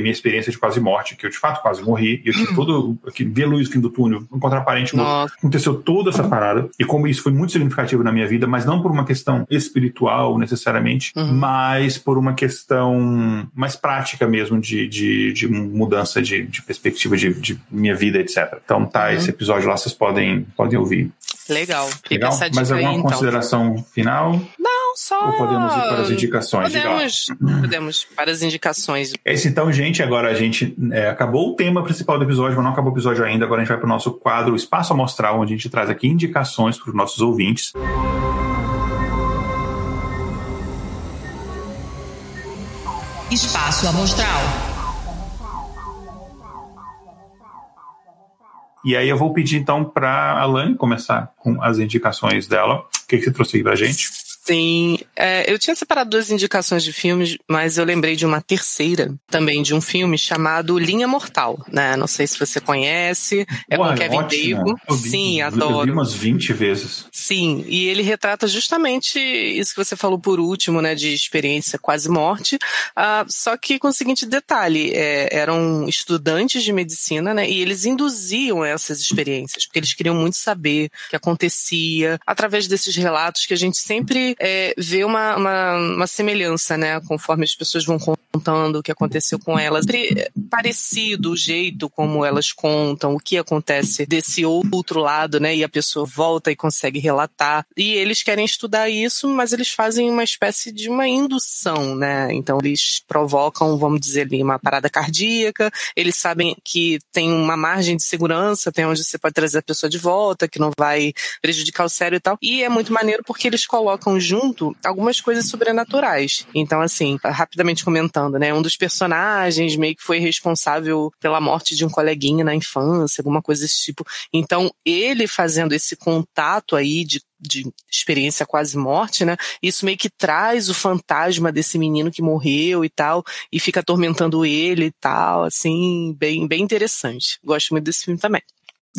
Speaker 1: minha experiência de quase morte, que eu de fato quase morri, e eu tive todo, que ver luz no fim do túnel, encontrar parente, aconteceu toda essa parada, e como isso foi muito significativo na minha vida, mas não por uma questão espiritual necessariamente, uhum. mas por uma questão mais prática mesmo de, de, de mudança de, de perspectiva de, de, minha vida, etc. Então tá, uhum. esse episódio lá vocês podem, podem ouvir.
Speaker 3: Legal.
Speaker 1: Legal? Mais alguma aí, então. consideração final?
Speaker 3: Não, só.
Speaker 1: Ou podemos ir para as indicações?
Speaker 3: Podemos, podemos para as indicações.
Speaker 1: É isso então, gente. Agora a gente é, acabou o tema principal do episódio, mas não acabou o episódio ainda. Agora a gente vai para o nosso quadro Espaço Amostral, onde a gente traz aqui indicações para os nossos ouvintes.
Speaker 4: Espaço Amostral.
Speaker 1: E aí eu vou pedir então para a Alane começar com as indicações dela. O que, que você trouxe aí para gente?
Speaker 3: Sim, é, eu tinha separado duas indicações de filmes, mas eu lembrei de uma terceira também de um filme chamado Linha Mortal, né? Não sei se você conhece, é Ué, com Kevin Bacon. Sim, adoro.
Speaker 1: Eu vi umas 20 vezes.
Speaker 3: Sim, e ele retrata justamente isso que você falou por último, né? De experiência quase morte, uh, só que com o seguinte detalhe, é, eram estudantes de medicina, né? E eles induziam essas experiências, porque eles queriam muito saber o que acontecia através desses relatos que a gente sempre é, vê uma, uma, uma, semelhança, né? Conforme as pessoas vão o que aconteceu com elas. Parecido o jeito como elas contam, o que acontece desse outro lado, né? E a pessoa volta e consegue relatar. E eles querem estudar isso, mas eles fazem uma espécie de uma indução, né? Então eles provocam, vamos dizer ali, uma parada cardíaca. Eles sabem que tem uma margem de segurança, tem onde você pode trazer a pessoa de volta, que não vai prejudicar o cérebro e tal. E é muito maneiro porque eles colocam junto algumas coisas sobrenaturais. Então, assim, rapidamente comentando, né? Um dos personagens meio que foi responsável pela morte de um coleguinha na infância, alguma coisa desse tipo. Então, ele fazendo esse contato aí de de experiência quase morte, né? Isso meio que traz o fantasma desse menino que morreu e tal, e fica atormentando ele e tal, assim, bem, bem interessante. Gosto muito desse filme também.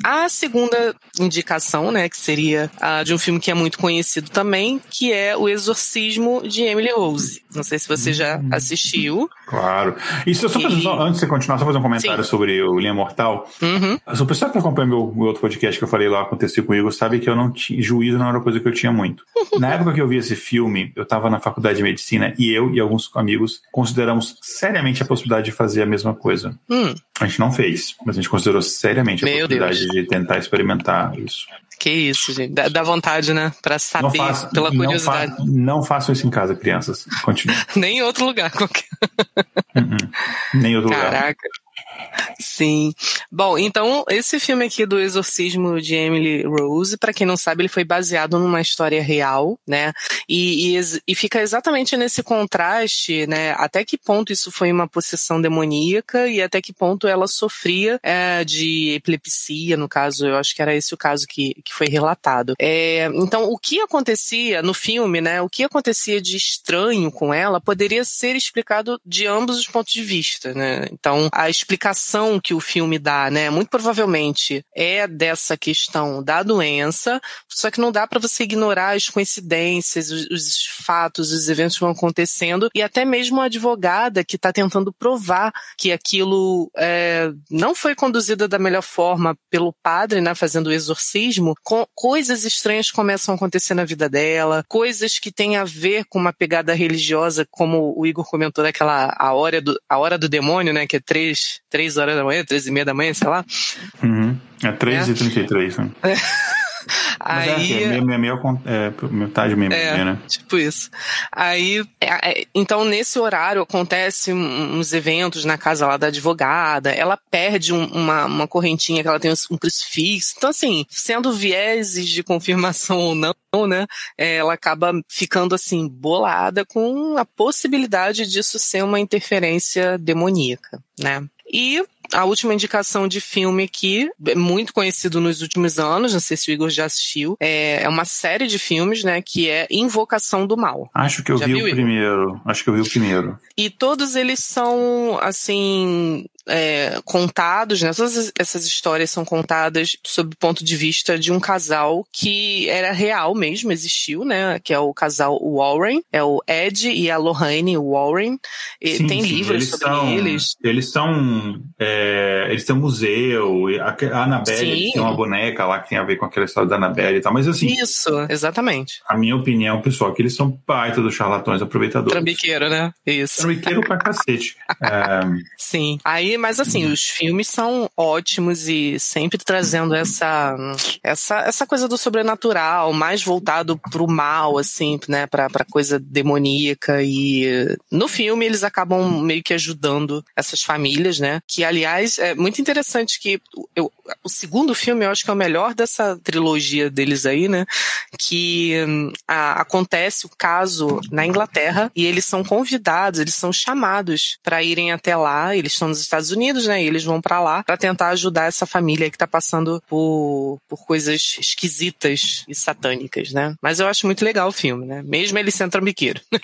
Speaker 3: A segunda indicação, né, que seria a de um filme que é muito conhecido também, que é O Exorcismo de Emily Rose. Não sei se você já hum. assistiu.
Speaker 1: Claro. E só, só, e... só antes de você continuar, só fazer um comentário Sim. sobre o Linha Mortal.
Speaker 3: Uhum.
Speaker 1: O pessoal que acompanha meu, meu outro podcast que eu falei lá, aconteceu comigo, sabe que eu não tinha. Juízo não era coisa que eu tinha muito. Na época que eu vi esse filme, eu estava na faculdade de medicina e eu e alguns amigos consideramos seriamente a possibilidade de fazer a mesma coisa.
Speaker 3: Hum.
Speaker 1: A gente não fez, mas a gente considerou seriamente a Meu possibilidade Deus. de tentar experimentar isso.
Speaker 3: Que isso, gente. Dá, dá vontade, né? Pra saber, faço, pela curiosidade.
Speaker 1: Não, fa não façam isso em casa, crianças. Continue.
Speaker 3: Nem em outro lugar qualquer.
Speaker 1: Uh -uh. Nem em outro
Speaker 3: Caraca.
Speaker 1: lugar.
Speaker 3: Caraca. Sim. Bom, então esse filme aqui do Exorcismo de Emily Rose, para quem não sabe, ele foi baseado numa história real, né? E, e, e, fica exatamente nesse contraste, né? Até que ponto isso foi uma possessão demoníaca e até que ponto ela sofria é, de epilepsia, no caso, eu acho que era esse o caso que, que foi relatado. É, então, o que acontecia no filme, né? O que acontecia de estranho com ela poderia ser explicado de ambos os pontos de vista, né? Então, a explicação que o filme dá, né? Muito provavelmente é dessa questão da doença, só que não dá para você ignorar as coincidências, os, os, fatos, os eventos que vão acontecendo e até mesmo a advogada que está tentando provar que aquilo é, não foi conduzida da melhor forma pelo padre, né? Fazendo o exorcismo, coisas estranhas começam a acontecer na vida dela, coisas que têm a ver com uma pegada religiosa, como o Igor comentou daquela a hora do, a hora do demônio, né? Que é três, três horas da manhã, três e meia da manhã, sei lá.
Speaker 1: Uhum. É três é. e trinta e três, né? É.
Speaker 3: Mas
Speaker 1: Aí, é, meia, meia, meia, é, metade meia, é, meia, né?
Speaker 3: Tipo isso. Aí, é, é, então nesse horário acontece uns eventos na casa lá da advogada, ela perde um, uma, uma correntinha que ela tem um crucifixo. Então assim, sendo vieses de confirmação ou não, né, é, ela acaba ficando assim bolada com a possibilidade disso ser uma interferência demoníaca, né? E a última indicação de filme aqui, é muito conhecido nos últimos anos, não sei se o Igor já assistiu, é, é uma série de filmes, né, que é Invocação do Mal.
Speaker 1: Acho que eu já vi viu, o primeiro. Acho que eu vi o primeiro.
Speaker 3: E todos eles são, assim, é, contados, né? Todas essas histórias são contadas sob o ponto de vista de um casal que era real mesmo, existiu, né? Que é o casal Warren, é o Ed e a Lorraine Warren. E sim, tem sim, livros eles sobre
Speaker 1: são,
Speaker 3: eles.
Speaker 1: Eles são, é, eles têm um museu, a Annabelle tem uma boneca lá que tem a ver com aquela história da Annabelle e tal, mas assim...
Speaker 3: Isso, exatamente.
Speaker 1: A minha opinião, pessoal, é que eles são baita dos charlatões aproveitadores.
Speaker 3: Trambiqueiro, né? Isso.
Speaker 1: Trambiqueiro pra cacete.
Speaker 3: É... Sim. Aí mas assim, os filmes são ótimos e sempre trazendo essa, essa, essa coisa do sobrenatural, mais voltado pro mal, assim, né, pra, pra coisa demoníaca. E no filme eles acabam meio que ajudando essas famílias, né? Que, aliás, é muito interessante que eu, o segundo filme eu acho que é o melhor dessa trilogia deles aí, né? Que hum, a, acontece o caso na Inglaterra e eles são convidados, eles são chamados para irem até lá. Eles estão nos Estados Unidos, né? E eles vão para lá para tentar ajudar essa família que tá passando por, por coisas esquisitas e satânicas, né? Mas eu acho muito legal o filme, né? Mesmo ele sendo trambiqueiro.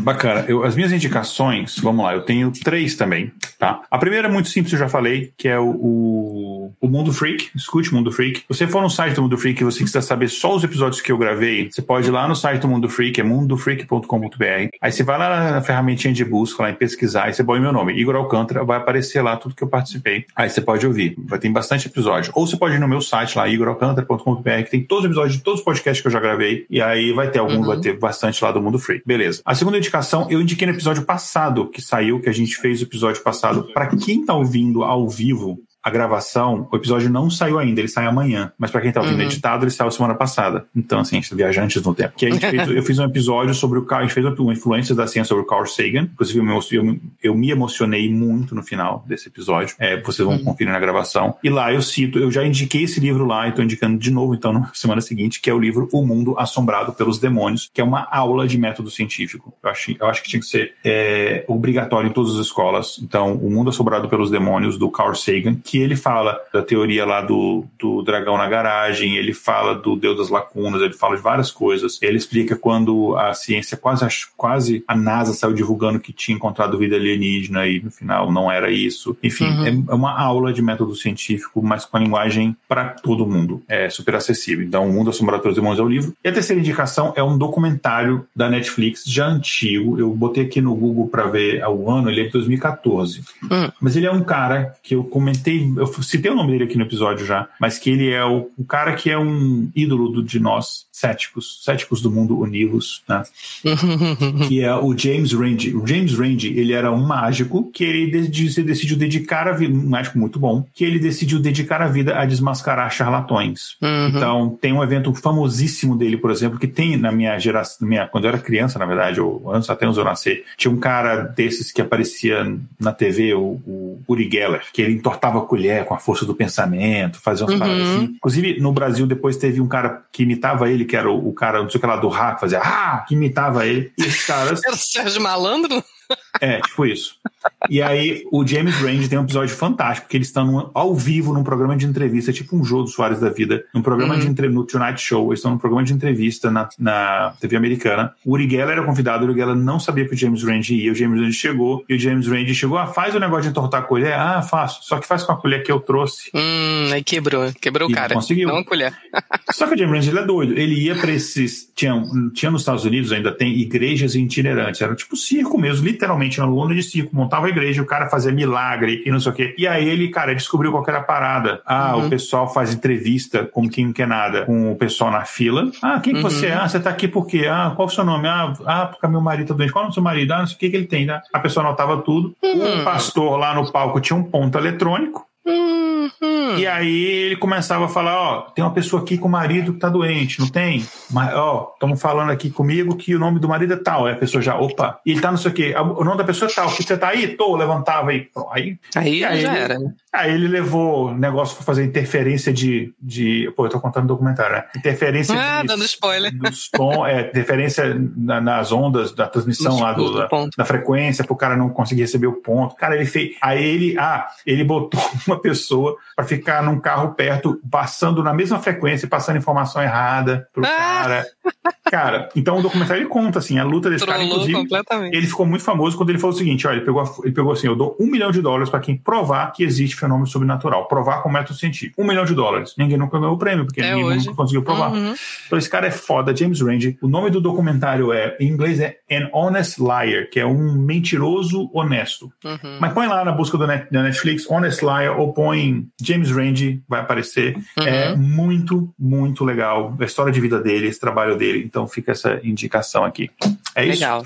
Speaker 1: Bacana. Eu, as minhas indicações, vamos lá, eu tenho três também, tá? A primeira é muito simples, eu já falei, que é o, o, o Mundo Freak. Escute Mundo Freak. Você for no site do Mundo Freak e você quiser saber só os episódios que eu gravei, você pode ir lá no site do Mundo Freak, é mundofreak.com.br. Aí você vai lá na ferramentinha de busca, lá em pesquisar, e você põe meu nome, Igor Alcântara, vai aparecer lá tudo que eu participei. Aí você pode ouvir. Vai ter bastante episódio. Ou você pode ir no meu site lá, igoralcântara.com.br, que tem todos os episódios de todos os podcasts que eu já gravei. E aí vai ter algum, uhum. vai ter bastante lá do Mundo Freak. Beleza. A segunda indicação eu indiquei no episódio passado que saiu, que a gente fez o episódio passado. Para quem tá ouvindo ao vivo, a gravação, o episódio não saiu ainda, ele sai amanhã. Mas para quem tá ouvindo uhum. editado, ele saiu semana passada. Então, assim, a gente tá viajantes no tempo. Que a gente fez, eu fiz um episódio sobre o Carl, a gente fez uma influência da ciência sobre o Carl Sagan. Inclusive, eu, eu, eu me emocionei muito no final desse episódio. É, vocês vão uhum. conferir na gravação. E lá eu cito, eu já indiquei esse livro lá e tô indicando de novo, então, na semana seguinte, que é o livro O Mundo Assombrado pelos Demônios, que é uma aula de método científico. Eu acho, eu acho que tinha que ser é, obrigatório em todas as escolas. Então, O Mundo Assombrado pelos Demônios, do Carl Sagan, que ele fala da teoria lá do, do dragão na garagem, ele fala do Deus das lacunas, ele fala de várias coisas. Ele explica quando a ciência, quase, quase a NASA saiu divulgando que tinha encontrado vida alienígena e no final não era isso. Enfim, uhum. é, é uma aula de método científico, mas com a linguagem para todo mundo. É super acessível. Então, O Mundo Assombrado pelos Demônios é o livro. E a terceira indicação é um documentário da Netflix, já antigo. Eu botei aqui no Google para ver o ano, ele é de 2014. Uhum. Mas ele é um cara que eu comentei, eu citei o nome dele aqui no episódio já, mas que ele é o, o cara que é um ídolo do, de nós, céticos, céticos do mundo univos, né? que é o James Randi. O James Randi, ele era um mágico que ele decidiu, decidiu dedicar a vida, um mágico muito bom, que ele decidiu dedicar a vida a desmascarar charlatões. Uhum. Então, tem um evento famosíssimo dele, por exemplo, que tem na minha geração, minha, quando eu era criança, na verdade, ou antes até antes eu nascer, tinha um cara desses que aparecia na TV, o, o Uri Geller, que ele entortava a colher com a força do pensamento, fazia umas uhum. paradas assim. Inclusive, no Brasil, depois teve um cara que imitava ele, que era o, o cara, não sei o que lá, do hack, fazia ah, que imitava ele. E esses caras.
Speaker 3: Era o Sérgio Malandro?
Speaker 1: É, tipo isso. E aí, o James Randi tem um episódio fantástico, que eles estão ao vivo num programa de entrevista, tipo um jogo dos Soares da vida, num programa uhum. de entrevista, no Tonight Show, eles estão num programa de entrevista na, na TV americana. O Uri Geller era convidado, o Uri Geller não sabia que o James Randi ia, o James Randi chegou, e o James Randi chegou, ah, faz o negócio de entortar a colher? Ah, faço, só que faz com a colher que eu trouxe.
Speaker 3: Hum, aí quebrou, quebrou o cara.
Speaker 1: conseguiu.
Speaker 3: Não a colher.
Speaker 1: só que o James Randi, ele é doido, ele ia pra esses, tinha, tinha nos Estados Unidos, ainda tem igrejas itinerantes, era tipo circo mesmo, literalmente, na lona de circo, montava a igreja, o cara fazia milagre e não sei o quê. E aí ele, cara, descobriu qual era a parada. Ah, uhum. o pessoal faz entrevista com quem não quer nada, com o pessoal na fila. Ah, quem uhum. você é? Ah, você tá aqui por quê? Ah, qual é o seu nome? Ah, ah porque meu marido tá doente. Qual é o seu marido? Ah, não sei o que que ele tem, né? A pessoa anotava tudo. Uhum. O pastor lá no palco tinha um ponto eletrônico. Uhum. E aí ele começava a falar, ó, tem uma pessoa aqui com o marido que tá doente, não tem? Mas, ó, estamos falando aqui comigo que o nome do marido é tal. Aí a pessoa já, opa, e ele tá não sei o quê. O nome da pessoa é tal. Você tá aí? Tô, levantava aí. Aí,
Speaker 3: aí, aí já ele, era.
Speaker 1: Aí ele levou negócio pra fazer interferência de, de. Pô, eu tô contando documentário, né? Interferência
Speaker 3: ah,
Speaker 1: de,
Speaker 3: dando spoiler.
Speaker 1: Dos tom, é, interferência na, nas ondas da transmissão lá do, da, da, frequência, pro cara não conseguir receber o ponto. Cara, ele fez. Aí ele, ah, ele botou uma pessoa para ficar num carro perto, passando na mesma frequência, passando informação errada pro ah. cara. Cara, então o documentário ele conta, assim, a luta desse Trollou cara, inclusive. Ele ficou muito famoso quando ele falou o seguinte: olha, ele pegou, ele pegou assim, eu dou um milhão de dólares para quem provar que existe fenômeno sobrenatural, provar com método científico. Um milhão de dólares. Ninguém nunca ganhou o prêmio, porque é ninguém hoje. nunca conseguiu provar. Uhum. Então esse cara é foda, James Randi. O nome do documentário é, em inglês é An Honest Liar, que é um mentiroso honesto. Uhum. Mas põe lá na busca do net, da Netflix, Honest Liar, ou põe James Randi, vai aparecer. Uhum. É muito, muito legal. A história de vida dele, esse trabalho dele. Então fica essa indicação aqui. É isso?
Speaker 3: Legal.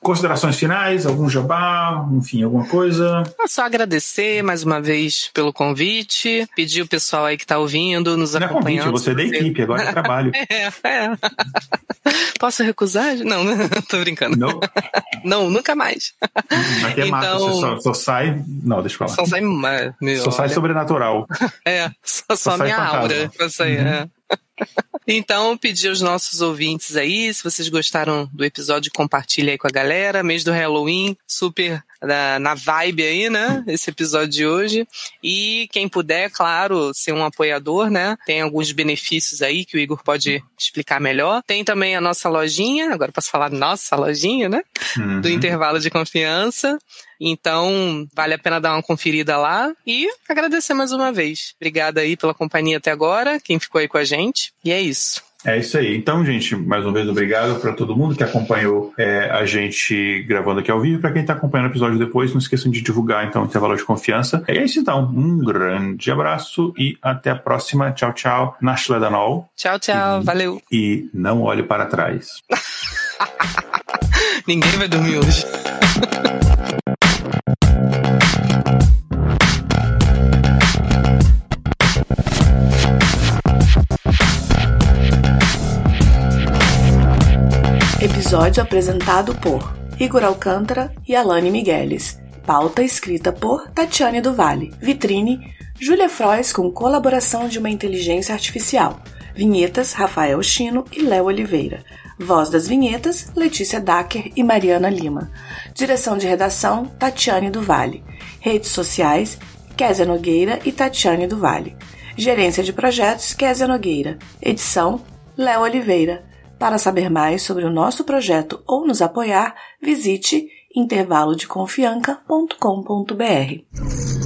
Speaker 1: Considerações finais, algum jabá, enfim, alguma coisa?
Speaker 3: É só agradecer mais uma vez pelo convite, pedir o pessoal aí que está ouvindo, nos Não acompanhando.
Speaker 1: É convite, você é da equipe, agora é trabalho.
Speaker 3: é, é. Posso recusar? Não, não tô brincando. Não, não nunca mais.
Speaker 1: Aqui é então... mata, você só, só, sai. Não, deixa eu falar.
Speaker 3: Só sai.
Speaker 1: Meu, só sai sobrenatural.
Speaker 3: É, só, só, só minha aura. Só sai, uhum. é. Então, pedir aos nossos ouvintes aí, se vocês gostaram do episódio, compartilhe aí com a galera. Mês do Halloween, super na, na vibe aí, né? Esse episódio de hoje. E quem puder, claro, ser um apoiador, né? Tem alguns benefícios aí que o Igor pode explicar melhor. Tem também a nossa lojinha, agora posso falar nossa lojinha, né? Uhum. Do intervalo de confiança. Então, vale a pena dar uma conferida lá e agradecer mais uma vez. Obrigada aí pela companhia até agora, quem ficou aí com a gente. E é isso.
Speaker 1: É isso aí. Então, gente, mais uma vez, obrigado para todo mundo que acompanhou é, a gente gravando aqui ao vivo. Para quem está acompanhando o episódio depois, não esqueçam de divulgar então o intervalo de confiança. É isso então. Um grande abraço e até a próxima. Tchau, tchau. Nashledanol.
Speaker 3: Tchau, tchau.
Speaker 1: E,
Speaker 3: Valeu.
Speaker 1: E não olhe para trás.
Speaker 3: Ninguém vai dormir hoje.
Speaker 2: Episódio apresentado por Igor Alcântara e Alane Migueles. Pauta escrita por Tatiane do Vale. Vitrine Júlia Frois com colaboração de uma inteligência artificial. Vinhetas Rafael Chino e Léo Oliveira. Voz das vinhetas Letícia Dacker e Mariana Lima. Direção de redação Tatiane do Vale. Redes sociais Kézia Nogueira e Tatiane do Vale. Gerência de projetos Kézia Nogueira. Edição Léo Oliveira. Para saber mais sobre o nosso projeto ou nos apoiar, visite intervalodeconfianca.com.br.